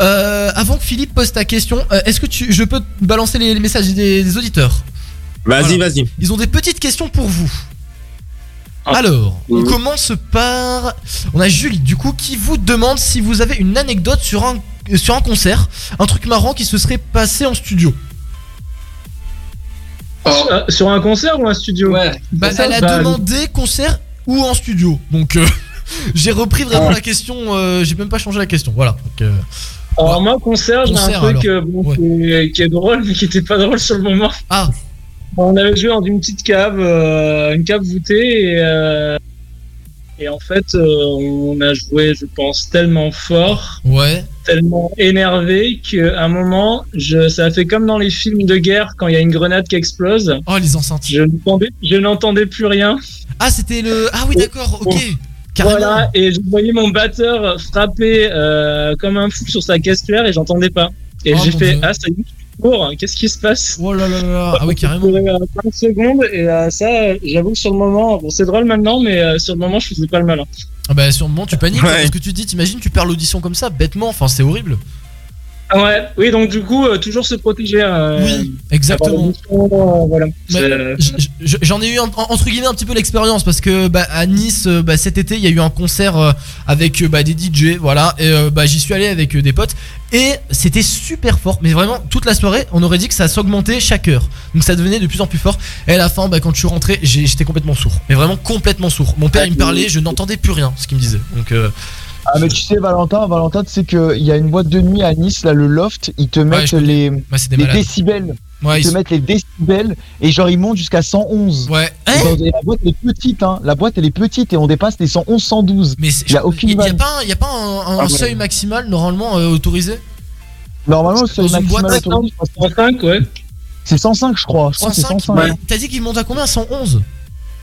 Euh, avant que Philippe pose ta question, euh, est-ce que tu, je peux te balancer les, les messages des, des auditeurs Vas-y, Voilà. vas-y. Ils ont des petites questions pour vous. Alors, on commence par. On a Julie, du coup, qui vous demande si vous avez une anecdote sur un, sur un concert, un truc marrant qui se serait passé en studio. Euh, sur un concert ou un studio? Ouais. Bah, elle a demandé concert ou en studio. Donc, euh, [LAUGHS] j'ai repris vraiment Ah. la question. euh, j'ai même pas changé la question. Voilà. Donc, euh, Alors moi, concert, j'ai un truc euh, bon, qui, est, qui est drôle, mais qui était pas drôle sur le moment. Ah. On avait joué dans une petite cave, une cave voûtée, et, et en fait, on a joué, je pense, tellement fort, ouais. tellement énervé qu'à un moment, je, ça a fait comme dans les films de guerre quand il y a une grenade qui explose. Oh, les enceintes. Je n'entendais, je n'entendais plus rien. Ah, c'était le. Ah oui, d'accord, ok. Carrément. Voilà, et je voyais mon batteur frapper euh, comme un fou sur sa caisse claire et j'entendais pas. Et Oh, j'ai fait Dieu. Ah, ça y est, cours, qu'est-ce qui se passe? Oh là là là, ah oui, [LAUGHS] carrément. 30 secondes, et euh, ça, euh, j'avoue que sur le moment, bon, c'est drôle maintenant, mais euh, sur le moment, je faisais pas le malin. Ah bah, sur le moment, tu paniques. Ouais. Parce que tu te dis, t'imagines, tu perds l'audition comme ça, bêtement. Enfin, c'est horrible. Ah ouais, oui, donc du coup, euh, toujours se protéger. euh, Oui, exactement. euh, voilà. J- j- J'en ai eu en- en- entre guillemets un petit peu l'expérience parce que bah, à Nice euh, bah, cet été il y a eu un concert euh, avec euh, bah, des DJ voilà et euh, bah, j'y suis allé avec euh, des potes et c'était super fort. Mais vraiment toute la soirée on aurait dit que ça s'augmentait chaque heure. Donc ça devenait de plus en plus fort. Et à la fin bah, quand je suis rentré j'étais complètement sourd. Mais vraiment complètement sourd. Mon père il me parlait je n'entendais plus rien ce qu'il me disait. Donc euh, Ah mais tu sais Valentin, Valentin tu sais qu'il y a une boîte de nuit à Nice, là le loft, ils te mettent les, malades. décibels. Ouais, ils ils te sont- mettent les décibels et genre ils montent jusqu'à 111. Ouais. Et la boîte elle est petite hein. La boîte elle est petite et on dépasse les 111 112. mais il y a aucune il y a vanne. pas un, il y a pas un, un Ah ouais. seuil maximal normalement euh, autorisé? Normalement le seuil maximal boîte, autorisé, je crois, 105 ouais. c'est 105 je crois. Je crois que c'est 105 105. ouais. T'as dit qu'il monte à combien? 111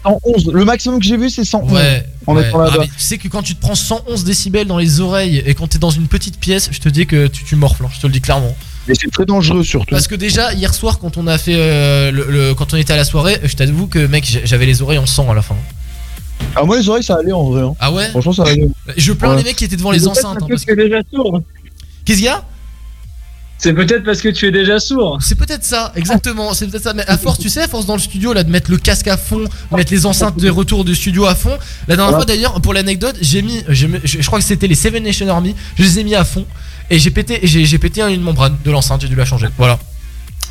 111. Le maximum que j'ai vu c'est 111. Ouais. En ouais. Ah, mais tu sais que quand tu te prends 111 décibels dans les oreilles et quand t'es dans une petite pièce, je te dis que tu, tu morfles, hein, je te le dis clairement. Mais c'est très dangereux surtout. Parce que déjà hier soir quand on a fait euh, le, le- quand on était à la soirée, je t'avoue que mec j'avais les oreilles en sang à la fin. Ah moi les oreilles ça allait en vrai. hein. Ah ouais? Franchement ça allait. Je plains Ouais. les mecs qui étaient devant les enceintes. hein, parce que déjà sourd. Qu'est-ce qu'il y a? C'est peut-être parce que tu es déjà sourd. C'est peut-être ça, exactement, c'est peut-être ça. Mais à force, tu sais, à force dans le studio là de mettre le casque à fond, mettre les enceintes de retour du studio à fond. La dernière fois d'ailleurs, pour l'anecdote, j'ai mis, je, crois que c'était les Seven Nation Army, je les ai mis à fond et j'ai pété, j'ai pété une membrane de l'enceinte, j'ai dû la changer. Voilà.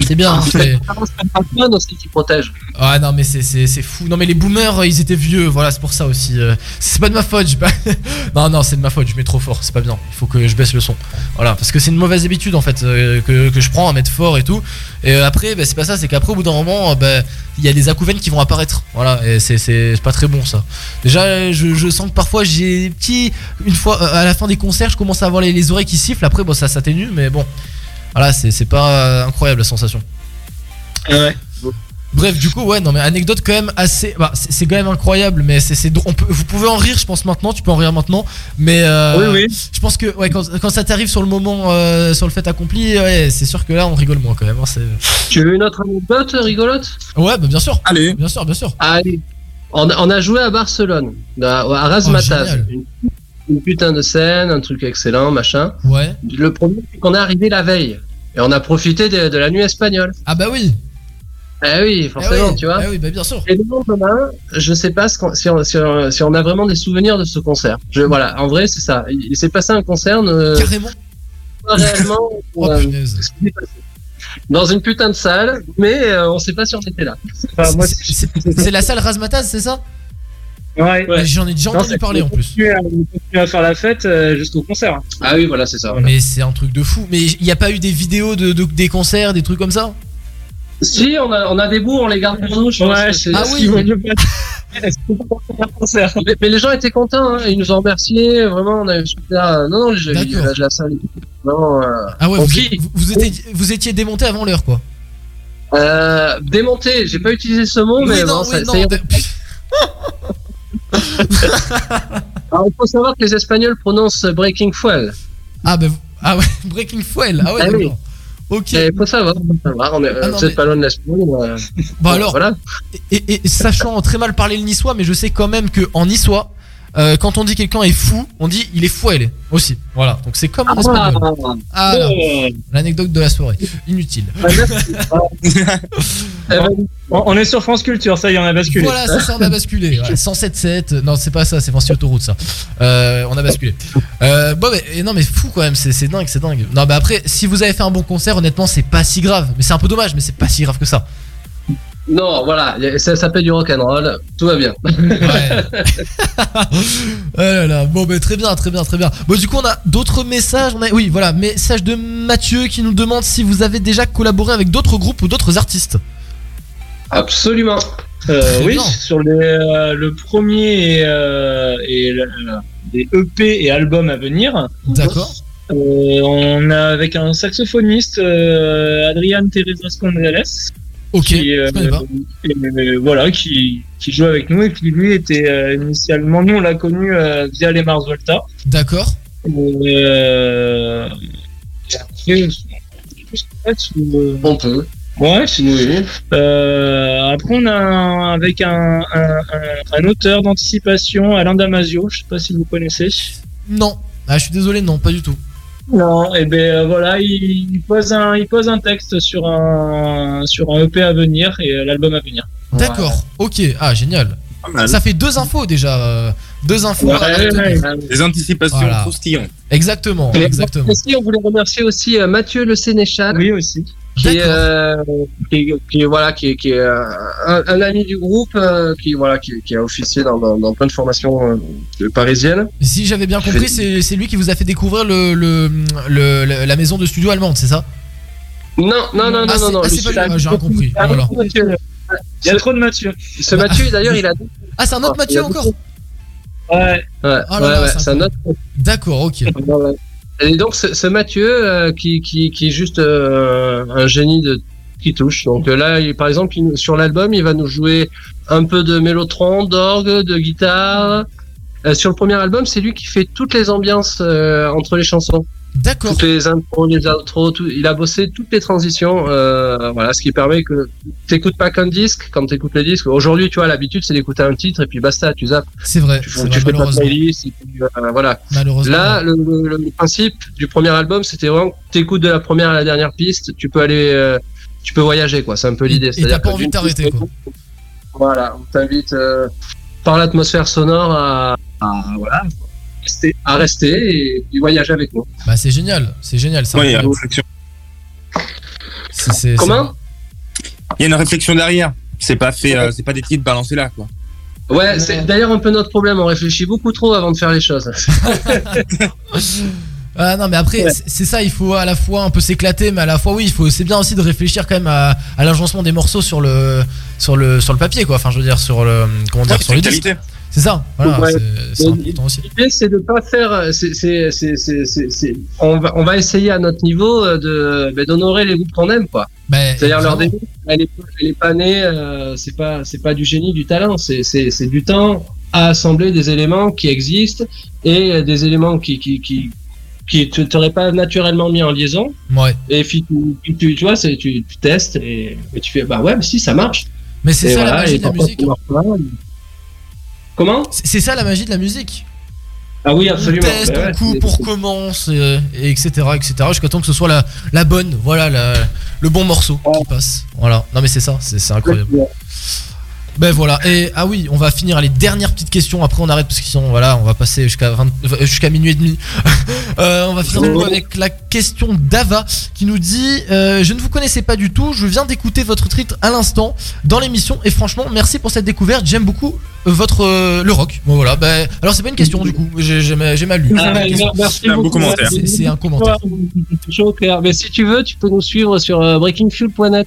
C'est bien. hein, c'est- [LAUGHS] qui protège. Ah non mais c'est- fou. Non mais les boomers ils étaient vieux, voilà c'est pour ça aussi. euh, C'est pas de ma faute. Pas... [LAUGHS] non non c'est de ma faute, je mets trop fort, c'est pas bien. Il faut que je baisse le son. Voilà parce que c'est une mauvaise habitude en fait euh, que, que je prends à mettre fort et tout. Et euh, après bah, c'est pas ça, c'est qu'après au bout d'un moment bah, il y a des acouphènes qui vont apparaître. Voilà et c'est c'est pas très bon ça. Déjà je, je sens que parfois j'ai des petits une fois à la fin des concerts je commence à avoir les, les oreilles qui sifflent. Après bon ça s'atténue mais bon voilà c'est c'est pas euh, incroyable la sensation. Ouais. Bref, du coup, ouais, non, mais anecdote quand même assez. Bah, c'est quand même incroyable, mais c'est. c'est drôle. On peut, vous pouvez en rire, je pense, maintenant. Tu peux en rire maintenant. Mais. euh, Oui, oui. Je pense que, ouais, quand, quand ça t'arrive sur le moment, euh, sur le fait accompli, ouais, c'est sûr que là, on rigole moins quand même. hein, Tu veux une autre anecdote rigolote? Ouais, bah, bien sûr. Allez. Bien sûr, bien sûr. Allez. On a, on a joué à Barcelone, à, à Razmataz. génial. une, une putain de scène, un truc excellent, machin. Ouais. Le problème, c'est qu'on est arrivé la veille. Et on a profité de, de la nuit espagnole. Ah, bah oui. Eh oui, forcément, Eh oui, tu vois. eh oui, bah, bien sûr. Et le lendemain, je sais pas ce si, on, si, on, si on a vraiment des souvenirs de ce concert. Je, voilà, en vrai, c'est ça. Il, s'est passé un concert. euh, Carrément. pas réellement. [LAUGHS] Oh, euh. Dans une putain de salle, mais euh, on sait pas si on était là. Enfin, c'est la salle Razmataz, c'est ça? Ouais. J'en ai déjà Non, entendu parler en plus. à- on continue à faire la fête euh, jusqu'au concert. Ah oui, voilà, c'est ça. Mais c'est un truc de fou. Mais il n'y a pas eu des vidéos de, de- des concerts, des trucs comme ça? Si, on a, on a des bouts, on les garde pour nous. Je pense Ouais, c'est ah ce oui. [LAUGHS] mais, mais les gens étaient contents, hein, ils nous ont remerciés, vraiment, on a eu super. euh, Non, non, j'ai la salle. Non, euh, Ah ouais, vous, vous, étiez, vous étiez démonté avant l'heure, quoi. Euh, démonté, j'ai pas utilisé ce mot, mais non, bon, oui, ça, non, ça [LAUGHS] [LAUGHS] Alors, il faut savoir que les Espagnols prononcent Breaking Fuel. Ah, bah, vous- ah ouais, [LAUGHS] Breaking Fuel. Ah ouais, Ah oui. Ok. Il faut savoir, faut savoir, on est, Ah non, vous êtes mais- pas loin de l'Espagne. euh, Bon alors, voilà. et, sachant très mal parler le niçois, mais je sais quand même que en niçois, euh, quand on dit quelqu'un est fou, on dit il est fuel aussi. Voilà, donc c'est comme en espagnol. Ah, l'anecdote de la soirée, inutile. On on est sur France Culture, ça y est, on a basculé. Voilà, c'est ça, on a basculé. Ouais, [LAUGHS] 107.7, non, c'est pas ça, c'est France Autoroute ça. Euh, on a basculé. Euh, bon, mais non, mais fou quand même, c'est c'est dingue, c'est dingue. Non, bah après, si vous avez fait un bon concert, honnêtement, c'est pas si grave. Mais c'est un peu dommage, mais c'est pas si grave que ça. Non, voilà, ça s'appelle du rock'n'roll, tout va bien. [LAUGHS] Oh là là, bon bah très bien, très bien, très bien. Bon du coup on a d'autres messages, on a oui voilà, message de Mathieu qui nous demande si vous avez déjà collaboré avec d'autres groupes ou d'autres artistes. Absolument. Euh, oui, bien. sur les, euh, le premier et, euh, et les EP et albums à venir. D'accord. On a avec un saxophoniste, Adrian Teresa Scondales. Ok, qui, euh, je connais pas. et, euh, voilà, qui, qui joue avec nous et qui lui était euh, initialement, nous on l'a connu euh, via les Mars Volta. D'accord. Euh, après, euh, On peut. Ouais, Euh, après, on a un- avec un, un, un- un auteur d'anticipation, Alain Damasio, je sais pas si vous connaissez. Non. Ah je suis désolé, non, pas du tout. Non, et ben euh, voilà, il, il pose un, il pose un texte sur un, sur un EP à venir et euh, l'album à venir. D'accord, ok, ah génial. Ça fait deux infos déjà. euh, deux infos. Ouais, à ouais, retenir. ouais. Des anticipations Voilà. croustillantes. Exactement, Et exactement. Aussi, on voulait remercier aussi Mathieu Le Sénéchal. Oui, aussi. Qui est, euh, qui, est- qui voilà, qui est, qui est euh, un, un ami du groupe, euh, qui voilà, qui, qui a officié dans, dans, dans plein de formations euh, parisiennes. Si j'avais bien compris, c'est c'est lui qui vous a fait découvrir le, le, le- le- la maison de studio allemande, c'est ça? Non, non, non, non, Ah, non, c'est- non. ah, c'est pas lui, ah, j'ai rien compris. Ah, Voilà. Il y a trop de Mathieu. Ce Mathieu, d'ailleurs, il a. Ah, c'est un autre Ah, Mathieu encore? Ouais. Ouais, Oh là ouais, là, ouais, c'est c'est un autre. D'accord, ok. Et donc, ce, Mathieu, euh, qui, qui, qui est juste euh, un génie de qui touche. Donc euh, là, il- par exemple, sur l'album, il va nous jouer un peu de mélotron, d'orgue, de guitare. Sur le premier album, c'est lui qui fait toutes les ambiances entre les chansons. D'accord. Toutes les intros, les outros, tout, il a bossé toutes les transitions. Euh, voilà, ce qui permet que t'écoutes pas qu'un disque quand t'écoutes le disque. Aujourd'hui, tu vois, l'habitude, c'est d'écouter un titre et puis basta, tu zappes. C'est vrai, Tu, tu vrai, fais ta playlist et puis, euh, voilà. Malheureusement. Là, le, le- le principe du premier album, c'était vraiment que t'écoutes de la première à la dernière piste, tu peux aller, euh, tu peux voyager, quoi. C'est un peu l'idée. Et t'as pas envie de t'arrêter, quoi. Voilà, on t'invite par l'atmosphère sonore à, à, voilà, rester, à rester et, puis voyager avec nous. Bah, c'est génial, c'est génial. c'est Ouais, il y a une réflexion. C'est- c'est- Comment? Il y a une réflexion derrière. C'est pas fait, euh, c'est pas des titres balancés là, quoi. Ouais, c'est d'ailleurs un peu notre problème. On réfléchit beaucoup trop avant de faire les choses. [LAUGHS] Ah non mais après c'est- c'est ça il faut à la fois un peu s'éclater mais à la fois oui il faut c'est bien aussi de réfléchir quand même à, à l'agencement des morceaux sur le sur le sur le papier quoi enfin je veux dire sur le comment dire Ouais, sur le c'est disque qualité. C'est ça voilà Ouais. c'est- c'est important aussi L'idée, c'est de pas faire. On, va, on va essayer à notre niveau euh, de ben, d'honorer les groupes qu'on aime, quoi. Ben, C'est-à-dire leur début, elle est, elle pas née. euh, c'est pas c'est pas du génie, du talent. C'est c'est c'est du temps à assembler des éléments qui existent et euh, des éléments qui qui qui qui te t'auraient pas naturellement mis en liaison. ouais Et puis tu, tu, tu- vois, tu, tu testes et, et tu fais bah ouais, mais si ça marche. mais c'est ça la voilà, magie et de la musique. Comment c'est ça la magie de la musique. Ah oui, on absolument. teste Ben on ouais, coupe c'est- on recommence et, et etc etc jusqu'à temps que ce soit la, la bonne voilà la- le bon morceau qui passe. Voilà. Non mais c'est ça c'est incroyable. Ben voilà, et ah oui, on va finir les dernières petites questions, après on arrête parce qu'ils sont, voilà, on va passer jusqu'à 20 euh, jusqu'à minuit et demi. [LAUGHS] Euh, on va finir avec la question d'Ava qui nous dit euh, Je ne vous connaissais pas du tout, je viens d'écouter votre titre à l'instant dans l'émission et franchement, merci pour cette découverte, j'aime beaucoup euh, votre euh, le rock. Bon voilà, ben alors c'est pas une question du coup, j'ai j'ai mal j'ai mal lu. Ah, merci C'est un beau beaucoup. commentaire. C'est- C'est un commentaire. Chaud. Mais si tu veux, tu peux nous suivre sur euh, breakingfuel.net.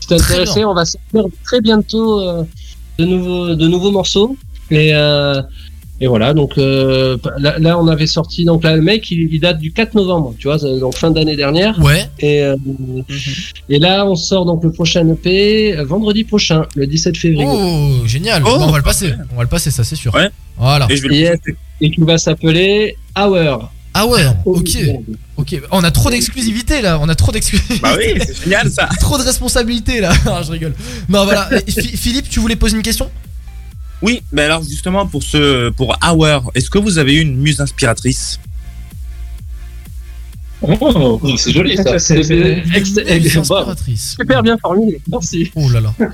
Si t'es Très intéressé, bien. on va sortir très bientôt euh, de nouveaux de nouveaux morceaux. Et euh, et voilà, donc euh, là, là, on avait sorti donc là le mec il, il date du 4 novembre, tu vois, donc fin d'année dernière. Ouais. Et euh, et là on sort donc le prochain EP euh, vendredi prochain, le 17 février. Oh, génial. Oh. Bon, on va le passer. On va le passer, ça c'est sûr. Ouais. Voilà. Et je vais le Yes. et qui va s'appeler Hour. Ah ouais, ok. Ok, on a trop d'exclusivité là, on a trop d'exclusivité. Bah oui, c'est génial ça. [LAUGHS] trop de responsabilité là. [LAUGHS] Je rigole. Non, voilà. [LAUGHS] Philippe, tu voulais poser une question? Oui, mais alors justement pour ce pour Hour, est-ce que vous avez eu une muse inspiratrice? Oh, c'est joli ça. C'est- inspiratrice. Super bien formulé, merci. Oh là là. [LAUGHS]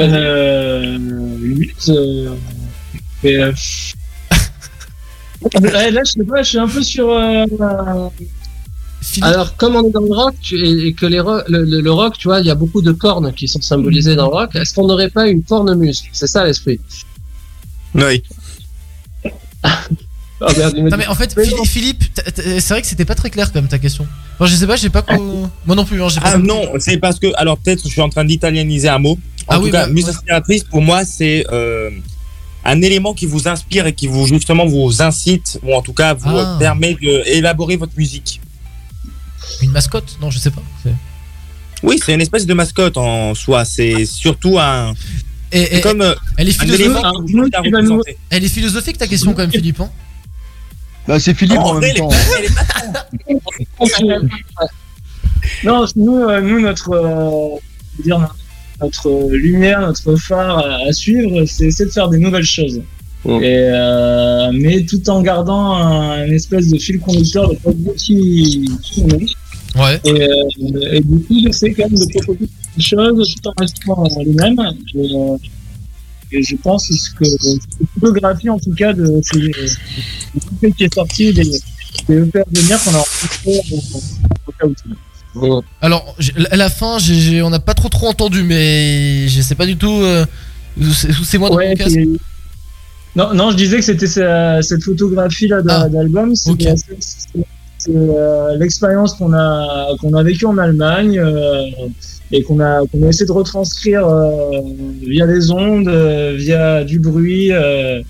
Euh, limite, euh, mais, [LAUGHS] euh, ouais, là, je sais pas, je suis un peu sur. Alors, comme on est dans le rock tu- et, et que les ro- le, le- le rock, tu vois, il y a beaucoup de cornes qui sont symbolisées dans le rock, est-ce qu'on n'aurait pas une cornemuse C'est ça l'esprit. Oui. Oh, [LAUGHS] merde, me Non mais en fait, Phili- Philippe, c'est vrai que c'était pas très clair comme ta question. Enfin, je sais pas, j'ai pas. co- Moi non plus, hein, j'ai pas. Ah non, c'est parce que alors peut-être je suis en train d'italianiser un mot. En Ah tout oui, cas, bah, muse inspiratrice pour moi c'est euh, un élément qui vous inspire et qui vous justement vous incite ou en tout cas vous Ah. permet d'élaborer votre musique. Une mascotte Non, je sais pas. Oui, c'est une espèce de mascotte en soi. C'est surtout un. Et, comme euh, Elle est philosophique. Elle est philosophique ta question quand même, Philippe. hein Bah, c'est Philippe en même temps. [LAUGHS] Non, nous, euh, nous notre, euh, je veux dire, notre lumière, notre phare à, à suivre, c'est c'est de faire des nouvelles choses. Et, euh, mais tout en gardant un, une espèce de fil conducteur de produits qui, qui. Ouais. Et, euh, et du coup, j'essaie quand même de proposer des choses tout en restant euh, les mêmes. Et, euh, et je pense que cette photographie, en tout cas, de ces de ce qui est sorti des, des EP à venir qu'on a enregistré au, cas où. Alors, à la fin, on n'a pas trop trop entendu, mais je sais pas du tout. euh, c'est c'est moi dans Ouais, mon casque. Non, non, je disais que c'était ce- cette photographie-là Ah. d'a- d'album. C'est euh, l'expérience qu'on a, qu'on a vécue en Allemagne euh, et qu'on a, qu'on a essayé de retranscrire euh, via des ondes, euh, via du bruit, euh,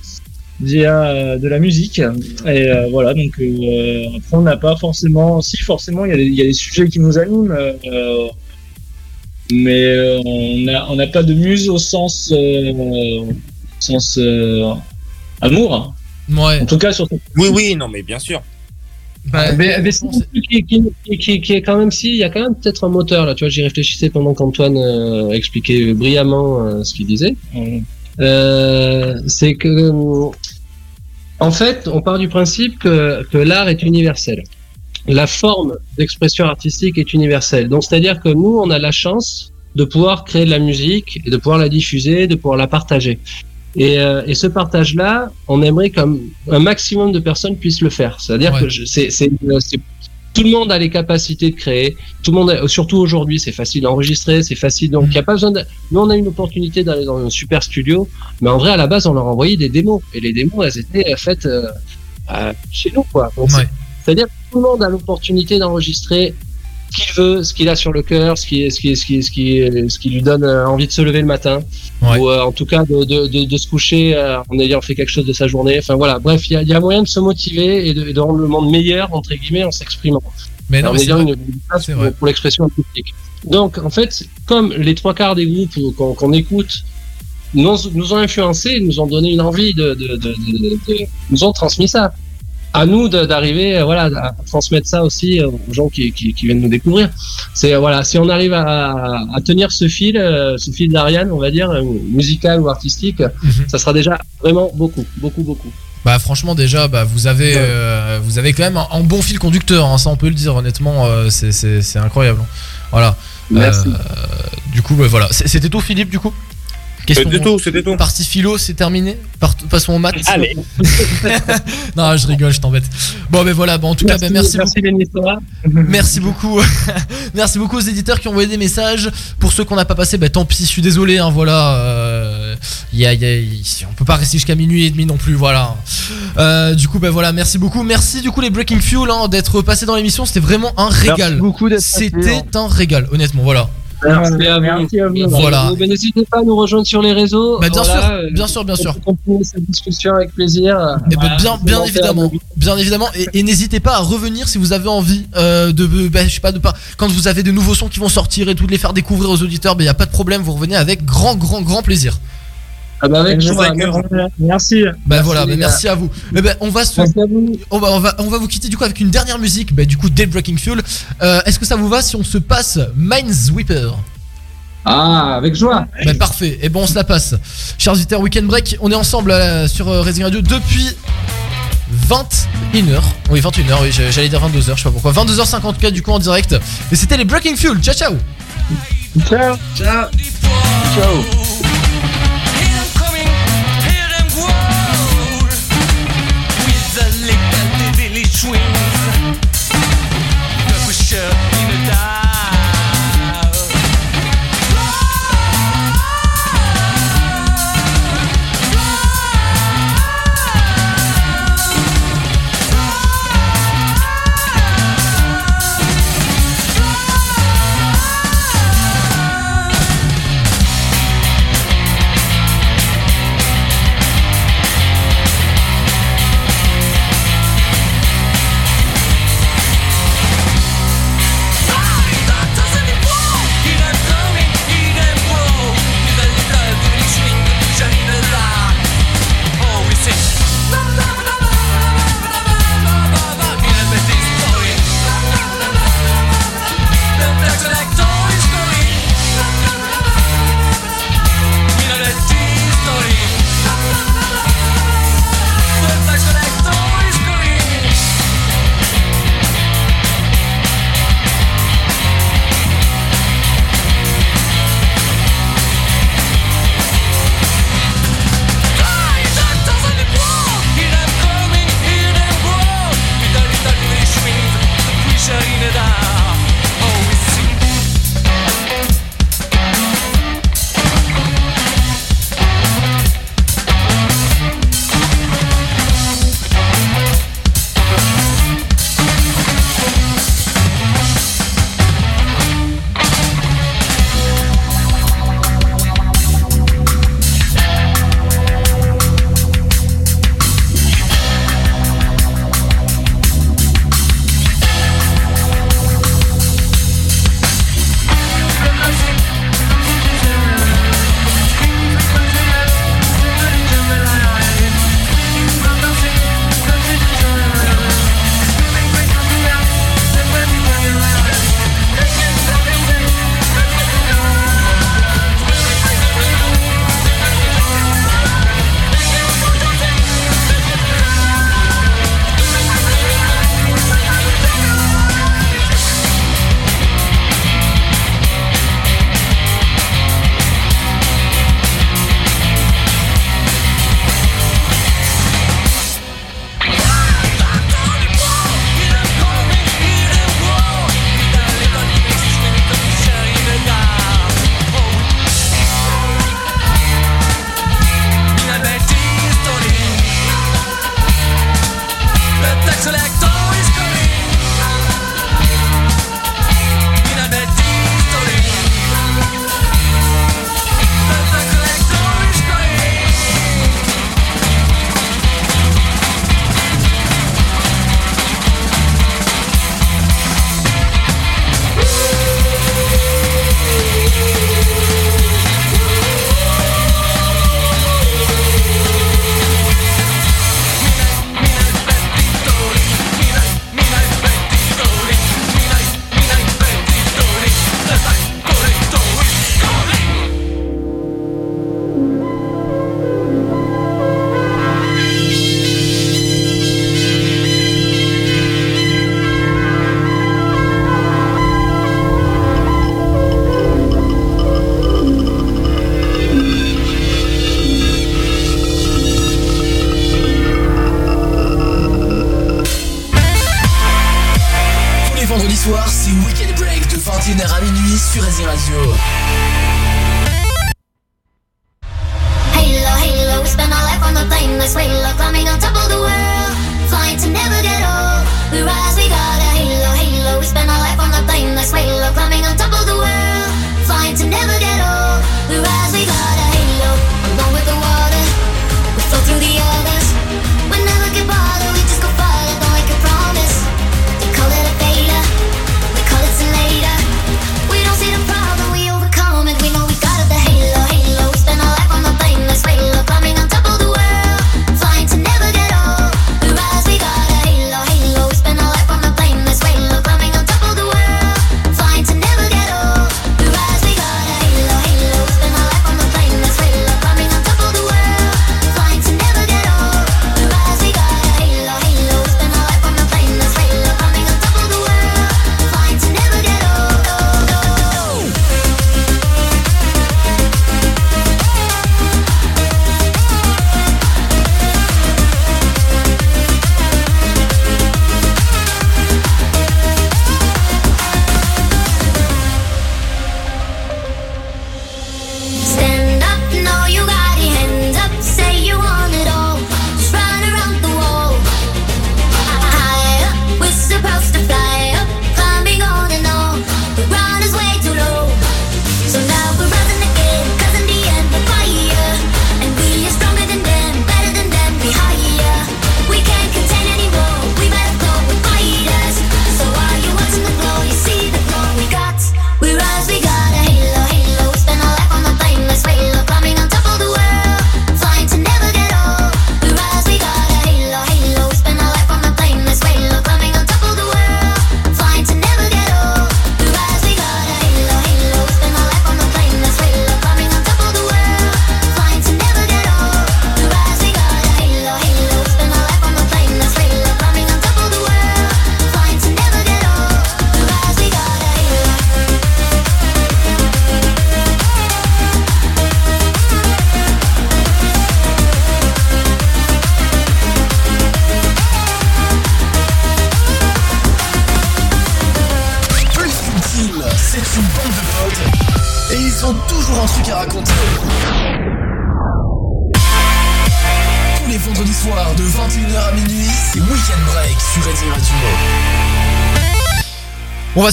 via euh, de la musique. Et euh, voilà, donc euh, après, on n'a pas forcément. Si, forcément, il y, a y a des sujets qui nous animent. euh, mais euh, on n'a on n'a pas de muse au sens, euh, au sens euh, amour. Ouais. En tout cas, sur cette Oui, oui, non, mais bien sûr. Bah, mais mais c'est un truc qui, qui, qui, qui est quand même si il y a quand même peut-être un moteur là. Tu vois j'y réfléchissais pendant qu'Antoine euh, expliquait brillamment euh, ce qu'il disait. Euh, c'est que en fait on part du principe que, que l'art est universel. La forme d'expression artistique est universelle. Donc c'est à dire que nous on a la chance de pouvoir créer de la musique et de pouvoir la diffuser de pouvoir la partager et, euh, et ce partage-là, on aimerait qu'un un maximum de personnes puissent le faire. C'est-à-dire Ouais. que c'est, euh, tout le monde a les capacités de créer. Tout le monde, a- surtout aujourd'hui, c'est facile d'enregistrer, c'est facile. Donc, il y a pas besoin de. Nous, on a une opportunité d'aller dans un super studio, mais en vrai, à la base, on leur envoyait des démos et les démos, elles étaient faites euh, euh, chez nous, quoi. C'est-à-dire que tout le monde a l'opportunité d'enregistrer qu'il veut, ce qu'il a sur le cœur, ce qui, ce qui, ce qui, ce qui, ce qui lui donne euh, envie de se lever le matin, ou euh, en tout cas de, de, de, de se coucher euh, en ayant fait quelque chose de sa journée. Enfin voilà, bref, il y a, il y a moyen de se motiver et de, et de rendre le monde meilleur entre guillemets en s'exprimant. Mais non, en mais c'est ayant une, une place pour, pour l'expression artistique. Donc en fait, comme les trois quarts des groupes qu'on écoute nous, nous ont influencés, nous ont donné une envie de, de, de, de- de- nous ont transmis ça. À nous d'arriver, euh, voilà, à transmettre ça aussi aux gens qui, qui, qui viennent nous découvrir. C'est euh, voilà, si on arrive à, à tenir ce fil, euh, ce fil d'Ariane, on va dire, musical ou artistique, ça sera déjà vraiment beaucoup, beaucoup, beaucoup. Bah franchement déjà bah vous avez euh, vous avez quand même un, un bon fil conducteur hein, ça on peut le dire honnêtement euh, c'est- incroyable hein. voilà Merci. Euh, du coup bah, voilà c'était tout Philippe du coup? C'était tout, c'était tout. Partie philo c'est terminé Part- passons au maths Allez. [LAUGHS] non je rigole je t'embête bon ben voilà bon en tout cas bah, merci merci Lénisora. Merci beaucoup. [LAUGHS] Merci beaucoup aux éditeurs qui ont envoyé des messages. Pour ceux qu'on n'a pas passé, bah, tant pis, je suis désolé. Hein, voilà. euh, y a- y a- y- on peut pas rester jusqu'à minuit et demi non plus. Voilà. Euh, du coup, bah voilà, merci beaucoup. Merci du coup les Breaking Fuel hein, d'être passés dans l'émission. C'était vraiment un régal. beaucoup d'être passés, C'était hein. un régal, honnêtement. Voilà. Merci à vous. Merci à vous. Voilà. N'hésitez pas à nous rejoindre sur les réseaux. Bah, bien Voilà, sûr, bien sûr, bien on sûr. peut continuer cette discussion avec plaisir. Eh ben, bien, évidemment, bien évidemment, et, et n'hésitez pas à revenir si vous avez envie euh, de, bah, je sais pas, de pas, quand vous avez de nouveaux sons qui vont sortir et tout, de les faire découvrir aux auditeurs, il y a pas de problème, vous revenez avec grand, grand, grand plaisir. Ah bah avec joie, accueille. merci. Merci. Bah voilà, bah, merci à vous. Eh ben, on va se, Merci à vous. on va, on va, on va vous quitter du coup avec une dernière musique, bah, du coup, Dead Breaking Fuel. Euh, Est-ce que ça vous va si on se passe Minesweeper? Ah, avec joie. Bah parfait, et bon on se la passe. Chers auditeurs, Weekend Break, on est ensemble euh, sur euh, Raising Radio depuis 21h. Oui, 21h, oui, j'allais dire 22h, je sais pas pourquoi. 22h54 du coup en direct. Et c'était les Breaking Fuel. Ciao ciao. Ciao. Ciao. Ciao.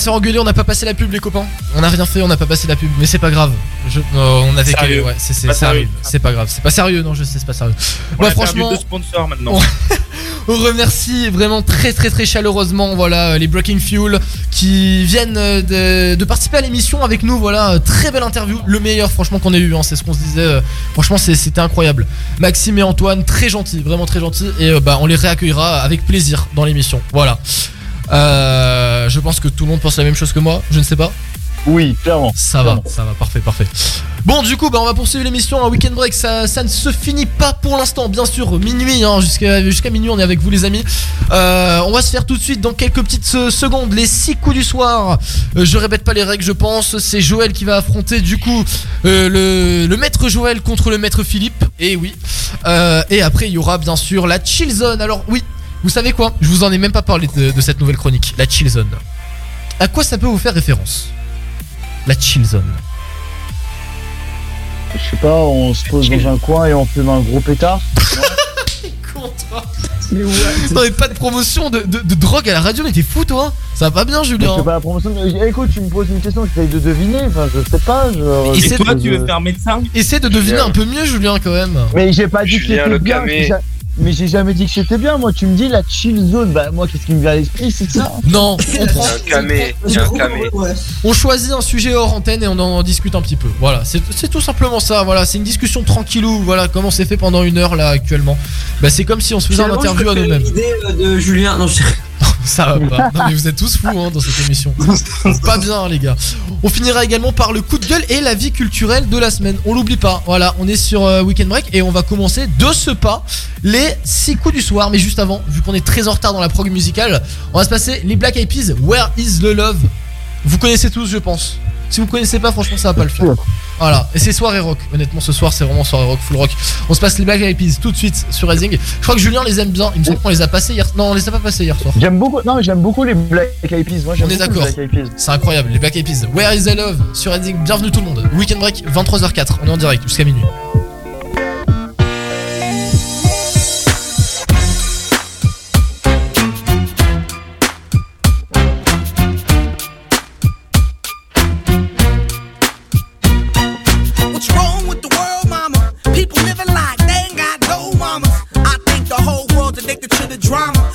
On va se faire engueuler, on n'a pas passé la pub les copains. On n'a rien fait, on n'a pas passé la pub, mais c'est pas grave. Je- euh, on avait que Sérieux. ouais, c'est c'est- Pas ça arrive. sérieux. C'est pas grave, c'est pas sérieux, non, je sais, c'est pas sérieux. On Bah, a perdu franchement, deux sponsors maintenant. on, [LAUGHS] on remercie vraiment très très très chaleureusement voilà euh, les Breaking Fuel qui viennent euh, de, de participer à l'émission avec nous. Voilà, très belle interview, le meilleur franchement qu'on ait eu. hein, c'est ce qu'on se disait. franchement, c'était incroyable. Maxime et Antoine, très gentils, vraiment très gentils, et bah on les réaccueillera avec plaisir dans l'émission. Voilà. Euh, je pense que tout le monde pense la même chose que moi. Je ne sais pas. Oui, clairement. Ça va, ça va, parfait, parfait. Bon, du coup, bah, on va poursuivre l'émission. Un week-end break, ça, ça ne se finit pas pour l'instant, bien sûr. Minuit, hein, jusqu'à minuit, on est avec vous, les amis. Euh, on va se faire tout de suite, dans quelques petites se- secondes, les 6 coups du soir. Euh, je répète pas les règles, je pense. C'est Joël qui va affronter, du coup, euh, le, le maître Joël contre le maître Philippe. Et oui. Euh, et après, il y aura bien sûr la chill zone. Alors, oui, vous savez quoi? Je vous en ai même pas parlé de, de cette nouvelle chronique, la chill zone. À quoi ça peut vous faire référence? La chill zone. Je sais pas, on se pose dans un coin et on fume un gros pétard. [LAUGHS] [LAUGHS] Non mais pas de promotion de, de- de drogue à la radio, mais t'es fou toi Ça va pas bien Mais Julien C'est pas la promotion. de- Écoute, tu me poses une question, j'essaye de deviner. Enfin, je sais pas. Je... Et toi, tu veux faire médecin? Essaie de deviner un peu mieux Julien quand même Mais j'ai pas dit que c'était Le bien. Mais j'ai jamais dit que c'était bien. Moi, tu me dis la chill zone. Bah, moi, qu'est-ce qui me vient à l'esprit, c'est ça. Non, on prend. Un camé, un camé. On choisit un sujet hors antenne et on en discute un petit peu. Voilà, c'est tout simplement ça. Voilà, c'est une discussion tranquillou. Voilà, comment c'est fait pendant une heure là actuellement. Bah, c'est comme si on se faisait je interview à nous-mêmes. l'idée, euh, de Julien. Non, je... [LAUGHS] Ça va pas. Non, mais vous êtes tous fous hein, dans cette émission. [LAUGHS] pas bien, les gars. On finira également par le coup de gueule et la vie culturelle de la semaine. On l'oublie pas. Voilà, on est sur euh, Weekend Break et on va commencer de ce pas les 6 coups du soir. Mais juste avant, vu qu'on est très en retard dans la prog musicale, on va se passer les Black Eyed Peas. Where is the love? Vous connaissez tous, je pense. Si vous connaissez pas, franchement, ça va pas le faire. Voilà, et c'est soirée rock. Honnêtement, ce soir, c'est vraiment soirée rock, full rock. On se passe les Black Eyed Peas tout de suite sur Rising. Je crois que Julien les aime bien. Il me semble qu'on les a passés hier. Non, on les a pas passés hier soir. J'aime beaucoup. Non, mais j'aime beaucoup les Black Eyed Peas. Moi, j'aime On est d'accord. C'est incroyable, les Black Eyed Peas. Where is the love? Sur Redding. Bienvenue tout le monde. Weekend break 23h04. On est en direct jusqu'à minuit. The drama.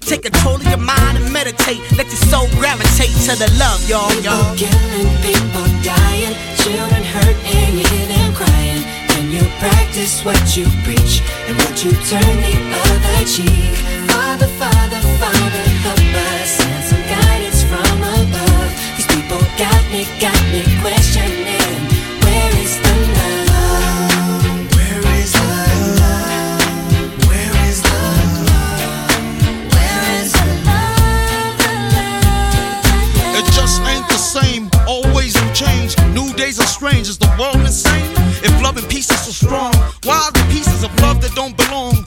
Take control of your mind and meditate. Let your soul gravitate to the love, y'all, y'all. People killing, people dying, children hurt and you hear them crying. Can you practice what you preach and would you turn the other cheek? Father, Father, Father, strong, why the pieces of love that don't belong?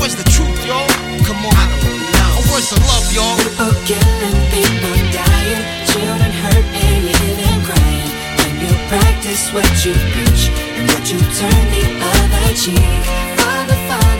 Where's the truth, y'all? Come on. I don't know. Where's the love, y'all? People killing, people dying, children hurt and you hear them crying. Can you practice what you preach and would you turn the other cheek? Father, Father,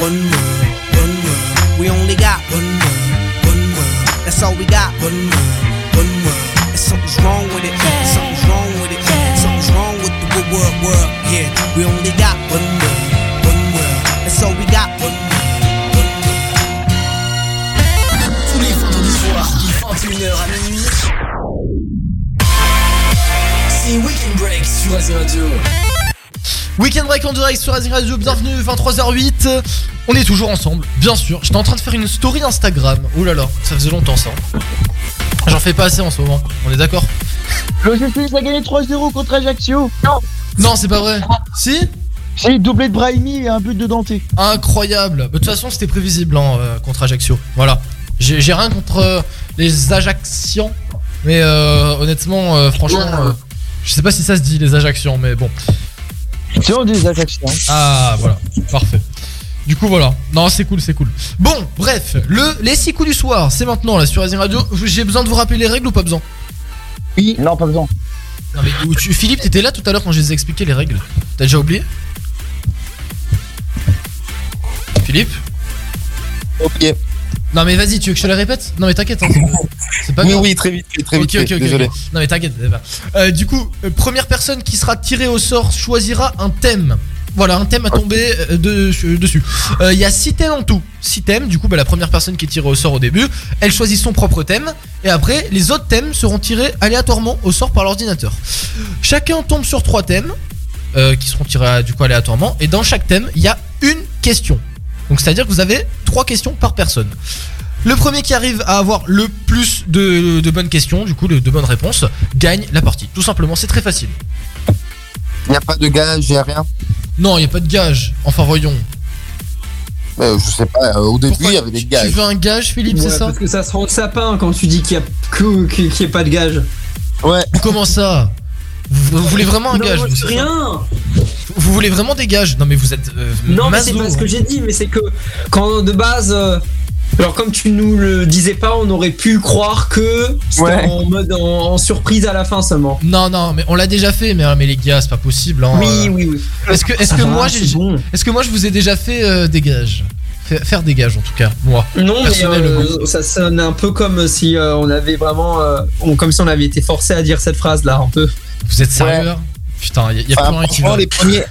One world, one world. We only got one world, one world. That's all we got. One world, one world. And something's wrong with it. Something's wrong with it. Something's wrong with the good world, world. Yeah, we only got one world, one world. That's all we got. One world. Tous les vendredis soirs, de 21h à minuit. C'est Weekend Break sur Radio. Weekend Break en direct sur Azir Radio, bienvenue, 23h08. On est toujours ensemble, bien sûr. J'étais en train de faire une story Instagram. Ouh là là, ça faisait longtemps ça. J'en fais pas assez en ce moment, on est d'accord? L'OGC a gagné 3-0 contre Ajaccio. Non. Non, c'est pas vrai. Si? Si, doublé de Brahimi et un but de Dante. Incroyable. De toute façon, c'était prévisible hein, euh, contre Ajaccio. Voilà. J'ai rien contre euh, les Ajacciens. Mais euh, honnêtement, euh, franchement, euh, je sais pas si ça se dit les Ajacciens, mais bon. Ajacciens. Ah, voilà. Parfait. Du coup, voilà. Non, c'est cool, c'est cool. Bon, bref, le, les 6 coups du soir, c'est maintenant là sur Azir Radio. J'ai besoin de vous rappeler les règles ou pas besoin? Oui. Non, pas besoin. Non, mais où tu- Philippe, t'étais là tout à l'heure quand je les ai expliqué les règles. T'as déjà oublié? Philippe Ok. Non, mais vas-y, tu veux que je te les répète? Non, mais t'inquiète, hein, c'est- c'est pas Oui, grave. oui, très vite, très vite, désolé. Non, mais t'inquiète. Euh, du coup, euh, première personne qui sera tirée au sort choisira un thème. Voilà, un thème à tomber euh, de- euh, dessus. Euh, Il y a 6 thèmes en tout. 6 thèmes, du coup, bah, la première personne qui est tirée au sort au début, elle choisit son propre thème. Et après, les autres thèmes seront tirés aléatoirement au sort par l'ordinateur. Chacun tombe sur 3 thèmes qui seront tirés du coup aléatoirement. Et dans chaque thème, il y a une question. Donc, c'est-à-dire que vous avez 3 questions par personne. Le premier qui arrive à avoir le plus de, de bonnes questions, du coup, de, de bonnes réponses, gagne la partie. Tout simplement, c'est très facile. Il n'y a pas de gage, il n'y a rien. Non, il n'y a pas de gage. Enfin, voyons. Euh, je sais pas, euh, au début, il y avait des Tu gages. veux un gage, Philippe, Ouais, c'est ça Parce que ça se rend de sapin quand tu dis qu'il y a que- qu'il n'y ait pas de gage. Ouais. Comment ça? Vous, vous voulez vraiment un Non, gage moi, vous, rien. Vous voulez vraiment des gages Non, mais vous êtes. euh, Non, mais c'est pas ce hein. que j'ai dit, mais c'est que quand de base. euh, alors comme tu nous le disais pas, on aurait pu croire que c'était Ouais. en mode en, en surprise à la fin seulement. Non, non, mais on l'a déjà fait, mais, mais les gars, c'est pas possible. hein, Oui, euh. oui, oui. Est-ce que, est-ce que Ah, moi, c'est j'ai, bon. est-ce que moi, je vous ai déjà fait euh, des gages? Faire des gages, en tout cas, moi. Non, mais euh, ça sonne un peu comme si euh, on avait vraiment, euh, on- comme si on avait été forcé à dire cette phrase là, un peu. Vous êtes sérieux là Putain, y a, y a Enfin, plus rien qui va. les premiers.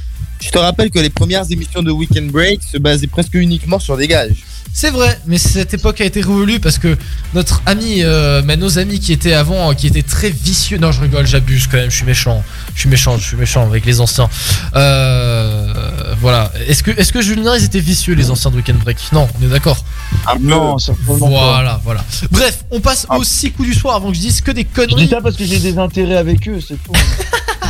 Je te rappelle que les premières émissions de Weekend Break se basaient presque uniquement sur des gages. C'est vrai, mais cette époque a été révolue parce que notre ami, euh, mais nos amis qui étaient avant, euh, qui étaient très vicieux. Non, je rigole, j'abuse quand même, je suis méchant. Je suis méchant, je suis méchant avec les anciens. Euh, voilà. Est-ce que, Julien, ils étaient vicieux, les anciens de Weekend Break? Non, on est d'accord. Non, certainement pas. Voilà, voilà. Bref, on passe aux 6 coups du soir avant que je dise que des Je dis conneries. ça parce que j'ai des intérêts avec eux, c'est tout. [LAUGHS]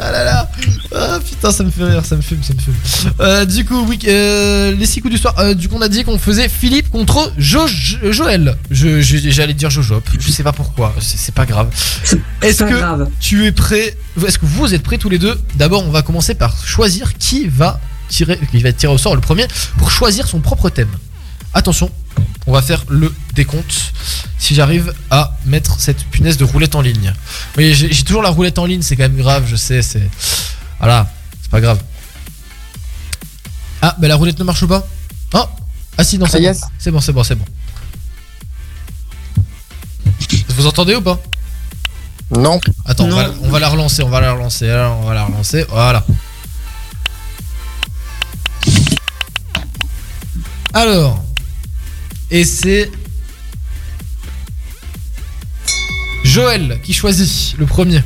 Ah là là Ah putain ça me fait rire, ça me fume, ça me fume. Euh, du coup, oui, euh, les 6 coups du soir, euh, du coup on a dit qu'on faisait Philippe contre jo Jo- Joël. Je- je- J'allais dire Jojop, je sais pas pourquoi, c'est pas grave. Est-ce que grave. tu es prêt Est-ce que vous êtes prêts tous les deux? D'abord on va commencer par choisir qui va tirer, qui va tirer au sort le premier pour choisir son propre thème. Attention, on va faire le décompte. Si j'arrive à mettre cette punaise de roulette en ligne. Oui, j'ai toujours la roulette en ligne, c'est quand même grave, je sais, c'est. Voilà, c'est pas grave. Ah, bah la roulette ne marche pas? Oh Ah si, non, c'est bon. C'est bon, c'est bon, c'est bon. Vous entendez ou pas? Non. Attends. On, va, on, va, la relancer, on va la relancer, on va la relancer, voilà. Alors, et c'est. Joël qui choisit le premier.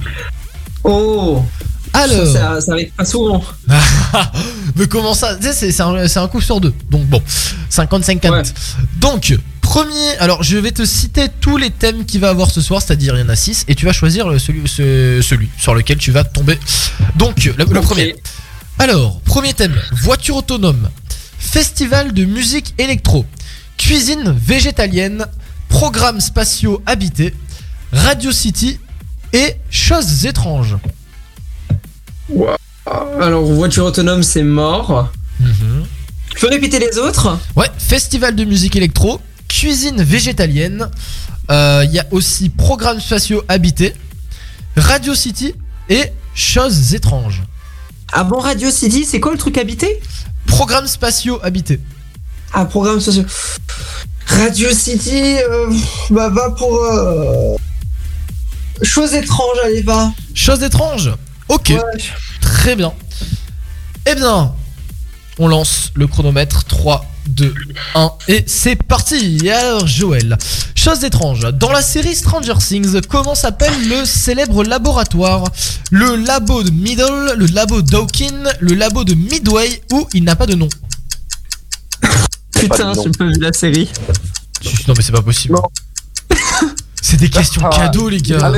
Oh Alors. Ça, ça arrive pas souvent. [LAUGHS] Mais comment ça? Tu sais, c'est- un, coup sur deux. Donc bon, 50-50. Donc, premier. Alors, je vais te citer tous les thèmes qu'il va avoir ce soir, c'est-à-dire il y en a 6, et tu vas choisir celui, ce- celui sur lequel tu vas tomber. Donc, le, le premier. Alors, premier thème voiture autonome, festival de musique électro, cuisine végétalienne, programmes spatiaux habités, Radio City et choses étranges. Alors, voiture autonome, c'est mort. Tu peux répéter les autres Ouais, festival de musique électro, cuisine végétalienne, euh, il y a aussi programmes spatiaux habités, Radio City et choses étranges. Avant Radio City, c'est quoi le truc habité? Programmes spatiaux habités. Ah, programme social. Radio City, euh, bah va pour. Euh... Chose étrange, allez, va. Choses étranges Ok. Très bien. Eh bien, on lance le chronomètre 3, 2, 1 et c'est parti alors Joël, chose étrange, dans la série Stranger Things, comment s'appelle le célèbre laboratoire? Le labo de Middle, le labo Dawkins, le labo de Midway ou il n'a pas de nom Putain, j'ai pas vu la série. Non mais c'est pas possible. [LAUGHS] C'est des questions cadeaux les gars.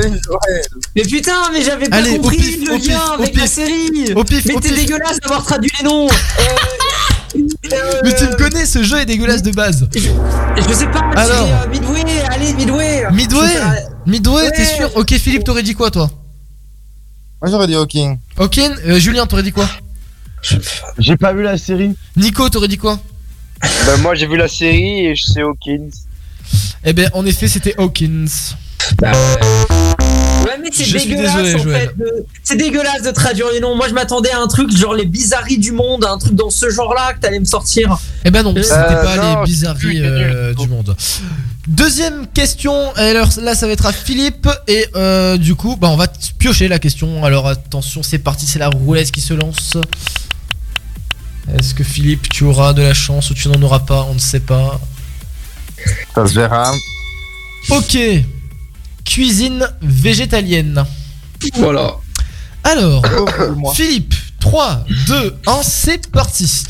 Mais putain, mais j'avais pas Allez, compris pif, le pif, lien avec la série. Au pif, mais t'es dégueulasse d'avoir traduit les noms. [LAUGHS] Euh, Mais tu me connais, ce jeu est dégueulasse de base. Je sais pas, Alors. c'est euh, Midway, allez, Midway. Midway. Midway, t'es sûr Ok Philippe, t'aurais dit quoi toi Moi j'aurais dit Hawking. Ok, euh, Julien, t'aurais dit quoi J'ai pas vu la série. Nico, t'aurais dit quoi Bah, moi j'ai vu la série et je sais Hawkins. Eh ben, en effet, c'était Hawkins. Ouais, mais c'est Je suis dégueulasse désolé, en Joël. fait. de- C'est dégueulasse de traduire les noms. Moi, je m'attendais à un truc genre les bizarreries du monde, un truc dans ce genre-là que t'allais me sortir. Eh ben non, c'était Euh, pas non, les bizarreries euh, du monde. Deuxième question, alors là ça va être à Philippe et euh, du coup bah on va piocher la question. Alors attention, c'est parti, c'est la roulette qui se lance. Est-ce que Philippe tu auras de la chance ou tu n'en auras pas? On ne sait pas. Ça se verra. Ok. Cuisine végétalienne. Voilà. Alors, Philippe, 3, 2, 1, c'est parti.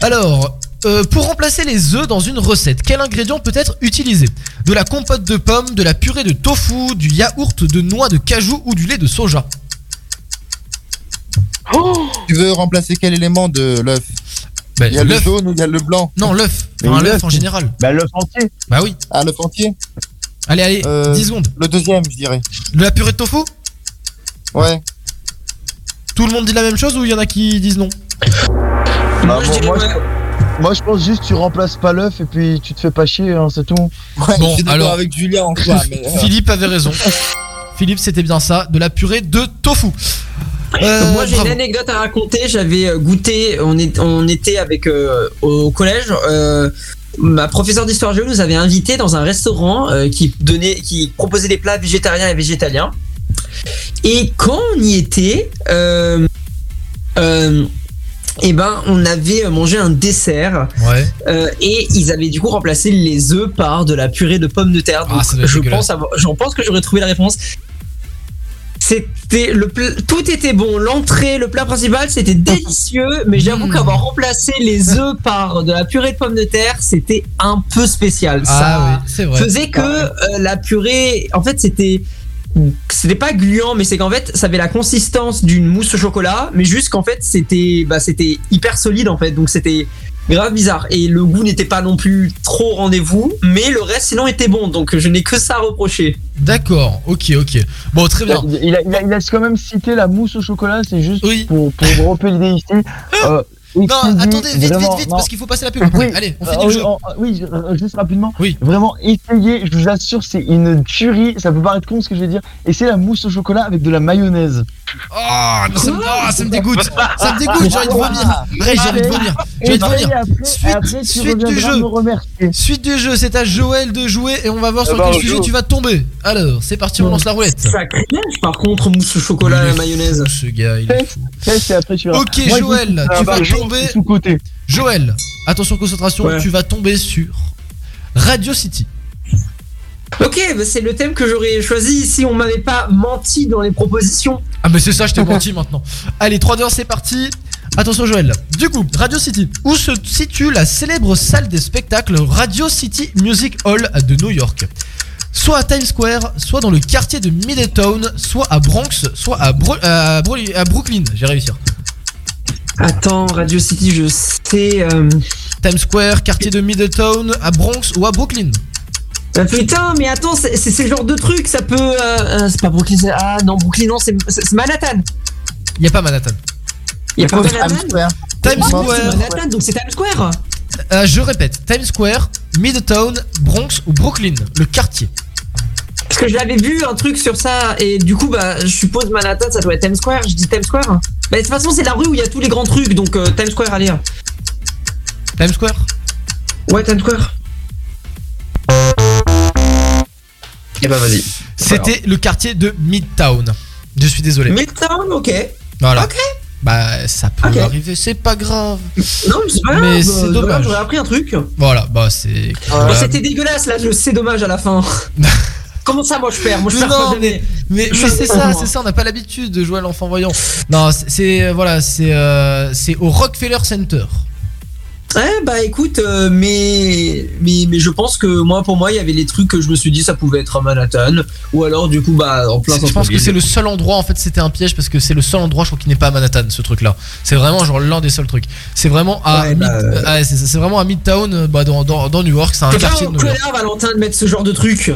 Alors, euh, pour remplacer les œufs dans une recette, quel ingrédient peut être utilisé? De la compote de pommes, de la purée de tofu, du yaourt de noix de cajou ou du lait de soja? Tu veux remplacer quel élément de l'œuf Bah, Il y a le l'œuf. jaune ou il y a le blanc Non, l'œuf. Mais Enfin, l'œuf, en général. Bah, l'œuf entier. Bah oui. Ah, l'œuf entier Allez, allez, Euh, 10 secondes. Le deuxième, je dirais. De la purée de tofu Ouais. Tout le monde dit la même chose ou il y en a qui disent non Bah, moi, moi, je, moi, je pense juste tu remplaces pas l'œuf et puis tu te fais pas chier, hein, c'est tout. Bon, alors, avec Julien en soi, [LAUGHS] mais, euh, Philippe avait raison. Philippe, c'était bien ça, de la purée de tofu. Euh, Moi, j'ai une anecdote à raconter. J'avais euh, goûté, on, est, on était avec euh, au collège. euh, ma professeure d'histoire géo nous avait invités dans un restaurant qui donnait, qui proposait des plats végétariens et végétaliens. Et quand on y était, eh ben, on avait mangé un dessert. Ouais. Euh, et ils avaient du coup remplacé les œufs par de la purée de pommes de terre. Donc Ah, je pense, j'en pense que j'aurais trouvé la réponse. C'était le tout était bon. L'entrée, le plat principal, c'était délicieux. Mais j'avoue qu'avoir remplacé les œufs par de la purée de pommes de terre, c'était un peu spécial. Ah Ça oui, faisait que euh, la purée, en fait, c'était c'était pas gluant, mais c'est qu'en fait, ça avait la consistance d'une mousse au chocolat, mais juste qu'en fait, c'était bah, c'était hyper solide en fait, donc c'était grave bizarre. Et le goût n'était pas non plus trop au rendez-vous, mais le reste sinon était bon, donc je n'ai que ça à reprocher. D'accord, ok, ok. Bon, très bien. Il, a, il a- il a quand même cité la mousse au chocolat, c'est juste pour, pour dropper l'idée ici. [LAUGHS] Euh, Non, attendez, vite, vite, vraiment, vite, non. parce qu'il faut passer la pub après. Allez, on euh, finit le oui, jeu. oui, euh, juste rapidement. Oui. Vraiment, essayez, je vous assure, c'est une tuerie. Ça peut paraître con ce que je vais dire. Et c'est la mousse au chocolat avec de la mayonnaise. Oh, non, ça, me, oh, ça me dégoûte. Ça me dégoûte, j'ai envie de vomir. Ray, j'ai envie de vomir. J'ai envie de Essaye, vomir. après- Suite, après, suite du jeu. Suite du jeu, c'est à Joël de jouer et on va voir Ah sur bah, quel sujet joue. tu vas tomber. Alors, c'est parti, on lance la roulette. Sacré neige, par contre, mousse au chocolat à la mayonnaise. Ce gars, il est fou. Fais, et après tu vas. Ok, Moi, Joël, tu vas bah, tomber. Joël, attention concentration, Ouais. tu vas tomber sur Radio City. Ok, bah, c'est le thème que j'aurais choisi si on m'avait pas menti dans les propositions. Ah mais c'est ça, je t'ai menti maintenant. Allez, 3 2 c'est parti. Attention Joël. Du coup, Radio City, où se situe la célèbre salle des spectacles Radio City Music Hall de New York? Soit à Times Square, soit dans le quartier de Middletown, soit à Bronx, soit à, Bro- à Bro- à Brooklyn. J'ai réussi. Attends, Radio City, je sais. euh, Times Square, quartier de Middletown, à Bronx ou à Brooklyn? Putain, mais attends, c'est ce genre de truc, ça peut. euh, euh, c'est pas Brooklyn, c'est- ah non, Brooklyn, non, c'est Manhattan. Il y a pas Manhattan. Il y a pas Times Manhattan Square. Times Square. c'est Manhattan, donc c'est Times Square. Euh, je répète, Times Square, Middletown, Bronx ou Brooklyn, le quartier. Parce que j'avais vu un truc sur ça, et du coup, bah, je suppose Manhattan, ça doit être Times Square. Je dis Times Square. Bah, de toute façon, c'est la rue où il y a tous les grands trucs, donc euh, Times Square, allez. Times Square? Ouais, Times Square. Bah, vas-y. C'était le quartier de Midtown. Je suis désolé. Midtown, ok. Voilà. Ok. Bah, ça peut arriver, c'est pas grave. Non, mais c'est pas grave. Mais euh, c'est voilà, dommage. J'aurais appris un truc. Voilà, bah c'est. Bah, C'était dégueulasse, là, je c'est dommage à la fin. [LAUGHS] Comment ça, moi je perds? Moi je perds Non. Mais, mais c'est ça, c'est ça, on n'a pas l'habitude de jouer à l'enfant voyant. Non, c'est- c'est euh, voilà, c'est euh, c'est au Rockefeller Center. Ouais, bah écoute, euh, mais, mais mais je pense que moi, pour moi, il y avait les trucs que je me suis dit ça pouvait être à Manhattan, ou alors du coup, bah en plein Je pense que c'est le seul endroit, en fait, c'était un piège parce que c'est le seul endroit, je crois, qui n'est pas à Manhattan, ce truc-là. C'est vraiment genre l'un des seuls trucs. C'est vraiment à Ouais, Mid- bah, euh, ah, c'est c'est vraiment à Midtown, bah, dans, dans, dans New York, c'est un quartier de un New York. connard, Valentin, de mettre ce genre de truc?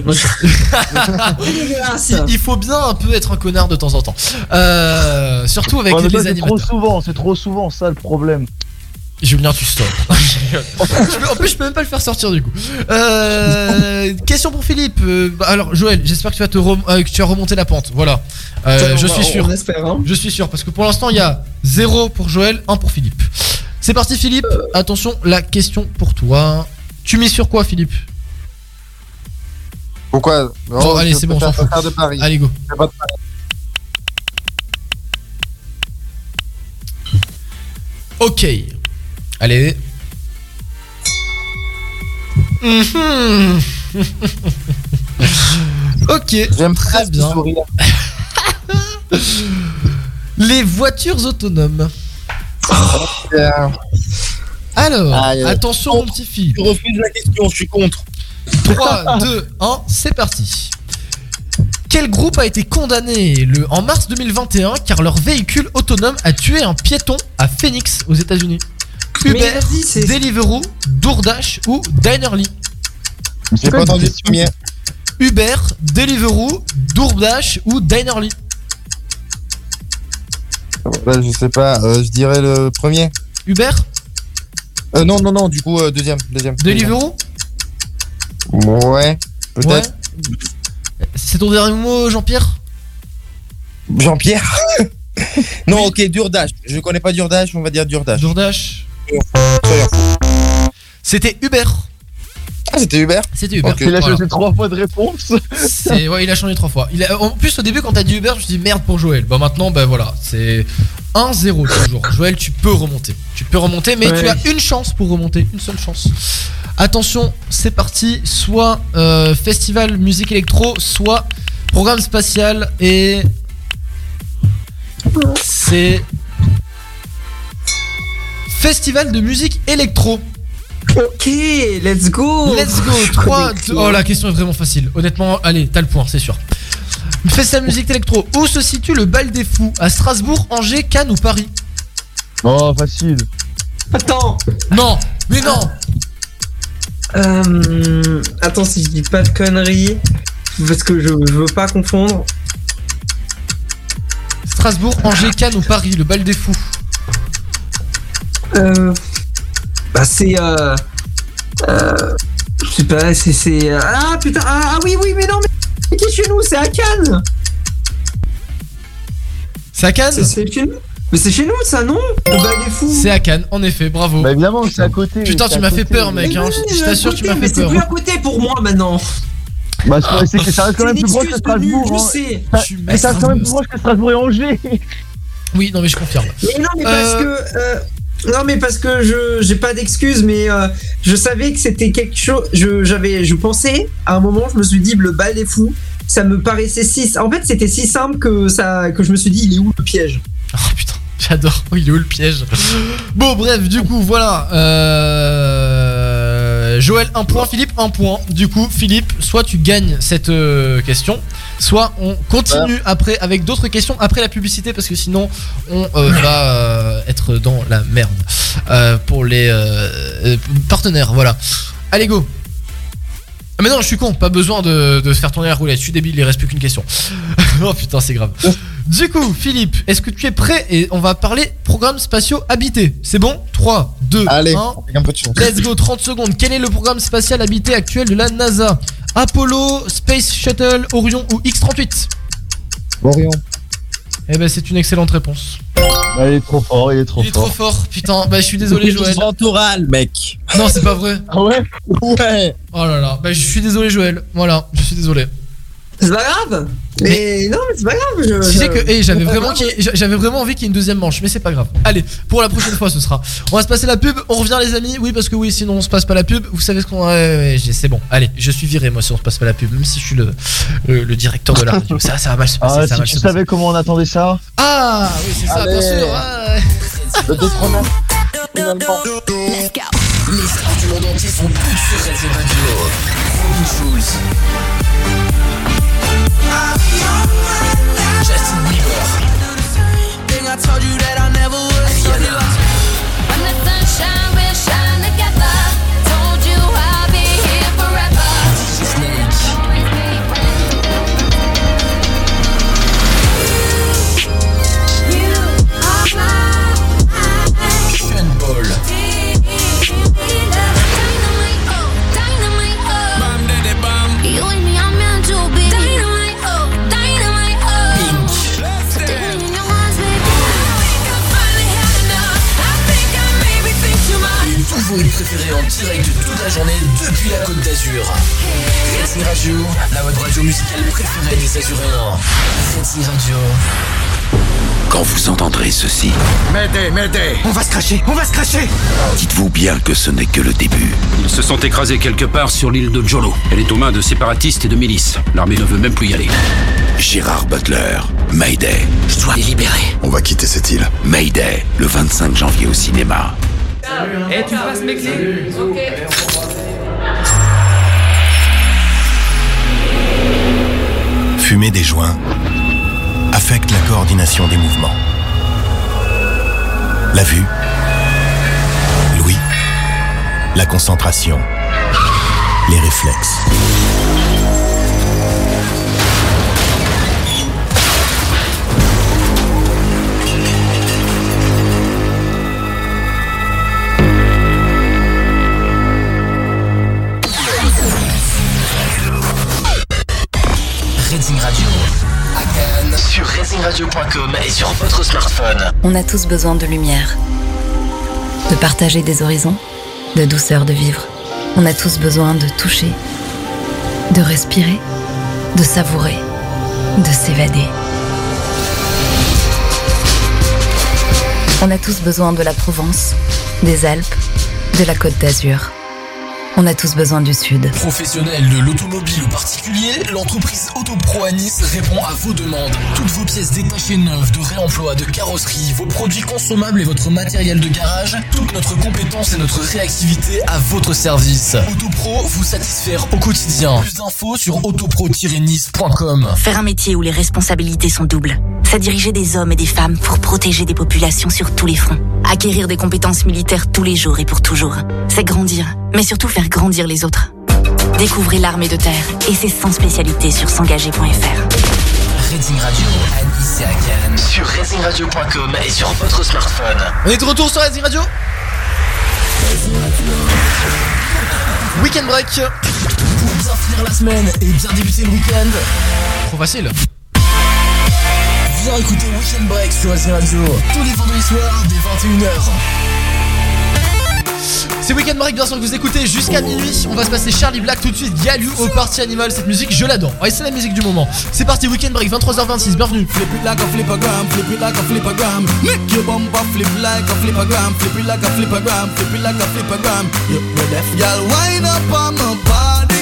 C'est. [LAUGHS] Il, il faut bien un peu être un connard de temps en temps. Euh, surtout avec Ouais, mais les toi, c'est animateurs. trop souvent, c'est trop souvent ça le problème. Julien, tu stop. [LAUGHS] Je peux- en plus, je peux même pas le faire sortir du coup. Euh, question pour Philippe. Euh, bah, alors, Joël, j'espère que tu vas te rem- euh, que tu as remonté la pente. Voilà. Euh, je suis sûr. on espère, hein. Je suis sûr parce que pour l'instant, il y a 0 pour Joël, 1 pour Philippe. C'est parti, Philippe. Attention, la question pour toi. Tu mises sur quoi, Philippe? Pourquoi Bon, allez, c'est bon, on s'en fout. de Paris. Allez, go. Ok. Allez. Mhm. [LAUGHS] ok. J'aime très bien. [LAUGHS] Les voitures autonomes. Alors, Aïe. attention mon petit Philippe. Je refuse la question, je suis contre. 3, 2, 1, c'est parti. Quel groupe a été condamné le, en mars 2021 car leur véhicule autonome a tué un piéton à Phoenix aux États-Unis? Uber, Deliveroo, DoorDash ou Dinerly J'ai pas entendu le premier. Uber, Deliveroo, DoorDash ou Dinerly Bah, je sais pas, euh, je dirais le premier. Uber Euh, non, non, non, du coup, euh, deuxième. Deuxième. Deliveroo Ouais, peut-être. C'est ton dernier mot Jean-Pierre? Jean-Pierre? [LAUGHS] Non, ok, Durdash. Je connais pas Durdash, on va dire Durdash. Durdash C'était Uber. Ah, c'était Uber C'était Uber. Il a Voilà. changé trois fois de réponse. C'est ouais, il a changé trois fois. Il a- en plus au début quand t'as dit Uber, je me suis dit merde pour Joël. Bah maintenant bah voilà, c'est 1-0 toujours. Joël, tu peux remonter. Tu peux remonter mais Ouais. tu as une chance pour remonter, une seule chance. Attention, c'est parti, soit euh, festival musique électro, soit programme spatial et c'est festival de musique électro. Ok, let's go. Let's go [LAUGHS] 3 2 Oh la question est vraiment facile. Honnêtement, allez, t'as le point, c'est sûr. Festival musique électro. Où se situe le bal des fous? À Strasbourg, Angers, Cannes ou Paris? Oh, facile. Attends. Non, mais non. Euh, attends, si je dis pas de conneries, parce que je, je veux pas confondre. Strasbourg, Angers, Cannes ou Paris Le bal des fous? Euh, bah c'est euh, euh, je sais pas, c'est c'est euh, ah putain ah, ah oui oui mais non mais qui est chez nous? C'est à Cannes. C'est à Cannes? C'est chez nous Mais c'est chez nous ça, non? Le des fous C'est à Cannes, en effet, bravo. Bah évidemment, c'est à côté. Putain, c'est tu m'as fait peur, mec. hein. Je je t'assure, tu m'as Mais fait c'est peur. plus à côté pour moi maintenant Bah c'est c'est que ça reste quand même C'est plus proche que Strasbourg. je hein. sais. Ça- Mais ça reste quand même plus proche que Strasbourg et Angers. Oui, non, mais je confirme. Mais non, mais parce que. euh, non, mais parce que je j'ai pas d'excuses, mais euh, je savais que c'était quelque chose. Je j'avais je pensais à un moment, je me suis dit le bal des fous, ça me paraissait si. En fait, c'était si simple que ça que je me suis dit il est où le piège? Oh putain, j'adore. [LAUGHS] Il est où le piège? Bon, bref, du coup, voilà. Euh... Joël, un point. Philippe, un point. Du coup, Philippe, soit tu gagnes cette euh, question, soit on continue après avec d'autres questions après la publicité parce que sinon on euh, va euh, être dans la merde euh, pour les euh, euh, partenaires. Voilà. Allez, go. Ah mais non, je suis con, pas besoin de, de faire tourner la roulette, je suis débile, il reste plus qu'une question. [LAUGHS] oh putain, c'est grave. Du coup, Philippe, est-ce que tu es prêt Et on va parler programmes spatiaux habités. C'est bon? 3, 2, Allez, 1. avec un peu de chance. Let's go, 30 secondes. Quel est le programme spatial habité actuel de la NASA? Apollo, Space Shuttle, Orion ou X-38 Orion. Eh ben, c'est une excellente réponse. Bah, il est trop fort, il est trop Il est fort. trop fort, putain. Bah, je suis désolé, [LAUGHS] Joël. Ventoral, mec. Non, c'est pas vrai. Ah ouais? Ouais. Oh là là. Bah, je suis désolé, Joël. Voilà, je suis désolé. C'est pas grave. Mais, non, mais c'est pas grave. Je, Tu sais que j'avais vraiment, j'avais vraiment envie qu'il y ait une deuxième manche, mais c'est pas grave. Allez, pour la prochaine fois, ce sera. On va se passer la pub. On revient, les amis. Oui, parce que oui, sinon on se passe pas la pub. Vous savez ce qu'on. ouais, ouais, c'est bon. Allez, je suis viré moi si on se passe pas la pub, même si je suis le, le, le directeur de la radio. Ça, ça va mal se passer. Ah, ça va si mal tu se passer. savais comment on attendait ça. Ah, oui, c'est ça, bien sûr. ouais. Le. Les stars du monde entier sont toutes sur Radio. Justin Bieber. Thing I told you that. Préférés en direct toute la journée depuis la Côte d'Azur. Racing Radio, la web radio musicale préférée des Azuréens. Racing Radio. Quand vous entendrez ceci, M'aidez, m'aidez On va se cracher, on va se cracher dites-vous bien que ce n'est que le début. Ils se sont écrasés quelque part sur l'île de Jolo. Elle est aux mains de séparatistes et de milices. L'armée ne veut même plus y aller. Gérard Butler, Mayday. Je dois les libérer. On va quitter cette île. Mayday, le 25 janvier au cinéma. Eh, tu passes mes clés. Ok. Fumer des joints affecte la coordination des mouvements. La vue, l'ouïe, la concentration, les réflexes. Radio. Sur et sur votre smartphone. On a tous besoin de lumière, de partager des horizons, de douceur de vivre. On a tous besoin de toucher, de respirer, de savourer, de s'évader. On a tous besoin de la Provence, des Alpes, de la Côte d'Azur. On a tous besoin du Sud. Professionnel de l'automobile ou particulier, l'entreprise Autopro à Nice répond à vos demandes. Toutes vos pièces détachées neuves, de réemploi, de carrosserie, vos produits consommables et votre matériel de garage, toute notre compétence et notre réactivité à votre service. Autopro vous satisfaire au quotidien. Plus d'infos sur autopro-nice.com. Faire un métier où les responsabilités sont doubles. C'est diriger des hommes et des femmes pour protéger des populations sur tous les fronts. Acquérir des compétences militaires tous les jours et pour toujours. C'est grandir, mais surtout faire grandir les autres. Découvrez l'armée de terre et ses 100 spécialités sur s'engager.fr. Racing Radio à Nice et à Cannes sur racingradio.com et sur votre smartphone. On est de retour sur Racing Radio. Weekend break. Pour bien finir la semaine et bien débuter le week-end. Trop facile. Viens écouter Weekend Break sur Racing Radio tous les vendredis soirs dès 21h. C'est Weekend Break bien sûr que vous écoutez jusqu'à minuit. On va se passer Charlie Black tout de suite. Galu au Party Animal. Cette musique, je l'adore. Ouais, c'est la musique du moment. C'est parti, Weekend Break, 23h26. Bienvenue. Flip it like a flippergram, flip it like a flippergram. Make your bumper flip like a flippergram, flip it like a flippergram, flip it like a deaf, girl, wind up on my body,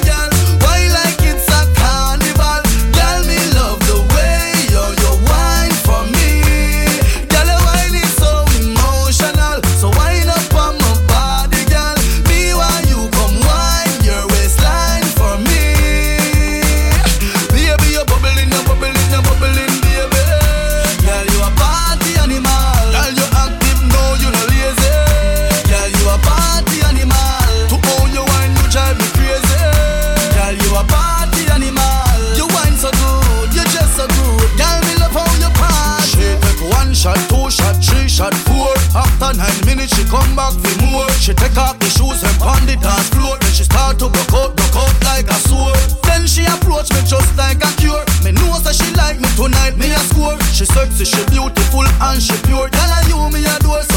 She take off the shoes and pound the dance floor. Then she start to broke out, broke out like a sword. Then she approach me just like a cure. Me know that she like me tonight, me a score. She sexy, she beautiful and she pure. Girl, I you me a door, so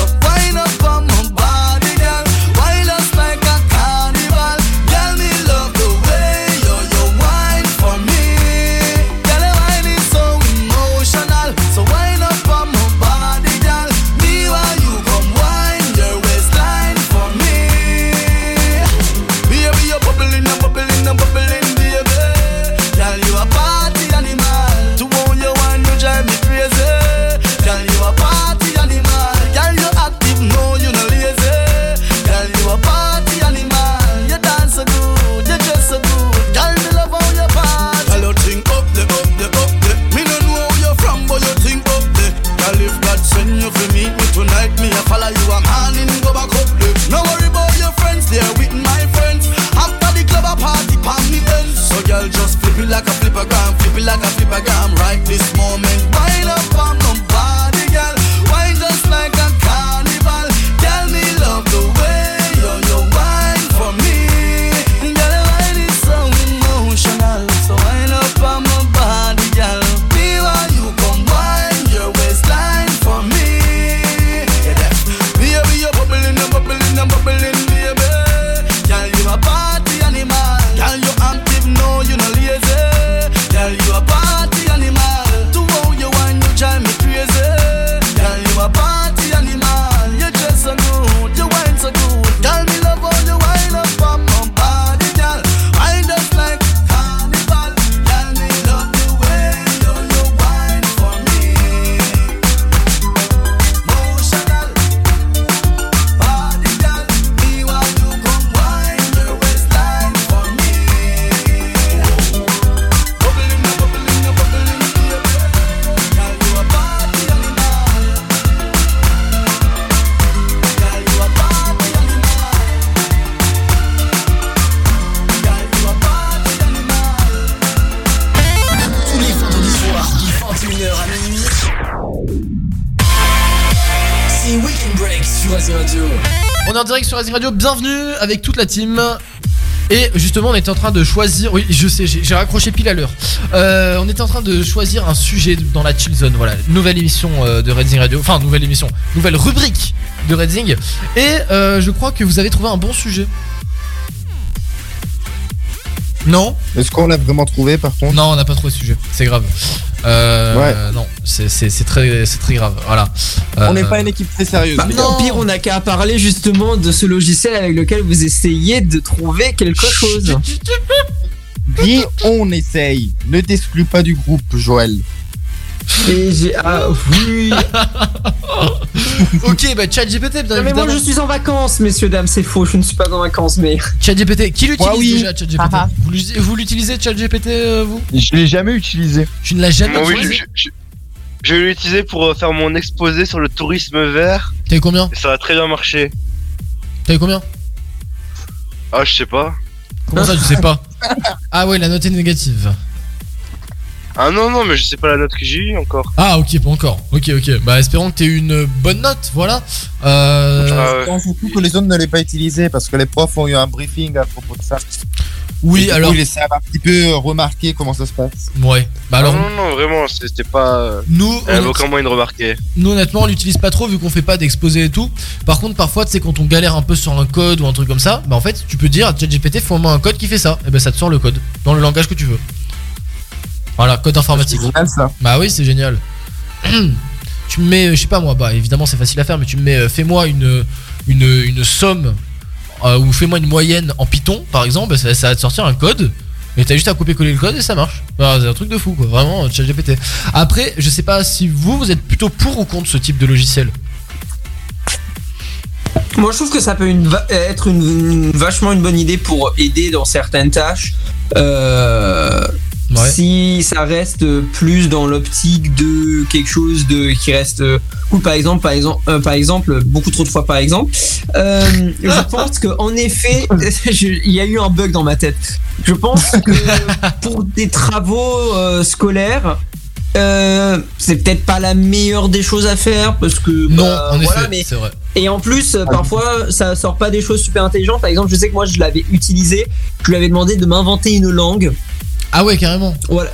Radio. Bienvenue avec toute la team. Et justement, on était en train de choisir. Oui, je sais, j'ai raccroché pile à l'heure. Euh, on était en train de choisir un sujet dans la chill zone. Voilà, nouvelle émission euh, de Redzing Radio. Enfin, nouvelle émission, nouvelle rubrique de Redzing. Et euh, je crois que vous avez trouvé un bon sujet. Non? Est-ce qu'on l'a vraiment trouvé par contre? Non, on n'a pas trouvé de sujet. C'est grave. Euh, Non, c'est très, c'est très grave. Voilà. On Euh, n'est pas une équipe très sérieuse. Bah, non, pire, on n'a qu'à parler justement de ce logiciel avec lequel vous essayez de trouver quelque chose. Dis on essaye. Ne t'exclus pas du groupe, Joël. Et j'ai. Ah oui ok, bah ChatGPT, mais moi je suis en vacances, messieurs, dames, c'est faux, je ne suis pas en vacances, mais. ChatGPT, qui l'utilise Moi, oui. déjà ChatGPT Ah, ah. Vous l'utilisez- ChatGPT euh, vous? Je l'ai jamais utilisé. Tu ne l'as jamais Moi, utilisé? je, je- vais l'utiliser pour euh, faire mon exposé sur le tourisme vert. T'as eu combien? Et ça a très bien marché. T'as eu combien? Ah, je sais pas. Comment ça, tu sais pas? [LAUGHS] Ah ouais, la note est négative. Ah non, non, mais je sais pas la note que j'ai eue encore. Ah ok, pas encore. Ok, ok. Bah espérons que t'aies eu une bonne note, voilà. Euh... Je pense surtout que les autres ne l'aient pas utilisé parce que les profs ont eu un briefing à propos de ça. Oui, Et du coup, alors- ils savent un petit peu remarquer comment ça se passe. Ouais. Bah alors, non, non, non, vraiment, c'était pas. Nous, Il avait on- aucun moyen de remarquer. Nous honnêtement on l'utilise pas trop vu qu'on fait pas d'exposé et tout. Par contre parfois tu sais quand on galère un peu sur un code ou un truc comme ça, bah en fait tu peux dire à ChatGPT fais-moi un code qui fait ça. Et ben ça te sort le code dans le langage que tu veux. Voilà, code informatique. Bah oui c'est génial. tu me mets, euh, je sais pas moi, bah évidemment c'est facile à faire, mais tu me mets euh, fais-moi une, une, une somme euh, ou fais-moi une moyenne en Python par exemple, ça, ça va te sortir un code. Et t'as juste à copier-coller le code et ça marche. C'est un truc de fou quoi, vraiment ChatGPT. Après, je sais pas si vous, vous êtes plutôt pour ou contre ce type de logiciel. Moi, je trouve que ça peut une être une, une- vachement une bonne idée pour aider dans certaines tâches. Euh, Si ça reste plus dans l'optique de quelque chose de qui reste euh, cool, par exemple, par exemple, euh, par exemple, beaucoup trop de fois, par exemple. Euh, je pense que en effet, [LAUGHS] il y a eu un bug dans ma tête. Je pense que [LAUGHS] pour des travaux euh, scolaires. euh, c'est peut-être pas la meilleure des choses à faire parce que Non, bah, en voilà, effet, mais c'est vrai. et en plus, parfois, ça sort pas des choses super intelligentes. Par exemple, je sais que moi, je l'avais utilisé. Je lui avais demandé de m'inventer une langue. Ah ouais, carrément. Voilà.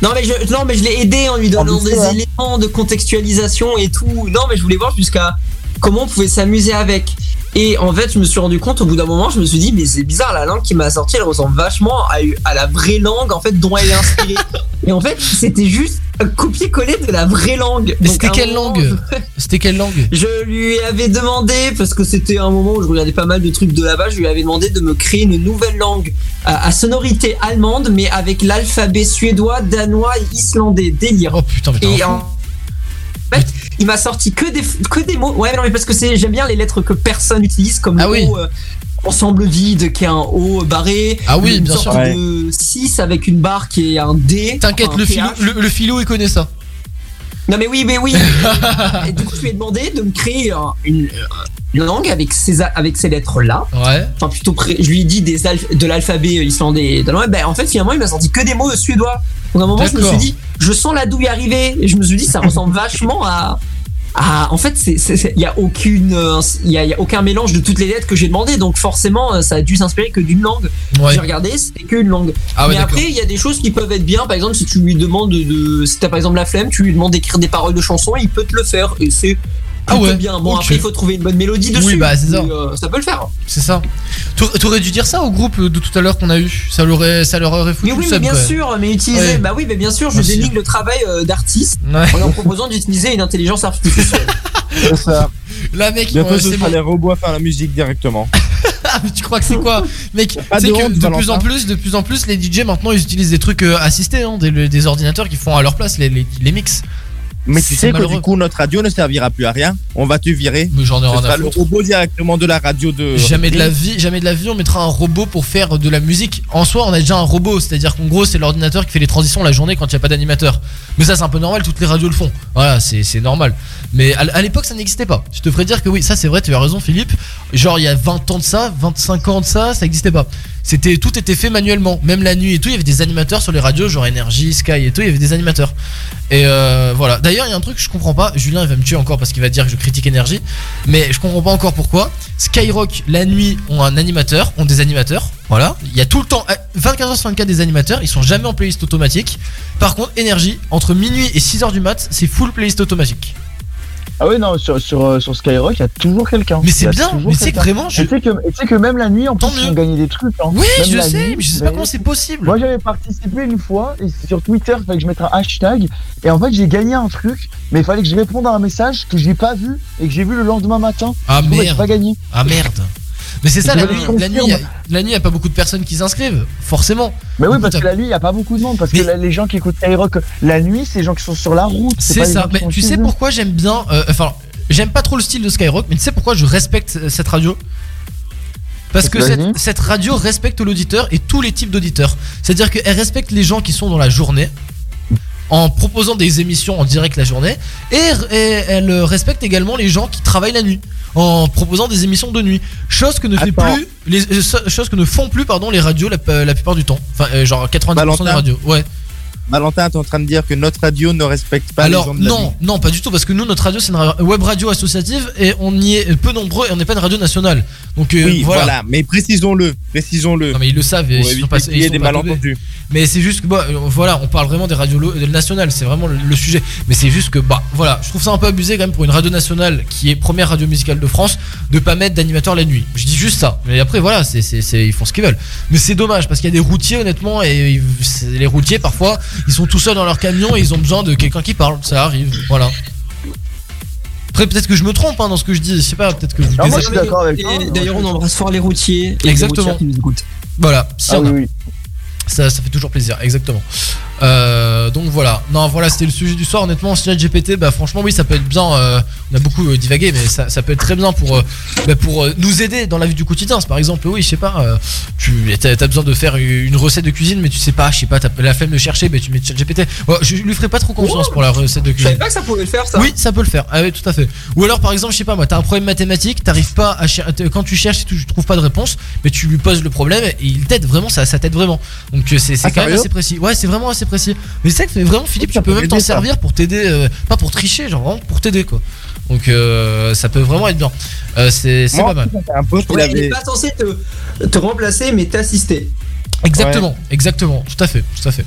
Non mais je, non mais je l'ai aidé en lui donnant des éléments de contextualisation et tout. Non mais je voulais voir jusqu'à comment on pouvait s'amuser avec. Et en fait, je me suis rendu compte au bout d'un moment, je me suis dit mais c'est bizarre la langue qui m'a sorti, elle ressemble vachement à, à la vraie langue en fait dont elle est inspirée. [LAUGHS] et en fait, c'était juste copier-coller de la vraie langue. C'était quelle moment, langue [LAUGHS] C'était quelle langue? Je lui avais demandé, parce que c'était un moment où je regardais pas mal de trucs de là-bas, je lui avais demandé de me créer une nouvelle langue à, à sonorité allemande, mais avec l'alphabet suédois, danois et islandais. Délire. Oh putain, mais Et en fait, il m'a sorti que des, que des mots. Ouais, mais non, mais parce que c'est, j'aime bien les lettres que personne n'utilise, comme le Ah oui. O, euh, ensemble vide qui est un O barré. Ah oui, une bien sorte sûr. de 6 avec une barre qui est un D. T'inquiète, enfin, le, philo, PH. le, le philo il connaît ça. Non mais oui, mais oui. [LAUGHS] et du coup, je lui ai demandé de me créer un- une, une langue avec ces, avec ces lettres-là. Ouais. Enfin, plutôt, je lui ai dit des de l'alphabet islandais et danois. Ben, en fait, finalement, il m'a sorti que des mots suédois. Donc, à un moment, je me suis dit, je sens la douille arriver. Et je me suis dit, ça ressemble vachement à. À- en fait, il y a aucune, euh, il y a, il y a aucun mélange de toutes les lettres que j'ai demandé. Donc, forcément, euh, ça a dû s'inspirer que d'une langue. Ouais. J'ai regardé, c'était qu'une langue. Ah ouais, Mais après, il y a des choses qui peuvent être bien. Par exemple, si tu lui demandes de, de- si t'as par exemple la flemme, tu lui demandes d'écrire des paroles de chansons, il peut te le faire. Et c'est Ah ouais, bien. Bon, après, il faut trouver une bonne mélodie dessus. Oui, bah, c'est ça. Euh, ça peut le faire. C'est ça. T'aurais dû dire ça au groupe de tout à l'heure qu'on a eu. Ça, l'aurait, ça leur aurait foutu Mais oui, mais bien sûr, mais utiliser. Ouais. Bah oui, mais bien sûr, je Aussi. dénigre le travail euh, d'artiste Ouais. en leur proposant d'utiliser une intelligence artificielle. [LAUGHS] C'est ça. Là, mec, Bientôt, ouais, ce c'est sera bon. les robots à faire la musique directement. [LAUGHS] Ah, mais tu crois que c'est quoi? Mec, de que de plus en plus, de plus en plus, les DJ maintenant ils utilisent des trucs euh, assistés, hein, des, des ordinateurs qui font à leur place les, les, les mix. Mais tu sais que du coup, notre radio ne servira plus à rien. On va te virer. Mais j'en ai Ce rien sera à le foutre. robot directement de la radio de. Jamais de la vie, jamais de la vie, on mettra un robot pour faire de la musique. En soi, on a déjà un robot, c'est-à-dire qu'en gros, c'est l'ordinateur qui fait les transitions la journée quand il n'y a pas d'animateur. Mais ça, c'est un peu normal, toutes les radios le font. Voilà, c'est normal. Mais à, à l'époque, ça n'existait pas. Je te ferais dire que oui, ça c'est vrai, tu as raison, Philippe. Genre, il y a 20 ans de ça, 25 ans de ça, ça n'existait pas. C'était tout était fait manuellement, même la nuit et tout. Il y avait des animateurs sur les radios, genre Energy, Sky et tout. Il y avait des animateurs. Et euh, voilà. D'ailleurs, il y a un truc que je comprends pas. Julien, il va me tuer encore parce qu'il va dire que je critique Energy, mais je comprends pas encore pourquoi. Skyrock, la nuit, ont un animateur, ont des animateurs. Voilà. Il y a tout le temps, euh, 24h sur 24 des animateurs. Ils sont jamais en playlist automatique. Par contre, Energy, entre minuit et 6h du mat, c'est full playlist automatique. Ah oui, non, sur, sur, euh, sur Skyrock, il y a toujours quelqu'un. Mais c'est bien, mais c'est que vraiment, je- Et Tu sais que, sais même la nuit, en plus, ils ont gagné des trucs. Hein. Oui, Même je sais, nuit, mais je sais pas comment c'est possible. Moi, j'avais participé une fois, et sur Twitter, il fallait que je mette un hashtag, et en fait, j'ai gagné un truc, mais il fallait que je réponde à un message que j'ai pas vu, et que j'ai vu le lendemain matin. Ah coup, bah, merde. pas gagné. Ah merde. Mais c'est ça, la nuit, la nuit, la nuit, y a pas beaucoup de personnes qui s'inscrivent, forcément. Mais oui, parce que la nuit, il y a pas beaucoup de monde, parce que les gens qui écoutent Skyrock la nuit, c'est les gens qui sont sur la route. C'est ça. Mais tu sais pourquoi j'aime bien. euh, Enfin, j'aime pas trop le style de Skyrock, mais tu sais pourquoi je respecte euh, cette radio? Parce que cette, cette radio respecte l'auditeur et tous les types d'auditeurs. C'est-à-dire qu'elle respecte les gens qui sont dans la journée en proposant des émissions en direct la journée. Et, et elle respecte également les gens qui travaillent la nuit en proposant des émissions de nuit. Chose que ne fait Attends. plus les euh, so- chose que ne font plus pardon les radios la, la plupart du temps. Enfin euh, genre 90% des radios. Ouais Valentin, t'es en train de dire que notre radio ne respecte pas les gens de la non, non, pas du tout, parce que nous, notre radio, c'est une web radio associative et on y est peu nombreux et on n'est pas une radio nationale. Donc euh, Oui, voilà. voilà. mais précisons-le, précisons-le. Non mais ils le savent, ils sont pas, ils sont des pas malentendus. Mais c'est juste que bah, euh, voilà, on parle vraiment des radios lo- nationales, c'est vraiment le, le sujet. Mais c'est juste que bah voilà, je trouve ça un peu abusé quand même pour une radio nationale qui est première radio musicale de France de pas mettre d'animateur la nuit. Je dis juste ça. Mais après voilà, c'est ils font ce qu'ils veulent. Mais c'est dommage parce qu'il y a des routiers honnêtement et les routiers parfois ils sont tout seuls dans leur camion et ils ont besoin de quelqu'un qui parle. Ça arrive, voilà. Après peut-être que je me trompe hein, dans ce que je dis, je sais pas, peut-être que vous Non, moi, je suis d'accord avec D'ailleurs, on embrasse fort les routiers et Exactement. les routières qui nous écoutent. Voilà, si Ah on a. oui, oui. Ça, ça fait toujours plaisir, exactement. Euh, donc voilà, non voilà c'était le sujet du soir. Honnêtement, GPT, bah franchement oui ça peut être bien. euh, on a beaucoup euh, divagué, mais ça, ça peut être très bien pour euh, bah, pour euh, nous aider dans la vie du quotidien. Par exemple oui je sais pas, euh, tu as, besoin de faire une recette de cuisine, mais tu sais pas, je sais pas, t'as la flemme de chercher, mais tu mets GPT. je lui ferai pas trop confiance pour la recette de Je savais cuisine. pas que ça pouvait le faire, ça. Oui, ça peut le faire. Ah oui, tout à fait. Ou alors, par exemple, je sais pas, moi, t'as un problème mathématique, t'arrives pas à quand tu cherches, tu trouves pas de réponse, mais tu lui poses le problème et il t'aide vraiment, ça, ça t'aide vraiment. Donc c'est Ah, quand même assez précis. Ouais, c'est vraiment assez précis. Mais c'est que vraiment, Philippe, tu peux même t'en servir pour t'aider, euh, pas pour tricher, genre vraiment pour t'aider quoi. Donc euh, ça peut vraiment être bien. Euh, c'est pas mal. un il est pas censé te, te remplacer, mais t'assister. Exactement, exactement, tout à fait, tout à fait.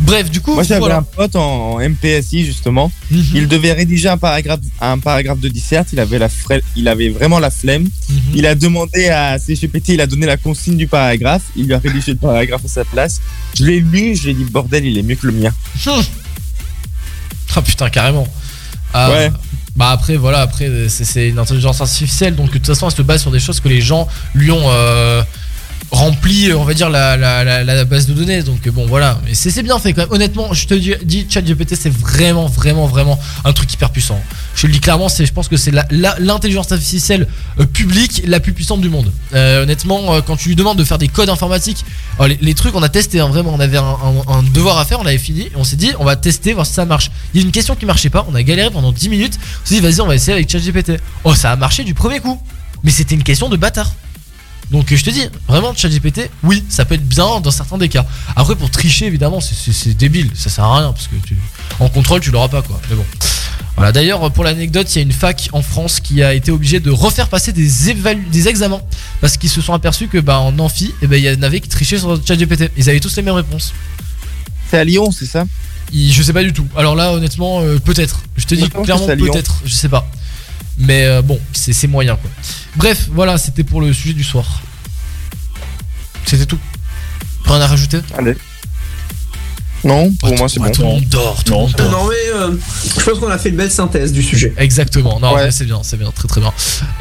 Bref, du coup, Moi, j'avais voilà. un pote en, en MPSI justement. Mhm. Il devait rédiger un paragraphe, un paragraphe de dissert. Il avait la fre- il avait vraiment la flemme. Mhm. Il a demandé à CGPT, il a donné la consigne du paragraphe. Il lui a rédigé le paragraphe à sa place. Je l'ai lu, je lui ai dit bordel, il est mieux que le mien. Ah putain, carrément. Ah, Ouais. Bah après, voilà, après, c'est- c'est une intelligence artificielle, donc de toute façon, elle se base sur des choses que les gens lui ont euh, rempli, on va dire, la, la, la, base de données. Donc bon, voilà. Mais c'est bien fait quand même. Honnêtement, je te dis, dis ChatGPT, c'est vraiment, vraiment, vraiment un truc hyper puissant. Je te le dis clairement, c'est, je pense que c'est l'intelligence artificielle euh, publique la plus puissante du monde. Euh, honnêtement, euh, quand tu lui demandes de faire des codes informatiques, alors, les, trucs, on a testé, hein, vraiment, on avait un devoir à faire, on l'avait fini, et on s'est dit, on va tester, voir si ça marche. Il y a une question qui marchait pas, on a galéré pendant 10 minutes, on s'est dit, vas-y, on va essayer avec ChatGPT. Oh, ça a marché du premier coup, mais c'était une question de bâtard. Donc je te dis, vraiment ChatGPT, oui, ça peut être bien dans certains des cas. Après pour tricher évidemment, c'est- débile, ça sert à rien parce que tu, en contrôle tu l'auras pas quoi. Mais bon. Voilà, d'ailleurs pour l'anecdote, il y a une fac en France qui a été obligée de refaire passer des, évalu- des examens parce qu'ils se sont aperçus que bah en amphi, eh ben, il y en avait qui trichaient sur ChatGPT. Ils avaient tous les mêmes réponses. C'est à Lyon, c'est ça? Je sais pas du tout. Alors là, honnêtement, euh, peut-être. Je te dis clairement peut-être. Je sais pas. Mais euh, bon, c'est moyen quoi. Bref, voilà, c'était pour le sujet du soir. C'était tout. Rien à rajouter? Allez. Non, pour moi c'est bon. tout le monde dort, tout le monde dort. Non, mais euh, je pense qu'on a fait une belle synthèse du sujet. Exactement. Non, Ouais. c'est bien, c'est bien, très très bien.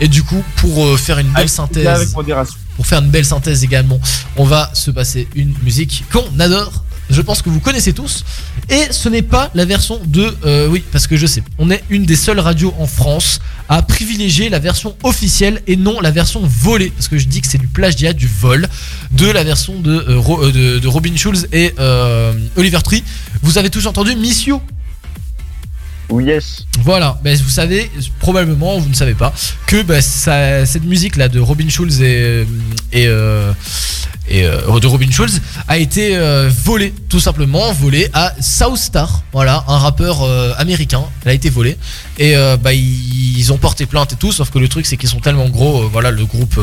Et du coup, pour euh, faire une belle Avec- synthèse, Avec modération. pour faire une belle synthèse également, on va se passer une musique qu'on adore. Je pense que vous connaissez tous. Et ce n'est pas la version de. euh, oui, parce que je sais. On est une des seules radios en France à privilégier la version officielle et non la version volée. Parce que je dis que c'est du plagiat, du vol de la version de, euh, Ro- euh, de, de Robin Schulz et euh, Oliver Tree. Vous avez tous entendu Miss You Oui, yes. voilà, ben, vous savez, probablement, vous ne savez pas, que bah, ça- cette musique-là de Robin Schulz et, et, euh, et, de Robin Schulz a été euh, volée, tout simplement, volée à South Star, voilà, un rappeur euh, américain, elle a été volée, et euh, bah, ils, ils ont porté plainte et tout, sauf que le truc c'est qu'ils sont tellement gros, voilà, le groupe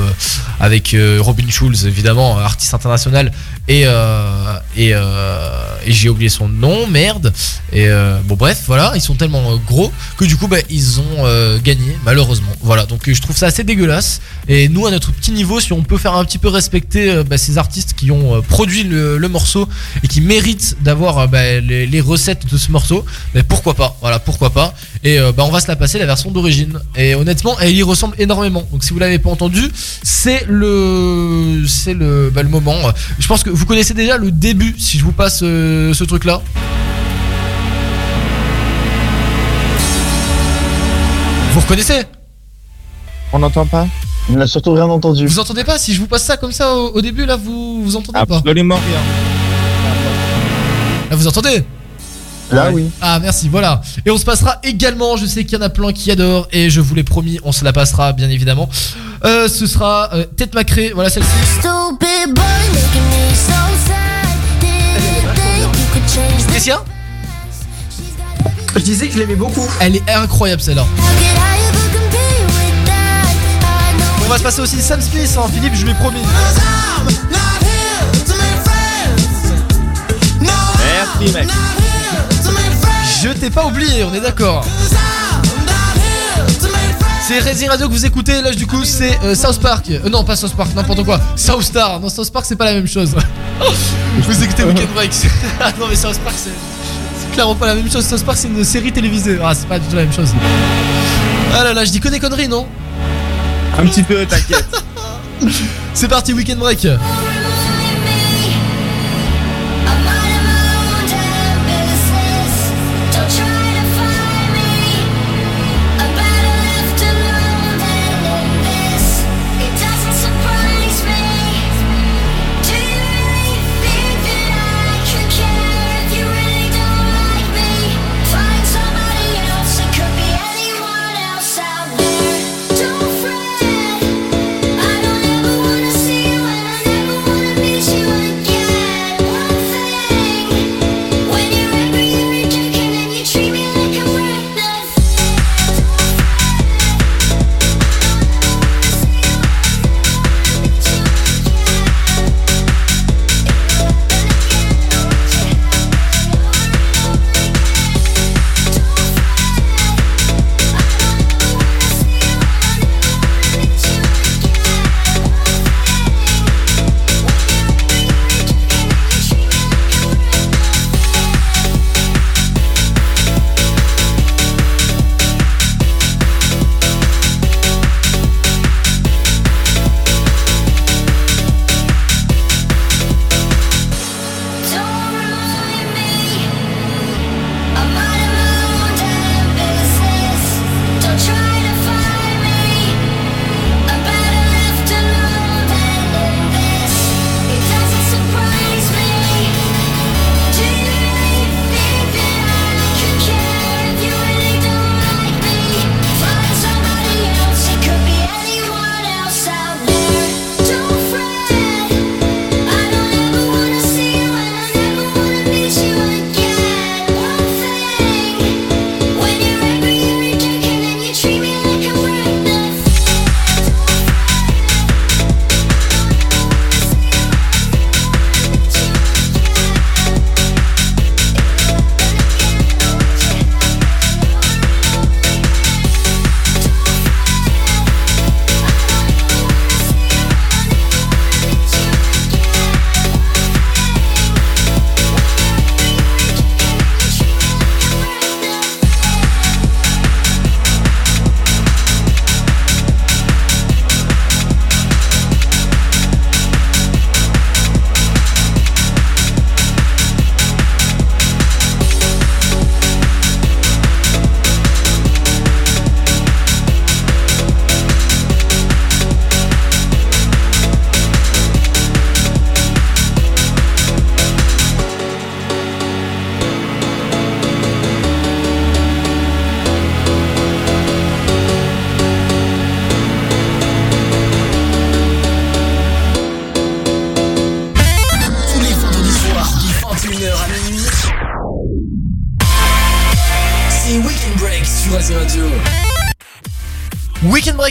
avec Robin Schulz, évidemment, artiste international, et, euh, euh, et j'ai oublié son nom, merde, et euh, bon bref, voilà, ils sont tellement gros que du coup bah, ils ont gagné malheureusement. Voilà, donc je trouve ça assez dégueulasse. Et nous à notre petit niveau, si on peut faire un petit peu respecter bah, ces artistes qui ont produit le, morceau et qui méritent d'avoir bah, les, recettes de ce morceau, pourquoi pas? Voilà, pourquoi pas? Et bah, on va se la passer la version d'origine. Et honnêtement, elle y ressemble énormément. Donc si vous l'avez pas entendu, c'est le le le moment. Je pense que vous connaissez déjà le début. Si je vous passe euh, ce truc là. Vous reconnaissez On n'entend pas On n'a surtout rien entendu. Vous entendez pas Si je vous passe ça comme ça au, au début, là, vous vous entendez pas Absolument rien. Là, vous entendez Là, oui. Ah, merci, voilà. Et on se passera également, je sais qu'il y en a plein qui adorent, et je vous l'ai promis, on se la passera, bien évidemment. Euh, ce sera euh, Tête Macré, voilà celle-ci. A Je disais que je l'aimais beaucoup. Elle est incroyable celle-là. On va se passer aussi Sam Smith, hein, Philippe, je lui ai promis. Merci, mec. Je t'ai pas oublié, on est d'accord. C'est Racing Radio que vous écoutez, là du coup c'est euh, South Park. Euh, non, pas South Park, n'importe quoi. South Star. Non, South Park c'est pas la même chose. [LAUGHS] vous écoutez Weekend Break. Ah [LAUGHS] non, mais South Park c'est c'est clairement pas la même chose. South Park c'est une série télévisée. Ah, c'est pas du tout la même chose. Ah là là, je dis que des conneries, non? Un petit peu, t'inquiète. [LAUGHS] C'est parti, Weekend Break.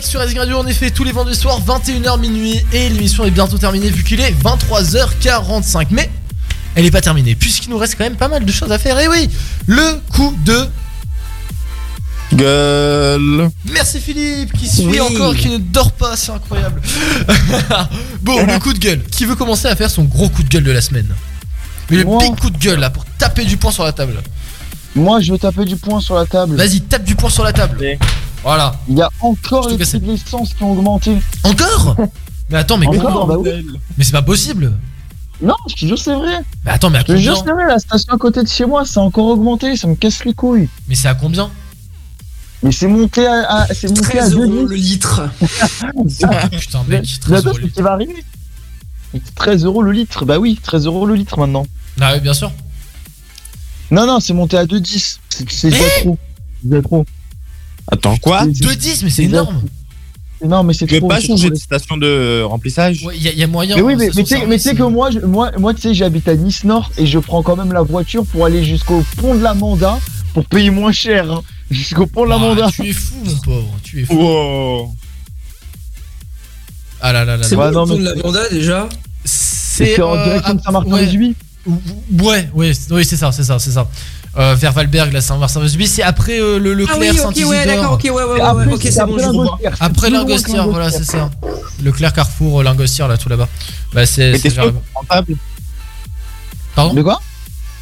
Sur Radio, en effet, tous les vendredis soirs, 21h minuit. Et l'émission est bientôt terminée vu qu'il est 23h45. Mais elle est pas terminée, puisqu'il nous reste quand même pas mal de choses à faire. Et oui, le coup de. Gueule. Merci Philippe, qui suit Oui. encore, qui ne dort pas, c'est incroyable. [LAUGHS] bon, le coup de gueule. Qui veut commencer à faire son gros coup de gueule de la semaine? Mais le big coup de gueule là, pour taper du poing sur la table. Moi, je veux taper du poing sur la table. Vas-y, tape du poing sur la table. Voilà. Il y a encore Je les prix de l'essence qui ont augmenté. Encore? Mais attends, mais Encore, bah oui. Mais c'est pas possible. Non, je te jure, c'est vrai. Mais attends, mais à Je te jure, combien? c'est vrai, la station à côté de chez moi, ça a encore augmenté, ça me casse les couilles. Mais c'est à combien? Mais c'est monté à, à- c'est monté à 13 2 [LAUGHS] euros le litre. Putain, mec, 13 Bientôt, euros le ce qui va arriver. 13 euros le litre, bah oui, 13 euros le litre maintenant. Ah oui, bien sûr. Non, non, c'est monté à 2,10. C'est c'est déjà trop. C'est déjà trop. Attends, quoi 2,10, mais c'est énorme. non, mais c'est Tu veux trop. pas changer trop. de station de remplissage Il y, a- y a moyen. Mais oui, hein, mais, de mais tu sais- tu que moi, je- moi, moi tu sais, j'habite à Nice Nord et je prends quand même la voiture pour aller jusqu'au pont de la Manda pour payer moins cher. hein. Jusqu'au pont de la Ah, Manda. Tu es fou, mon pauvre. Tu es fou. Wow. Ah là là là. C'est là. bon, le pont de la Manda déjà C'est en euh, direction de Saint-Martin-les-Unis Ouais, ouais, ouais, oui, c'est ça, c'est ça, c'est ça. Euh, vers Valberg, là, Saint-Martin-les-Unis, c'est après euh, le Ah Leclerc oui, ok, Saint-Isidore. ouais, d'accord, ok, ouais, ouais, ouais, Après, ok, c'est c'est après bon, je vois. C'est Après Lingostière, voilà, c'est ça. Leclerc, Carrefour, Lingostière, là, tout là-bas. Bah, c'est. C'est c'est rentable? Pardon? De quoi?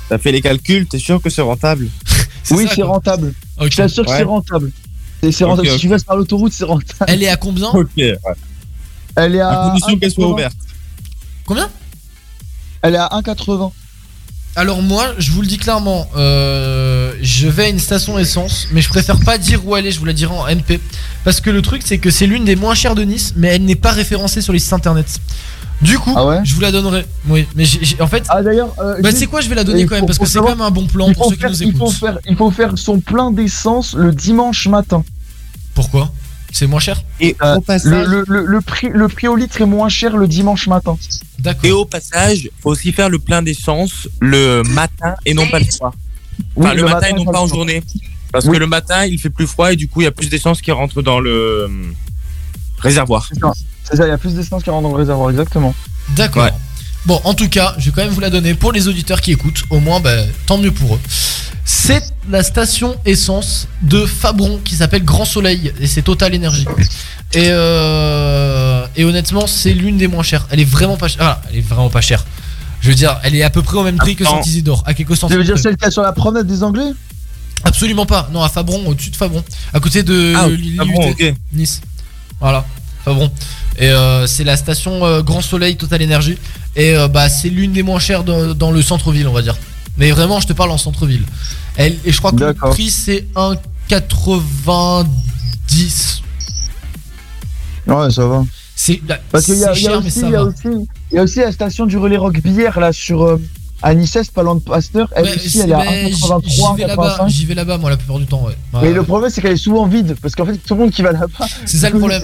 T'as fait les calculs, t'es sûr que c'est rentable? [LAUGHS] Oui, c'est rentable. Ok. Je t'assure que Ouais. c'est rentable. C'est c'est Si tu passes par l'autoroute, c'est rentable. Elle est à combien? Ok, ouais. Elle est à. À condition qu'elle soit 1,80. ouverte. Combien? Elle est à 1,80. Alors moi, je vous le dis clairement, euh, je vais à une station essence, mais je préfère pas dire où aller, je vous la dirai en MP. Parce que le truc, c'est que c'est l'une des moins chères de Nice, mais elle n'est pas référencée sur les sites internet. Du coup, je vous la donnerai. Oui, mais en fait, Ah d'ailleurs. euh, bah c'est quoi, je vais la donner quand même, parce que c'est quand même un bon plan pour ceux qui nous il faut écoutent. faire, il faut faire son plein d'essence le dimanche matin. Pourquoi? C'est moins cher Et Euh, au passage, le, le, le, le prix, le prix au litre est moins cher le dimanche matin. et D'accord. au passage, faut aussi faire le plein d'essence le matin et non pas le soir. Enfin, Oui, le, le matin, matin, et non pas en journée. Parce Oui. que le matin, il fait plus froid et du coup, il y a plus d'essence qui rentre dans le euh, réservoir. C'est ça, c'est ça, il y a plus d'essence qui rentre dans le réservoir, exactement. D'accord. Ouais. Bon, en tout cas, je vais quand même vous la donner pour les auditeurs qui écoutent. Au moins, bah, tant mieux pour eux. C'est la station essence de Fabron qui s'appelle Grand Soleil et c'est Total Énergie. Et, euh, et honnêtement, c'est l'une des moins chères. Elle est vraiment pas chère. Ah, elle est vraiment pas chère. Je veux dire, elle est à peu près au même prix que. Saint-Isidore, à quelques Tu centimes. veux dire celle qui est sur la promenade des Anglais? Absolument pas. Non, à Fabron, au-dessus de Fabron, à côté de Ah, ok. Nice. Voilà, Fabron. Et euh, c'est la station euh, Grand Soleil Total Énergie. Et euh, bah c'est l'une des moins chères dans, dans le centre-ville, on va dire. Mais vraiment, je te parle en centre-ville. Elle, et je crois que le prix c'est 1,90. Ouais, ça va. C'est cher, mais aussi, ça il y a va. aussi, il y a aussi la station du relais Rock Bière là sur euh, à Nice, pas loin de Pasteur. Elle aussi, elle est à mais j'y 1,83, j'y vais là-bas, 1,85. j'y vais là-bas moi la plupart du temps. Ouais. Mais Ouais. le problème c'est qu'elle est souvent vide parce qu'en fait tout le monde qui va là-bas. C'est ça le problème.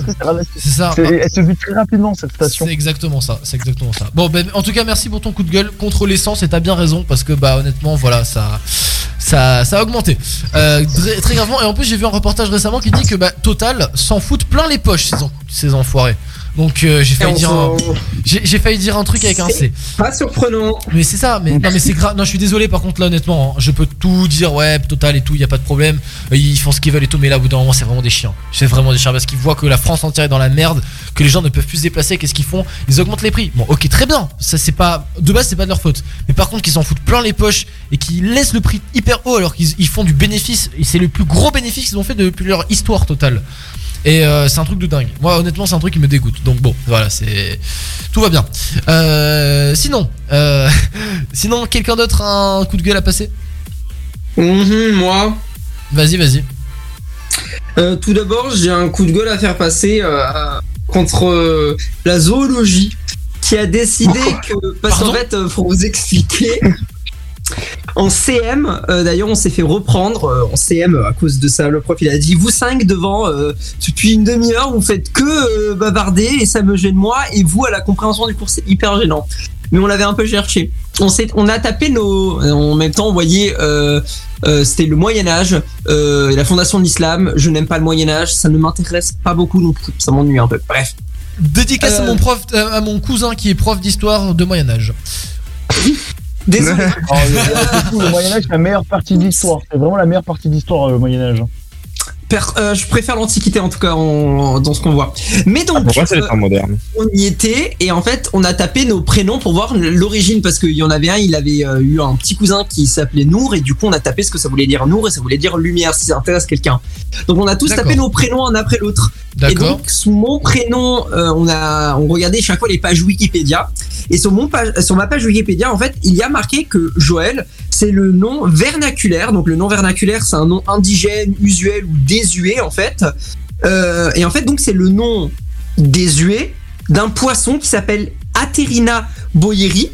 C'est ça. C'est- Elle se vide très rapidement cette station. C'est exactement ça, c'est exactement ça. Bon, ben, en tout cas, merci pour ton coup de gueule contre l'essence et t'as bien raison parce que bah honnêtement, voilà, ça, ça, ça a augmenté Euh, très, très gravement. Et en plus, j'ai vu un reportage récemment qui dit que bah Total s'en foutent plein les poches ces, en- ces enfoirés. Donc euh, j'ai failli dire, un- s'en- j'ai j'ai failli dire un truc avec un C. Pas surprenant. Mais c'est ça, mais non mais c'est grave. Non, je suis désolé par contre là honnêtement, hein, je peux tout dire ouais, total et tout, y a pas de problème. Euh, Ils font ce qu'ils veulent et tout, mais là au bout d'un moment c'est vraiment des chiens. C'est vraiment des chiens parce qu'ils voient que la France entière est dans la merde, que les gens ne peuvent plus se déplacer. Qu'est-ce qu'ils font? Ils augmentent les prix. Bon, ok, très bien. Ça c'est pas de base c'est pas de leur faute. Mais par contre qu'ils s'en foutent plein les poches et qu'ils laissent le prix hyper haut alors qu'ils ils font du bénéfice. Et c'est le plus gros bénéfice qu'ils ont fait depuis leur histoire totale. Et euh, c'est un truc de dingue. Moi, honnêtement, c'est un truc qui me dégoûte. Donc bon, voilà, c'est tout va bien. Euh, sinon, euh, [LAUGHS] sinon, quelqu'un d'autre a un coup de gueule à passer? Mhm, moi. Vas-y, vas-y. Euh, tout d'abord, j'ai un coup de gueule à faire passer contre la zoologie qui a décidé que. Parce qu'en fait, pour vous expliquer. En CM, euh, d'ailleurs, on s'est fait reprendre euh, en CM à cause de ça. Le prof, il a dit Vous cinq devant, euh, depuis une demi-heure, vous faites que bavarder et ça me gêne moi. Et vous, à la compréhension du cours, c'est hyper gênant. Mais on l'avait un peu cherché. On, a tapé nos. En même temps, euh, euh, c'était le Moyen-Âge, la fondation de l'islam. Je n'aime pas le Moyen-Âge, ça ne m'intéresse pas beaucoup non plus. Ça m'ennuie un peu. Bref. Dédicace à mon prof, à mon cousin qui est prof d'histoire de Moyen Âge. [LAUGHS] Désolé. [LAUGHS] Oh, le- le Moyen-Âge, c'est la meilleure partie de l'histoire. C'est vraiment la meilleure partie de l'histoire, le Moyen-Âge. Per- euh, je préfère l'Antiquité en tout cas en- dans ce qu'on voit. Mais donc, les euh, on y était et en fait on a tapé nos prénoms pour voir l'origine parce qu'il y en avait un, il avait euh, eu un petit cousin qui s'appelait Nour et du coup on a tapé ce que ça voulait dire Nour et ça voulait dire lumière si ça intéresse quelqu'un. Donc on a tous tapé nos prénoms un après l'autre. Et donc sous mon prénom, euh, on a on regardait chaque fois les pages Wikipédia et sur mon page sur ma page Wikipédia en fait il y a marqué que Joël c'est le nom vernaculaire donc le nom vernaculaire c'est un nom indigène, usuel ou désuet en fait. Euh, et en fait donc c'est le nom désuet d'un poisson qui s'appelle Aterina boyeri.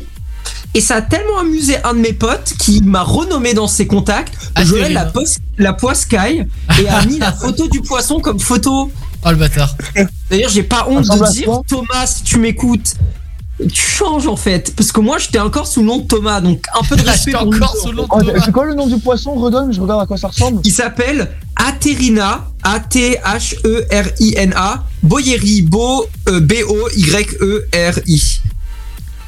Et ça a tellement amusé un de mes potes qui m'a renommé dans ses contacts Joël la, pos- la poiscaille et a mis la photo du poisson comme photo Oh le bâtard. D'ailleurs, j'ai pas honte de dire, Thomas, si tu m'écoutes, tu changes en fait. Parce que moi, j'étais encore sous le nom de Thomas, donc un peu de [LAUGHS] respect. pour lui. Oh, c'est quoi le nom du poisson Redonne, je regarde à quoi ça ressemble. Il s'appelle Aterina, A-T-H-E-R-I-N-A, Boyeri, Bo, euh, B-O-Y-E-R-I.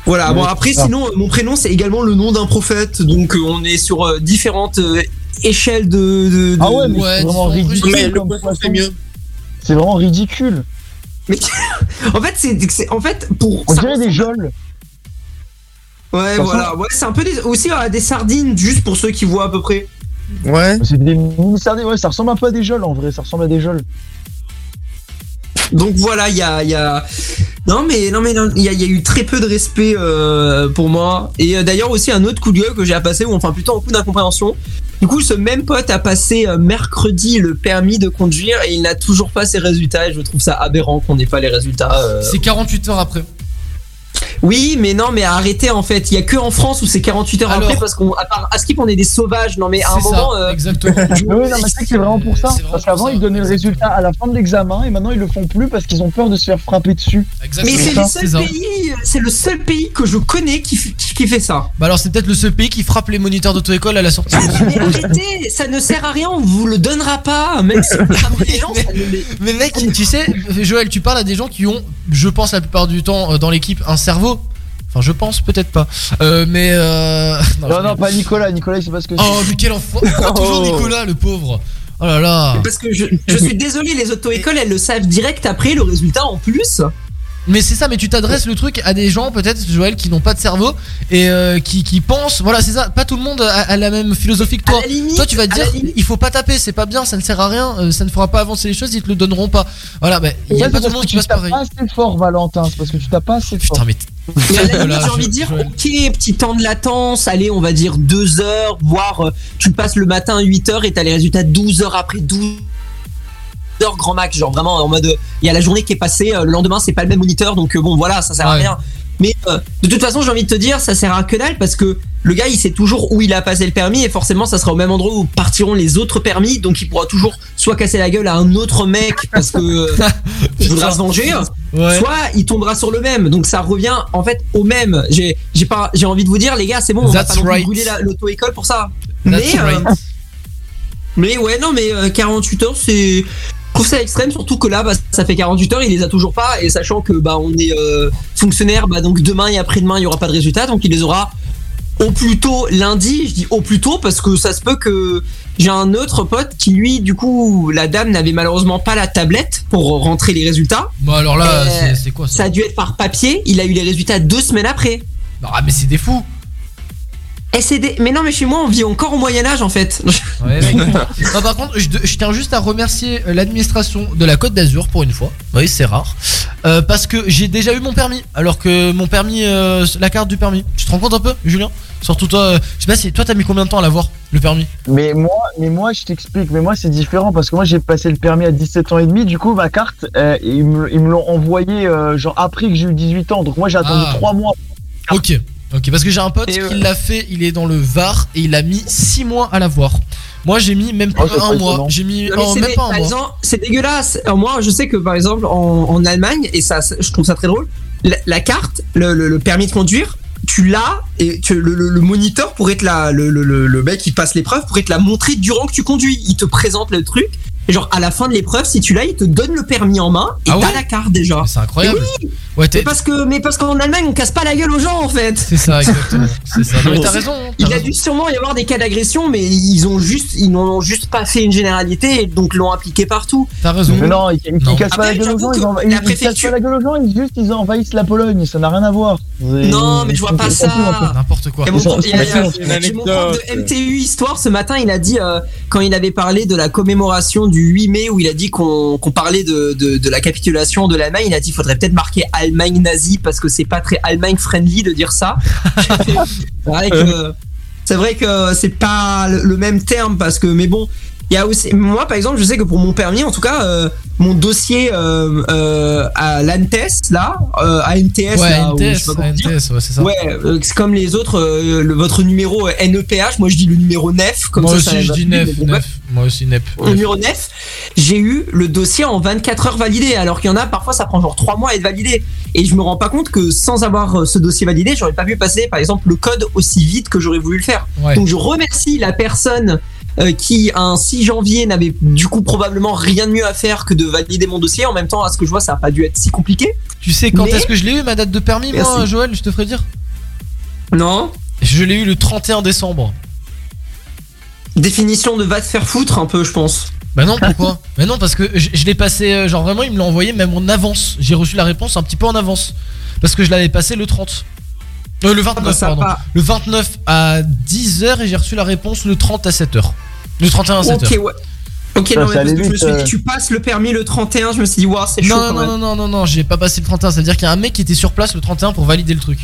Voilà, bon après, sinon, euh, mon prénom, c'est également le nom d'un prophète, donc euh, on est sur différentes échelles de. de- de- Ah ouais, mais c'est vraiment ridicule. C'est vraiment ridicule. Mais [LAUGHS] en fait, c'est en fait pour. On dirait des geôles. Ouais, Ça voilà, ouais, c'est un peu des- aussi euh, des sardines, juste pour ceux qui voient à peu près. Ouais. C'est des mini sardines, ouais, ça ressemble un peu à des geôles en vrai, ça ressemble à des geôles. Donc voilà, il y a, y a- non mais non mais il y, a, eu très peu de respect euh, pour moi. Et euh, d'ailleurs aussi un autre coup de gueule que j'ai à passer, ou enfin plutôt un coup d'incompréhension. Du coup, ce même pote a passé euh, mercredi le permis de conduire et il n'a toujours pas ses résultats. Et je trouve ça aberrant qu'on n'ait pas les résultats. C'est 48 heures après. Oui, mais non, mais arrêtez en fait. Il y a que en France où c'est 48 heures Alors- après parce qu'on, à part à Skip, on est des sauvages. Non mais à un C'est ça, moment. euh, exactement. [LAUGHS] Mais oui, non, mais c'est que c'est vraiment pour ça. Vraiment Parce qu'avant, ils donnaient le résultat à la fin de l'examen et maintenant ils le font plus parce qu'ils ont peur de se faire frapper dessus. Mais c'est le seul pays, c'est le seul pays que je connais qui, qui, qui fait ça. Bah alors c'est peut-être le seul pays qui frappe les moniteurs d'auto-école à la sortie. Mais arrêtez, ça ne sert à rien, on vous le donnera pas. Les- Mais mec, tu sais, Joël, tu parles à des gens qui ont, je pense la plupart du temps euh, dans l'équipe, un cerveau. Enfin, je pense peut-être pas. Euh, mais euh... [LAUGHS] non, Non, je- non, pas Nicolas. Nicolas, il sait pas ce que c'est. Oh, mais quel enfant [LAUGHS] toujours Oh. Nicolas, le pauvre Oh là là Parce que je, je suis désolé, les auto-écoles, elles le savent direct après le résultat en plus. Mais c'est ça, mais tu t'adresses le truc à des gens, peut-être, Joël, qui n'ont pas de cerveau et euh, qui, qui pensent. Voilà, c'est ça. Pas tout le monde a, a la même philosophie que toi. Limite- toi, tu vas te dire, il faut pas taper, c'est pas bien, ça ne sert à rien, euh, ça ne fera pas avancer les choses, ils te le donneront pas. Voilà, bah, il y a pas c'est tout le monde qui tu passe tapes pareil. pas assez fort, Valentin? C'est parce que tu tapes pas assez fort. Putain, mais. Mais à la [LAUGHS] limite, Voilà, j'ai envie de dire, ok, petit temps de latence, allez, on va dire 2 heures, voire euh, tu passes le matin à 8 heures et t'as les résultats 12 heures après 12 heures grand max, genre vraiment en mode, il y a la journée qui est passée, euh, le lendemain c'est pas le même moniteur, donc euh, bon voilà, ça sert à rien. Mais euh, de toute façon, j'ai envie de te dire, ça sert à que dalle parce que le gars il sait toujours où il a passé le permis et forcément ça sera au même endroit où partiront les autres permis, donc il pourra toujours soit casser la gueule à un autre mec parce que euh, [LAUGHS] il voudra se venger, Ouais. soit il tombera sur le même. Donc ça revient en fait au même. J'ai j'ai pas j'ai envie de vous dire les gars, c'est bon, on va pas right. brûler la- l'auto-école pour ça. That's mais euh, mais ouais non mais euh, 48 heures c'est trouve ça extrême surtout que là bah, ça fait 48 heures il les a toujours pas et sachant que bah on est euh, fonctionnaire bah donc demain et après-demain il y aura pas de résultat donc il les aura au plus tôt lundi. Je dis au plus tôt parce que ça se peut que j'ai un autre pote qui lui du coup la dame n'avait malheureusement pas la tablette pour rentrer les résultats. Bon, alors là, Euh, c'est quoi ça? ça a dû être par papier il a eu les résultats deux semaines après. Ah, mais c'est des fous et c'est des... mais non mais chez moi on vit encore au Moyen-Âge en fait [LAUGHS] Ouais, mec. [LAUGHS] non, par contre, je, je tiens juste à remercier euh, l'administration de la Côte d'Azur pour une fois. Oui, c'est rare. Euh, parce que j'ai déjà eu mon permis. Alors que mon permis, euh, la carte du permis. Tu te rends compte un peu, Julien? Surtout toi, euh, je sais pas si toi t'as mis combien de temps à l'avoir, le permis? Mais moi, mais moi, je t'explique. Mais moi, c'est différent parce que moi, j'ai passé le permis à 17 ans et demi. Du coup, ma carte, euh, ils me, l'ont envoyé euh, genre après que j'ai eu 18 ans. Donc moi, j'ai attendu Ah. 3 mois. Ok, ok, parce que j'ai un pote Et, euh, qui l'a fait, il est dans le Var et il a mis 6 mois à l'avoir. Moi j'ai mis même pas Oh, c'est pas un mois, j'ai mis Non, oh, même pas un par mois. exemple, c'est dégueulasse. Moi, je sais que par exemple en, en Allemagne, et ça, je trouve ça très drôle, la, la carte, le, le- le permis de conduire, tu l'as et tu- le, le- le moniteur pourrait te la, le, le- le- le mec qui passe l'épreuve pourrait te la montrer durant que tu conduis. Il te présente le truc. Et genre à la fin de l'épreuve, si tu l'as, il te donne le permis en main et Ah t'as ouais la carte déjà. C'est incroyable. Oui, Ouais, mais parce que mais parce qu'en Allemagne, on casse pas la gueule aux gens en fait. c'est ça [LAUGHS] exactement. C'est ça. Non, mais t'as raison. t'as Il a dû sûrement y avoir des cas d'agression, mais ils ont juste, ils n'en ont juste pas fait une généralité, et donc l'ont appliqué partout. T'as raison. Mais non, ils, ils, ils Non. cassent pas Après, la gueule aux gens. j'avoue Ils, que env- la ils- ils cassent préfecture- pas la gueule aux gens. Ils juste, ils envahissent la Pologne. Ça n'a rien à voir. Non, mais je vois pas Ils ça. N'importe quoi. Ils prof- il a- ils mon prof de MTU Histoire ce matin, il a dit, euh, quand il avait parlé de la commémoration du 8 mai, où il a dit qu'on parlait de, de, de la capitulation de l'Allemagne, il a dit faudrait peut-être marquer Allemagne nazie parce que c'est pas très Allemagne friendly de dire ça. [LAUGHS] c'est vrai que c'est pas le, le même terme parce que, mais bon. Il y a aussi, moi par exemple, je sais que pour mon permis, en tout cas, euh, mon dossier euh, euh, à l'ANTES là, à NTS Ouais, là. NTS, ouais, c'est ça. Ouais, c'est comme les autres, le- votre numéro NEPH, moi je dis le numéro 9, comme Moi ça, aussi, ça je dis plus, nef, mais bon, nef. Moi aussi, nep. au numéro 9, j'ai eu le dossier en 24 heures validé, alors qu'il y en a parfois ça prend genre 3 mois à être validé. Et je me rends pas compte que sans avoir ce dossier validé, j'aurais pas pu passer par exemple le code aussi vite que j'aurais voulu le faire. Ouais. Donc je remercie la personne euh, qui un 6 janvier n'avait du coup probablement rien de mieux à faire que de valider mon dossier. En même temps, à ce que je vois, ça a pas dû être si compliqué. Tu sais quand Mais- est-ce que je l'ai eu ma date de permis, moi. Joël Je te ferai dire? Non Je l'ai eu le 31 décembre. Définition de va te faire foutre un peu, je pense. Bah non, pourquoi [LAUGHS] Bah non, parce que je, je l'ai passé, euh, genre vraiment, il me l'a envoyé même en avance. J'ai reçu la réponse un petit peu en avance. Parce que je l'avais passé le 30. Euh, le 29, bah, ça pardon. Le 29 à 10h et j'ai reçu la réponse le 30 à 7h. Le 31 à 7h. Ok, ouais. Ok, Ça, non, mais parce que je me suis dit, euh. tu passes le permis le 31, je me suis dit, waouh, c'est chaud Non, quand non, même. non, non, non, non, j'ai pas passé le 31. C'est-à-dire qu'il y a un mec qui était sur place le 31 pour valider le truc.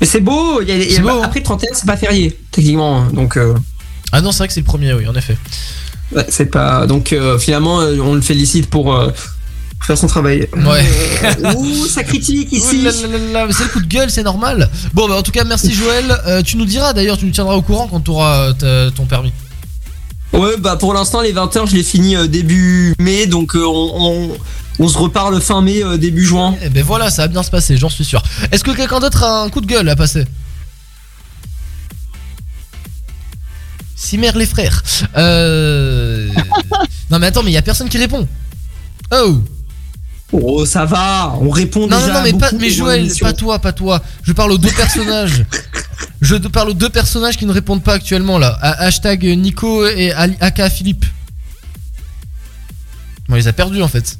Mais c'est beau, il y a- il y a- C'est beau, hein. après le 31, c'est pas férié, techniquement. hein, Donc, euh, Ah non, c'est vrai que c'est le premier, oui, en effet. ouais, c'est pas. Donc, euh, finalement, euh, on le félicite pour euh, faire son travail. Ouais. Euh, ouh, ça critique [LAUGHS] ici. C'est le coup de gueule, c'est normal. Bon, bah en tout cas, merci Joël. Euh, tu nous diras d'ailleurs, tu nous tiendras au courant quand tu auras ton permis. Ouais, bah pour l'instant, les 20h, je l'ai fini euh, début mai, donc euh, on, on, on se reparle fin mai, euh, début juin. Et ben voilà, ça va bien se passer, j'en suis sûr. Est-ce que quelqu'un d'autre a un coup de gueule à passer? Cimer les frères. Euh... [LAUGHS] non mais attends, mais il y a personne qui répond. Oh Oh, ça va, on répond Non, déjà non, non, mais, pas, mais Joël, pas toi, pas toi. Je parle aux deux personnages. [LAUGHS] Je parle aux deux personnages qui ne répondent pas actuellement là. Ha- Hashtag Nico et Aka Philippe. On les a perdus en fait.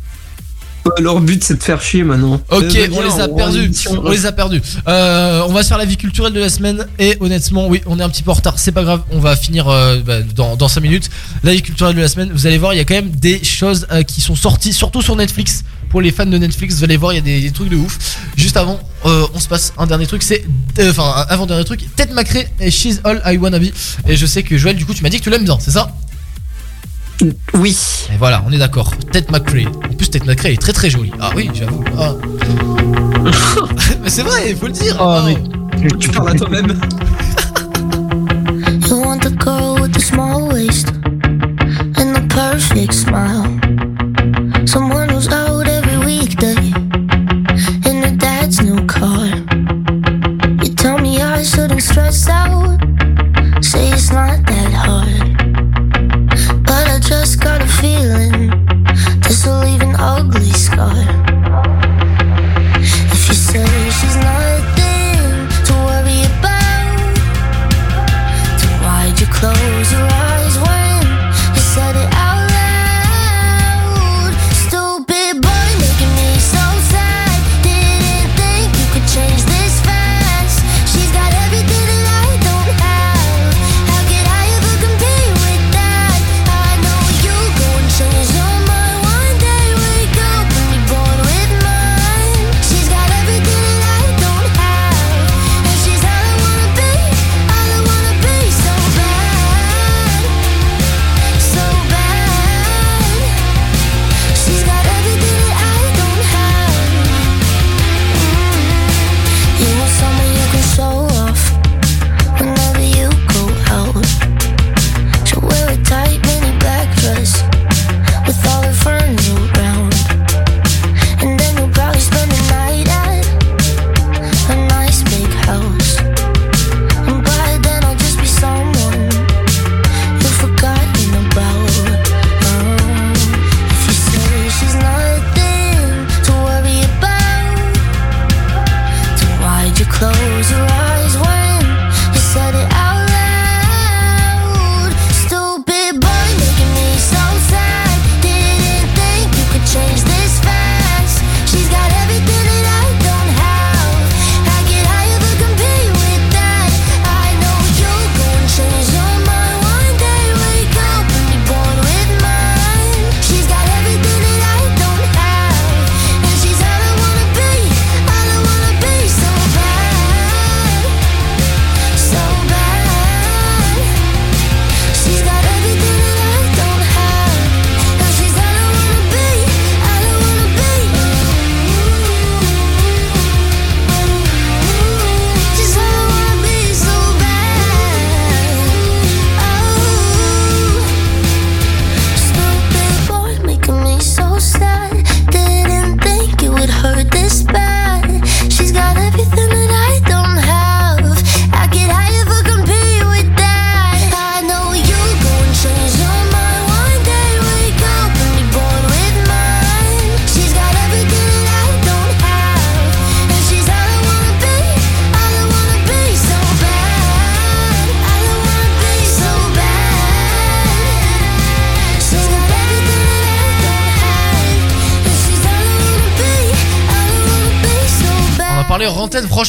Euh, Leur but, c'est de faire chier maintenant. Ok, Euh, on les a perdus. On les a perdus. Euh, on va se faire la vie culturelle de la semaine. Et honnêtement, oui, on est un petit peu en retard. C'est pas grave. On va finir euh, bah, dans, dans 5 minutes. La vie culturelle de la semaine. Vous allez voir, il y a quand même des choses euh, qui sont sorties, surtout sur Netflix. Pour les fans de Netflix, vous allez voir, il y a des, des trucs de ouf. Juste avant, euh, on se passe un dernier truc. C'est. euh, Enfin, un avant dernier truc. Ted McRae et She's All I Wanna Be. Et je sais que Joël, du coup, tu m'as dit que tu l'aimes bien, c'est ça? Oui. Et voilà, on est d'accord. Ted McRae. En plus, Ted McRae est très très joli. Ah oui, j'avoue. Ah. [LAUGHS] Mais c'est vrai, il faut le dire. Oh, Tu parles à toi-même. [LAUGHS] You want the girl with the small waist and the perfect smile. Someone stress out,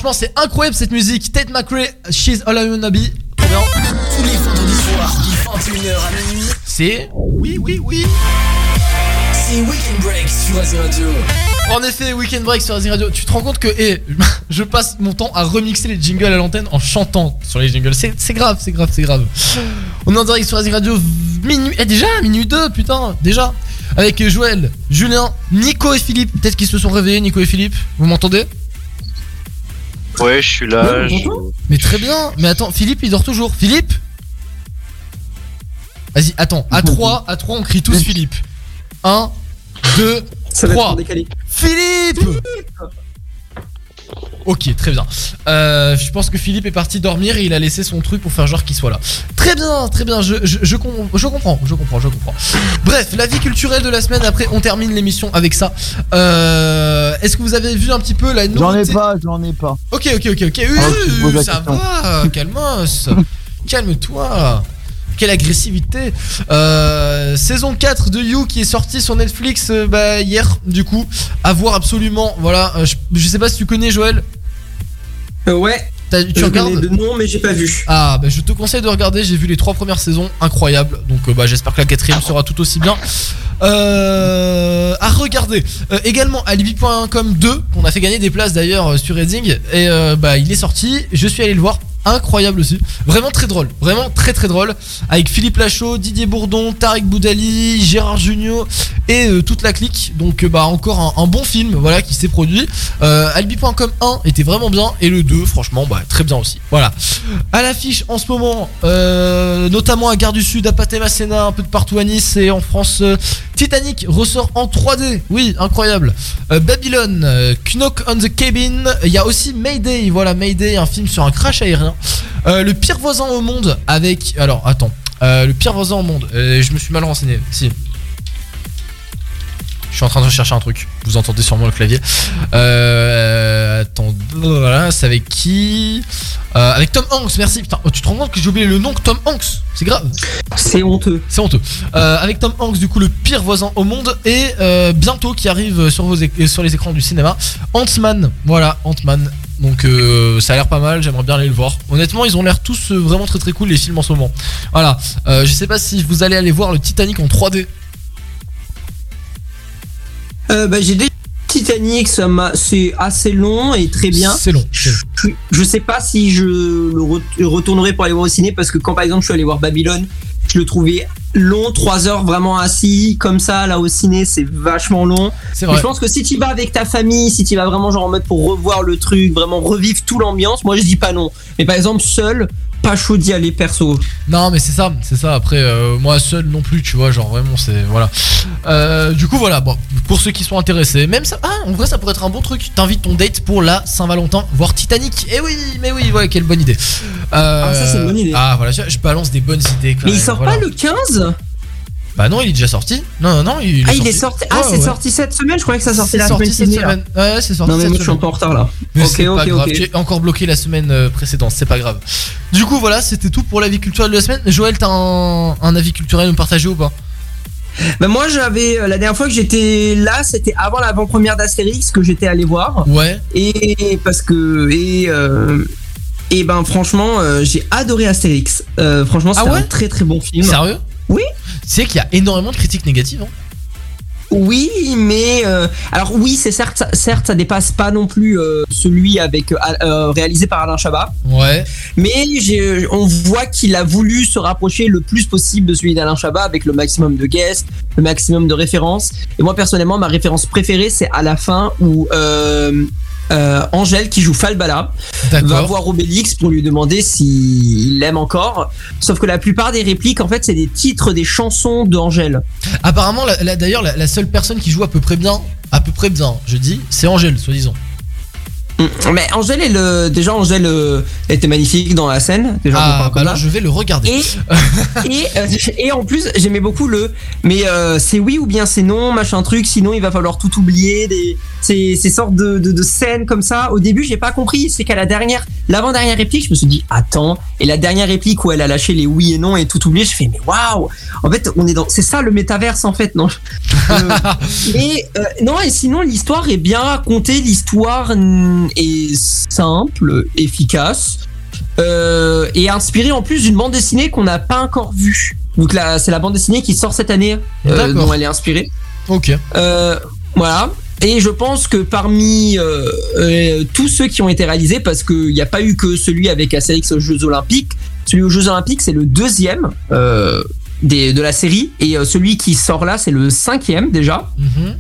Franchement, c'est incroyable cette musique. Tate McRae, She's All I Wanna Be. Bien. Tous les vendredis soirs, de 21h à minuit. C'est. Oui, oui, oui. C'est Weekend Break sur Azir Radio. En effet, Weekend Break sur Azir Radio. Tu te rends compte que eh, [LAUGHS] je passe mon temps à remixer les jingles à l'antenne en chantant sur les jingles. C'est grave, c'est grave, c'est grave. On est en direct sur Azir Radio minuit. Eh, déjà, minuit 2, putain, déjà. Avec Joël, Julien, Nico et Philippe. Peut-être qu'ils se sont réveillés, Nico et Philippe. Vous m'entendez? Ouais, je suis là. je- Mais très bien. Mais attends, Philippe, il dort toujours. Philippe Vas-y, attends. À 3, à 3, on crie tous Philippe. 1, 2, 3. Philippe Ok, très bien. Euh, je pense que Philippe est parti dormir et il a laissé son truc pour faire genre qu'il soit là. Très bien, très bien, je, je, je, com- je comprends, je comprends, je comprends. Bref, la vie culturelle de la semaine, après on termine l'émission avec ça. Euh, Est-ce que vous avez vu un petit peu la J'en ai nouveauté pas, j'en ai pas. Ok, ok, ok, ok. Euh, Ah, ça va, [LAUGHS] calmos. Calme-toi. Quelle agressivité. Euh, saison 4 de You qui est sortie sur Netflix euh, bah, hier, du coup. À voir absolument. Voilà, euh, je, je sais pas si tu connais Joël. Euh, ouais. Tu Je regardes de nom, mais j'ai pas vu. Ah, bah je te conseille de regarder. J'ai vu les trois premières saisons, incroyable. Donc, euh, bah, j'espère que la quatrième sera tout aussi bien. Euh, à regarder. Euh, également, alibi.com 2, qu'on a fait gagner des places d'ailleurs euh, sur Reading. Et euh, bah, il est sorti. Je suis allé le voir. Incroyable aussi. Vraiment très drôle. Vraiment très très drôle. Avec Philippe Lachaud, Didier Bourdon, Tarek Boudali, Gérard Junior et euh, toute la clique. Donc, euh, bah, encore un, bon film voilà, qui s'est produit. Euh, alibi.com 1 était vraiment bien. Et le 2, franchement, bah, très bien aussi. Voilà. À l'affiche en ce moment, euh, notamment à Gare du Sud, à Pathé Masséna, un peu de partout à Nice et en France, Titanic ressort en 3D. Oui, incroyable. Euh, Babylone, euh, Knock on the Cabin. Il y a aussi Mayday. Voilà, Mayday, un film sur un crash aérien. Euh, le pire voisin au monde avec. Alors, attends. Le pire voisin au monde. Je me suis mal renseigné. Si. Je suis en train de rechercher un truc. Vous entendez sûrement le clavier. Euh, attends, voilà, c'est avec qui Euh, Avec Tom Hanks, merci. Putain, oh, tu te rends compte que j'ai oublié le nom que Tom Hanks? C'est grave. C'est honteux. C'est honteux. Euh, avec Tom Hanks, du coup, le pire voisin au monde. Et euh, bientôt qui arrive sur, vos sur les écrans du cinéma, Ant-Man. Voilà, Ant-Man. Donc euh, ça a l'air pas mal, j'aimerais bien aller le voir. Honnêtement, ils ont l'air tous euh, vraiment très très cool les films en ce moment. Voilà, Euh, je sais pas si vous allez aller voir le Titanic en 3D. Euh, bah, j'ai des Titanic, ça c'est assez long et très bien. C'est long. Je, je sais pas si je le re- retournerai pour aller voir au ciné parce que quand par exemple je suis allé voir Babylone, je le trouvais long, 3 heures vraiment assis comme ça là au ciné, c'est vachement long. Vrai. je pense que si tu vas avec ta famille, si tu vas vraiment genre en mode pour revoir le truc, vraiment revivre tout l'ambiance, moi je dis pas non. Mais par exemple seul, pas chaud d'y aller perso. Non, mais c'est ça, c'est ça. Après, euh, moi seul non plus, tu vois, genre vraiment, c'est voilà. Euh, du coup, voilà. Bon, pour ceux qui sont intéressés, même ça, ah, en vrai, ça pourrait être un bon truc. T'invites ton date pour la Saint-Valentin, voir Titanic. Eh oui, mais oui, ouais, quelle bonne idée. Euh, Ah, ça, c'est une bonne idée. Ah, voilà, je, je balance des bonnes idées. Quand Mais il même, sort voilà. pas le 15 Bah non, il est déjà sorti. Non, non, non, il est Ah, sorti. il est sorti. Ah, Ouais, c'est ouais. sorti cette semaine. Je croyais que ça sortait C'est la sorti semaine cette semaine. Ouais, c'est sorti Non, mais cette moi, je suis un semaine. peu en retard là. Mais ok, c'est ok, pas grave, ok. tu es encore bloqué la semaine euh, précédente, c'est pas grave. Du coup, voilà, c'était tout pour la vie culturelle de la semaine. Joël, t'as un, un avis culturel à nous partager ou pas? Bah moi j'avais euh, la dernière fois que j'étais là, c'était avant l'avant-première d'Astérix que j'étais allé voir. Ouais. Et parce que et euh, et ben franchement euh, j'ai adoré Astérix. Euh, franchement c'était Ah ouais? un très très bon film. Sérieux? Oui. Sais qu'il y a énormément de critiques négatives. Hein Oui, mais euh, alors oui, c'est certes, ça- certes, ça dépasse pas non plus euh, celui avec euh, réalisé par Alain Chabat. Ouais. Mais on voit qu'il a voulu se rapprocher le plus possible de celui d'Alain Chabat avec le maximum de guests, le maximum de références. Et moi personnellement, ma référence préférée, c'est à la fin où euh, Angèle qui joue Falbala va voir Obélix pour lui demander s'il l'aime encore. Sauf que la plupart des répliques, en fait, c'est des titres des chansons d'Angèle. Apparemment, d'ailleurs, la, la seule personne qui joue à peu près bien, à peu près bien, je dis, c'est Angèle, soi-disant. Mais Angèle, est le... déjà, Angèle euh, était magnifique dans la scène. Déjà, Ah, bah ça. je vais le regarder. Et, et, euh, et en plus, j'aimais beaucoup le. Mais euh, c'est oui ou bien c'est non, machin truc. Sinon, il va falloir tout oublier. Des, ces, ces sortes de, de, de scènes comme ça. Au début, j'ai pas compris. C'est qu'à la dernière, l'avant-dernière réplique, je me suis dit attends. Et la dernière réplique où elle a lâché les oui et non et tout oublié, je fais mais waouh. En fait, on est dans. C'est ça le métaverse en fait, non? [LAUGHS] Euh, Et euh, non. Et sinon, l'histoire est bien racontée. L'histoire mm, est simple, efficace euh, et inspiré en plus d'une bande dessinée qu'on n'a pas encore vue. Donc là, c'est la bande dessinée qui sort cette année euh, dont elle est inspirée. Ok. Euh, voilà. Et je pense que parmi tous ceux qui ont été réalisés, parce qu'il n'y a pas eu que celui avec Astérix aux Jeux Olympiques, celui aux Jeux Olympiques c'est le deuxième des, de la série, et celui qui sort là c'est le cinquième déjà. Mhm.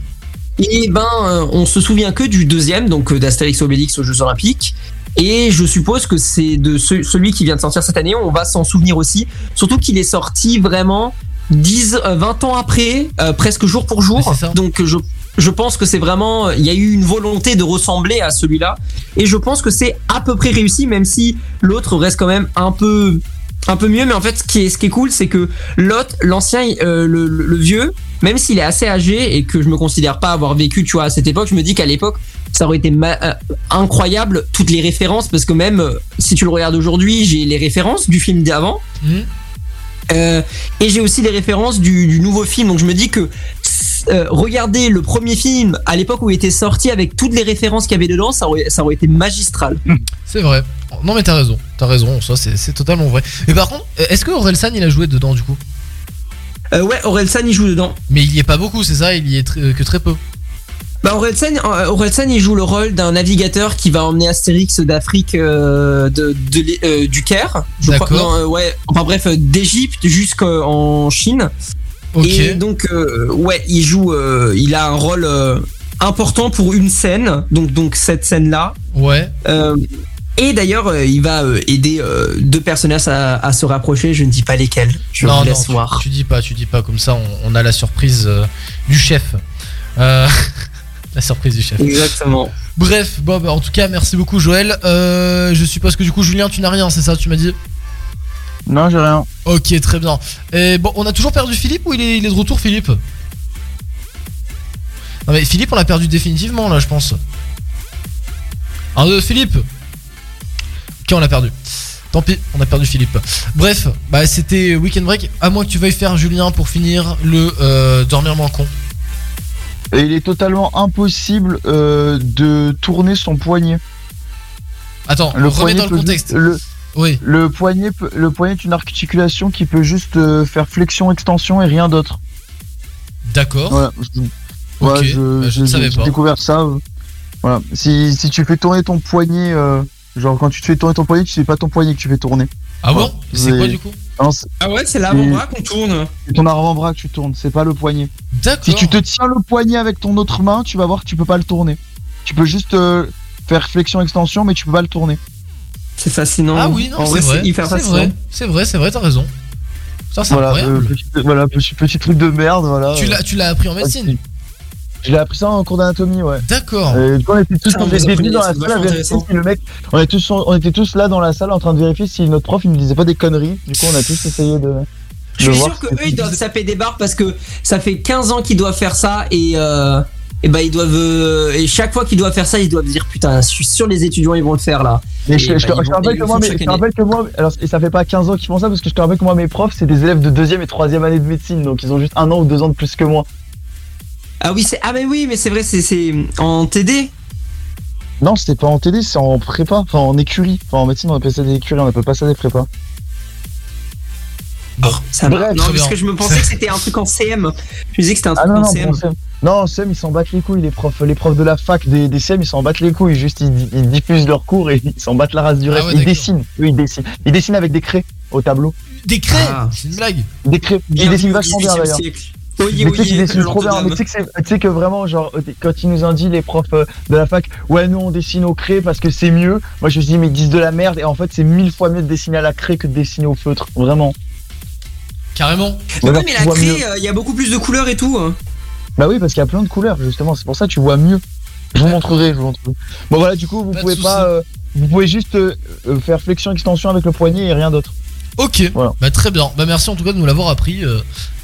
Et ben, euh, on se souvient que du deuxième, donc euh, d'Astérix Obélix aux Jeux Olympiques. Et je suppose que c'est de ce- celui qui vient de sortir cette année, on va s'en souvenir aussi. Surtout qu'il est sorti vraiment 10, euh, 20 ans après, euh, presque jour pour jour. Donc je, je pense que c'est vraiment, il y a eu une volonté de ressembler à celui-là. Et je pense que c'est à peu près réussi, même si l'autre reste quand même un peu, un peu mieux. Mais en fait, ce qui est, ce qui est cool, c'est que l'autre, l'ancien, euh, le, le- le vieux, même s'il est assez âgé et que je me considère pas avoir vécu, tu vois, à cette époque, je me dis qu'à l'époque, ça aurait été ma- euh, incroyable toutes les références parce que même euh, si tu le regardes aujourd'hui, j'ai les références du film d'avant. Mhm. Euh, et j'ai aussi les références du, du nouveau film. Donc je me dis que euh, regarder le premier film à l'époque où il était sorti avec toutes les références qu'il y avait dedans, ça aurait, ça aurait été magistral. C'est vrai. Non mais t'as raison, t'as raison, ça c'est c'est totalement vrai. Mais par contre, est-ce que Orelsan il a joué dedans du coup? Euh, ouais, Orelsan il joue dedans. Mais il y est pas beaucoup, c'est ça, il y est tr- euh, que très peu. Bah Orelsan, euh, Orelsan, il joue le rôle d'un navigateur qui va emmener Astérix d'Afrique euh, de, de l'E- euh, du Caire. Je crois- non, euh, ouais, enfin bref, euh, d'Égypte jusqu'en Chine. Et donc euh, ouais, il joue, euh, il a un rôle euh, important pour une scène, donc donc cette scène là. Ouais. Et d'ailleurs, euh, il va euh, aider euh, deux personnages à, à se rapprocher. Je ne dis pas lesquels. Je non, vous non, laisse tu- voir. Tu, dis pas, tu dis pas, comme ça on, on a la surprise euh, du chef. Euh, [LAUGHS] la surprise du chef. Exactement. Bref, bon, bah, en tout cas, merci beaucoup Joël. Euh, je suppose que du coup, Julien, tu n'as rien, c'est ça, tu m'as dit? Non, j'ai rien. Ok, très bien. Et bon, on a toujours perdu Philippe ou il est, il est de retour, Philippe? Non, mais Philippe, on l'a perdu définitivement là, je pense. Un, deux, Philippe On l'a perdu. Tant pis, on a perdu Philippe. Bref, bah c'était Weekend Break. À moins que tu veuilles faire Julien pour finir le euh, dormir moins con. Et il est totalement impossible euh, de tourner son poignet. Attends, le poignet dans le contexte. juste- le, oui. Le poignet, le poignet est une articulation qui peut juste euh, faire flexion-extension et rien d'autre. D'accord. Voilà. Je, voilà, Ok, je, bah, je savais pas. découvert ça. Voilà. Si, si tu fais tourner ton poignet, genre quand tu te fais tourner ton poignet, tu sais pas ton poignet que tu fais tourner. Ah bon C'est quoi du coup Non, Ah ouais, c'est l'avant-bras qu'on tourne. C'est ton avant-bras que tu tournes, c'est pas le poignet. D'accord. Si tu te tiens le poignet avec ton autre main, tu vas voir que tu peux pas le tourner. Tu peux juste euh, faire flexion-extension, mais tu peux pas le tourner. C'est fascinant. Ah oui, non, c'est vrai, c'est vrai, c'est vrai, c'est vrai, t'as raison. Ça, c'est Voilà, euh, petit, voilà petit, petit truc de merde, voilà. Tu l'as, tu l'as appris en médecine Je l'ai appris ça en cours d'anatomie, ouais. D'accord. Euh, du coup, on était tous dans la salle à vérifier si le mec. On était, tous, on était tous là dans la salle en train de vérifier si notre prof il ne disait pas des conneries. Du coup, on a tous essayé de. Je suis sûr que si eux ils doivent taper des barres parce que ça fait 15 ans qu'ils doivent faire ça et euh, et bah ils doivent euh, et chaque fois qu'ils doivent faire ça ils doivent dire putain je suis sûr les étudiants ils vont le faire là. Mais je, je bah, te, rappelle que moi, chaque je rappelle que moi, alors et ça fait pas 15 ans qu'ils font ça parce que je te rappelle que moi mes profs c'est des élèves de deuxième et troisième année de médecine donc ils ont juste un an ou deux ans de plus que moi. Ah oui c'est ah mais oui mais c'est vrai c'est c'est en TD. Non, c'était pas en TD, c'est en prépa, enfin en écurie. Enfin en médecine on appelle ça des écuries, on appelle pas ça des prépas. Ça. Bref, non parce que je me pensais que c'était un truc en CM. Je me disais que c'était un Ah truc non, en non, CM. bon, CM. Non, CM, ils s'en battent les couilles, les profs, les profs de la fac des, des CM, ils s'en battent les couilles, juste ils, ils diffusent leurs cours et ils s'en battent la race du Ah reste. ouais, ils dessinent, eux, ils dessinent. Ils dessinent avec des craies au tableau. Des craies Ah. C'est une blague. Des craies, ils dessinent vachement bien 18e d'ailleurs. siècle. Mais Oyez, tu sais qu'ils oyez, dessinent le trop bien, mais tu sais que, c'est- tu sais que vraiment, genre, euh, quand ils nous ont dit, les profs euh, de la fac, ouais, nous on dessine au craie parce que c'est mieux, moi je me suis dit, mais ils disent de la merde, et en fait, c'est mille fois mieux de dessiner à la craie que de dessiner au feutre, vraiment. Carrément. Mais oui, mais la craie, euh, il y a beaucoup plus de couleurs et tout. hein. Bah oui, parce qu'il y a plein de couleurs, justement, c'est pour ça que tu vois mieux. Je vous montrerai, je vous montrerai. Bon voilà, du coup, vous Pas pouvez pas. euh, vous pouvez juste euh, faire flexion-extension avec le poignet et rien d'autre. Ok, bah très bien. Bah merci en tout cas de nous l'avoir appris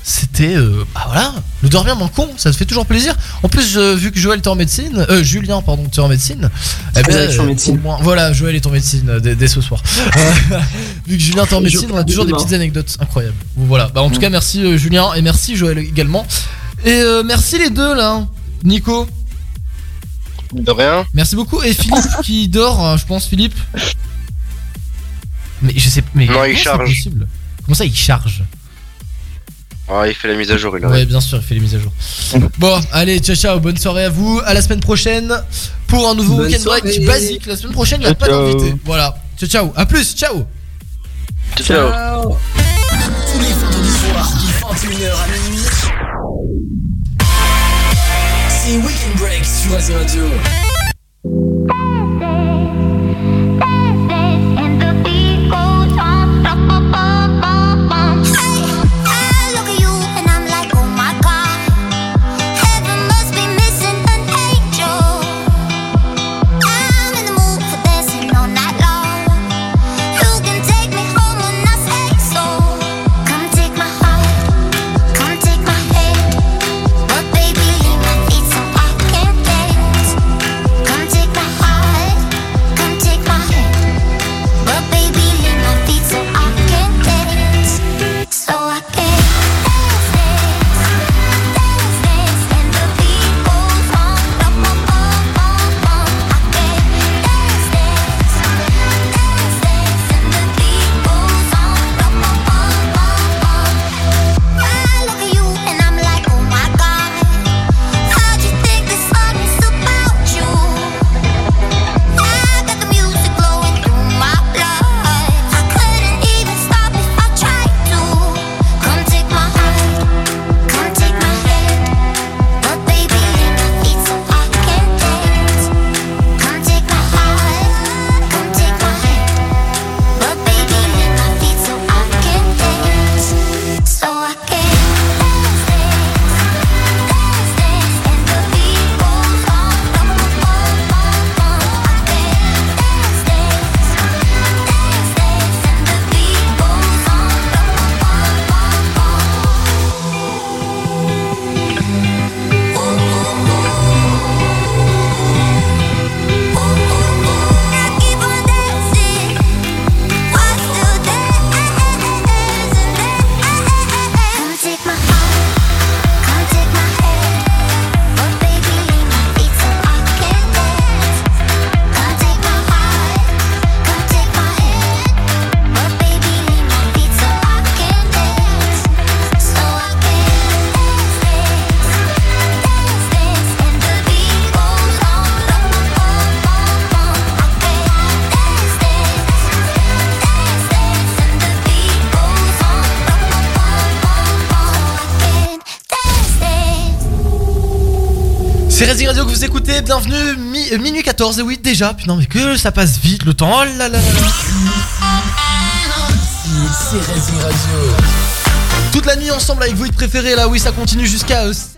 c'était euh, bah voilà, le dormir mon con, ça se fait toujours plaisir. En plus, vu que Joël est en médecine, euh, Julien pardon, tu es en médecine. Eh bien, voilà, Joël est en médecine dès, ce soir. [LAUGHS] Euh, vu que Julien est en médecine, on a toujours des petites anecdotes incroyables. Voilà, bah en tout cas merci euh, Julien et merci Joël également. Et euh, merci les deux là, Nico. De rien. Merci beaucoup et Philippe [LAUGHS] qui dort, hein, je pense Philippe. Mais je sais mais non, il charge. Comment ça il charge? Ah, il fait la mise à jour, il a. Ouais, bien sûr, il fait les mises à jour. bon, allez, ciao, ciao, bonne soirée à vous. À la semaine prochaine pour un nouveau bonne week-end soirée. break basique. La semaine prochaine, il n'y a ciao, pas d'invité. Voilà, ciao, ciao, à plus, ciao. Ciao. ciao. Tous les vendredis soirs, de 21h à minuit. C'est Weekend Break sur Radio. 14 et oui déjà. Putain mais que ça passe vite le temps. Oh là là. Toute la nuit ensemble avec vous, préféré là, oui, ça continue jusqu'à euh,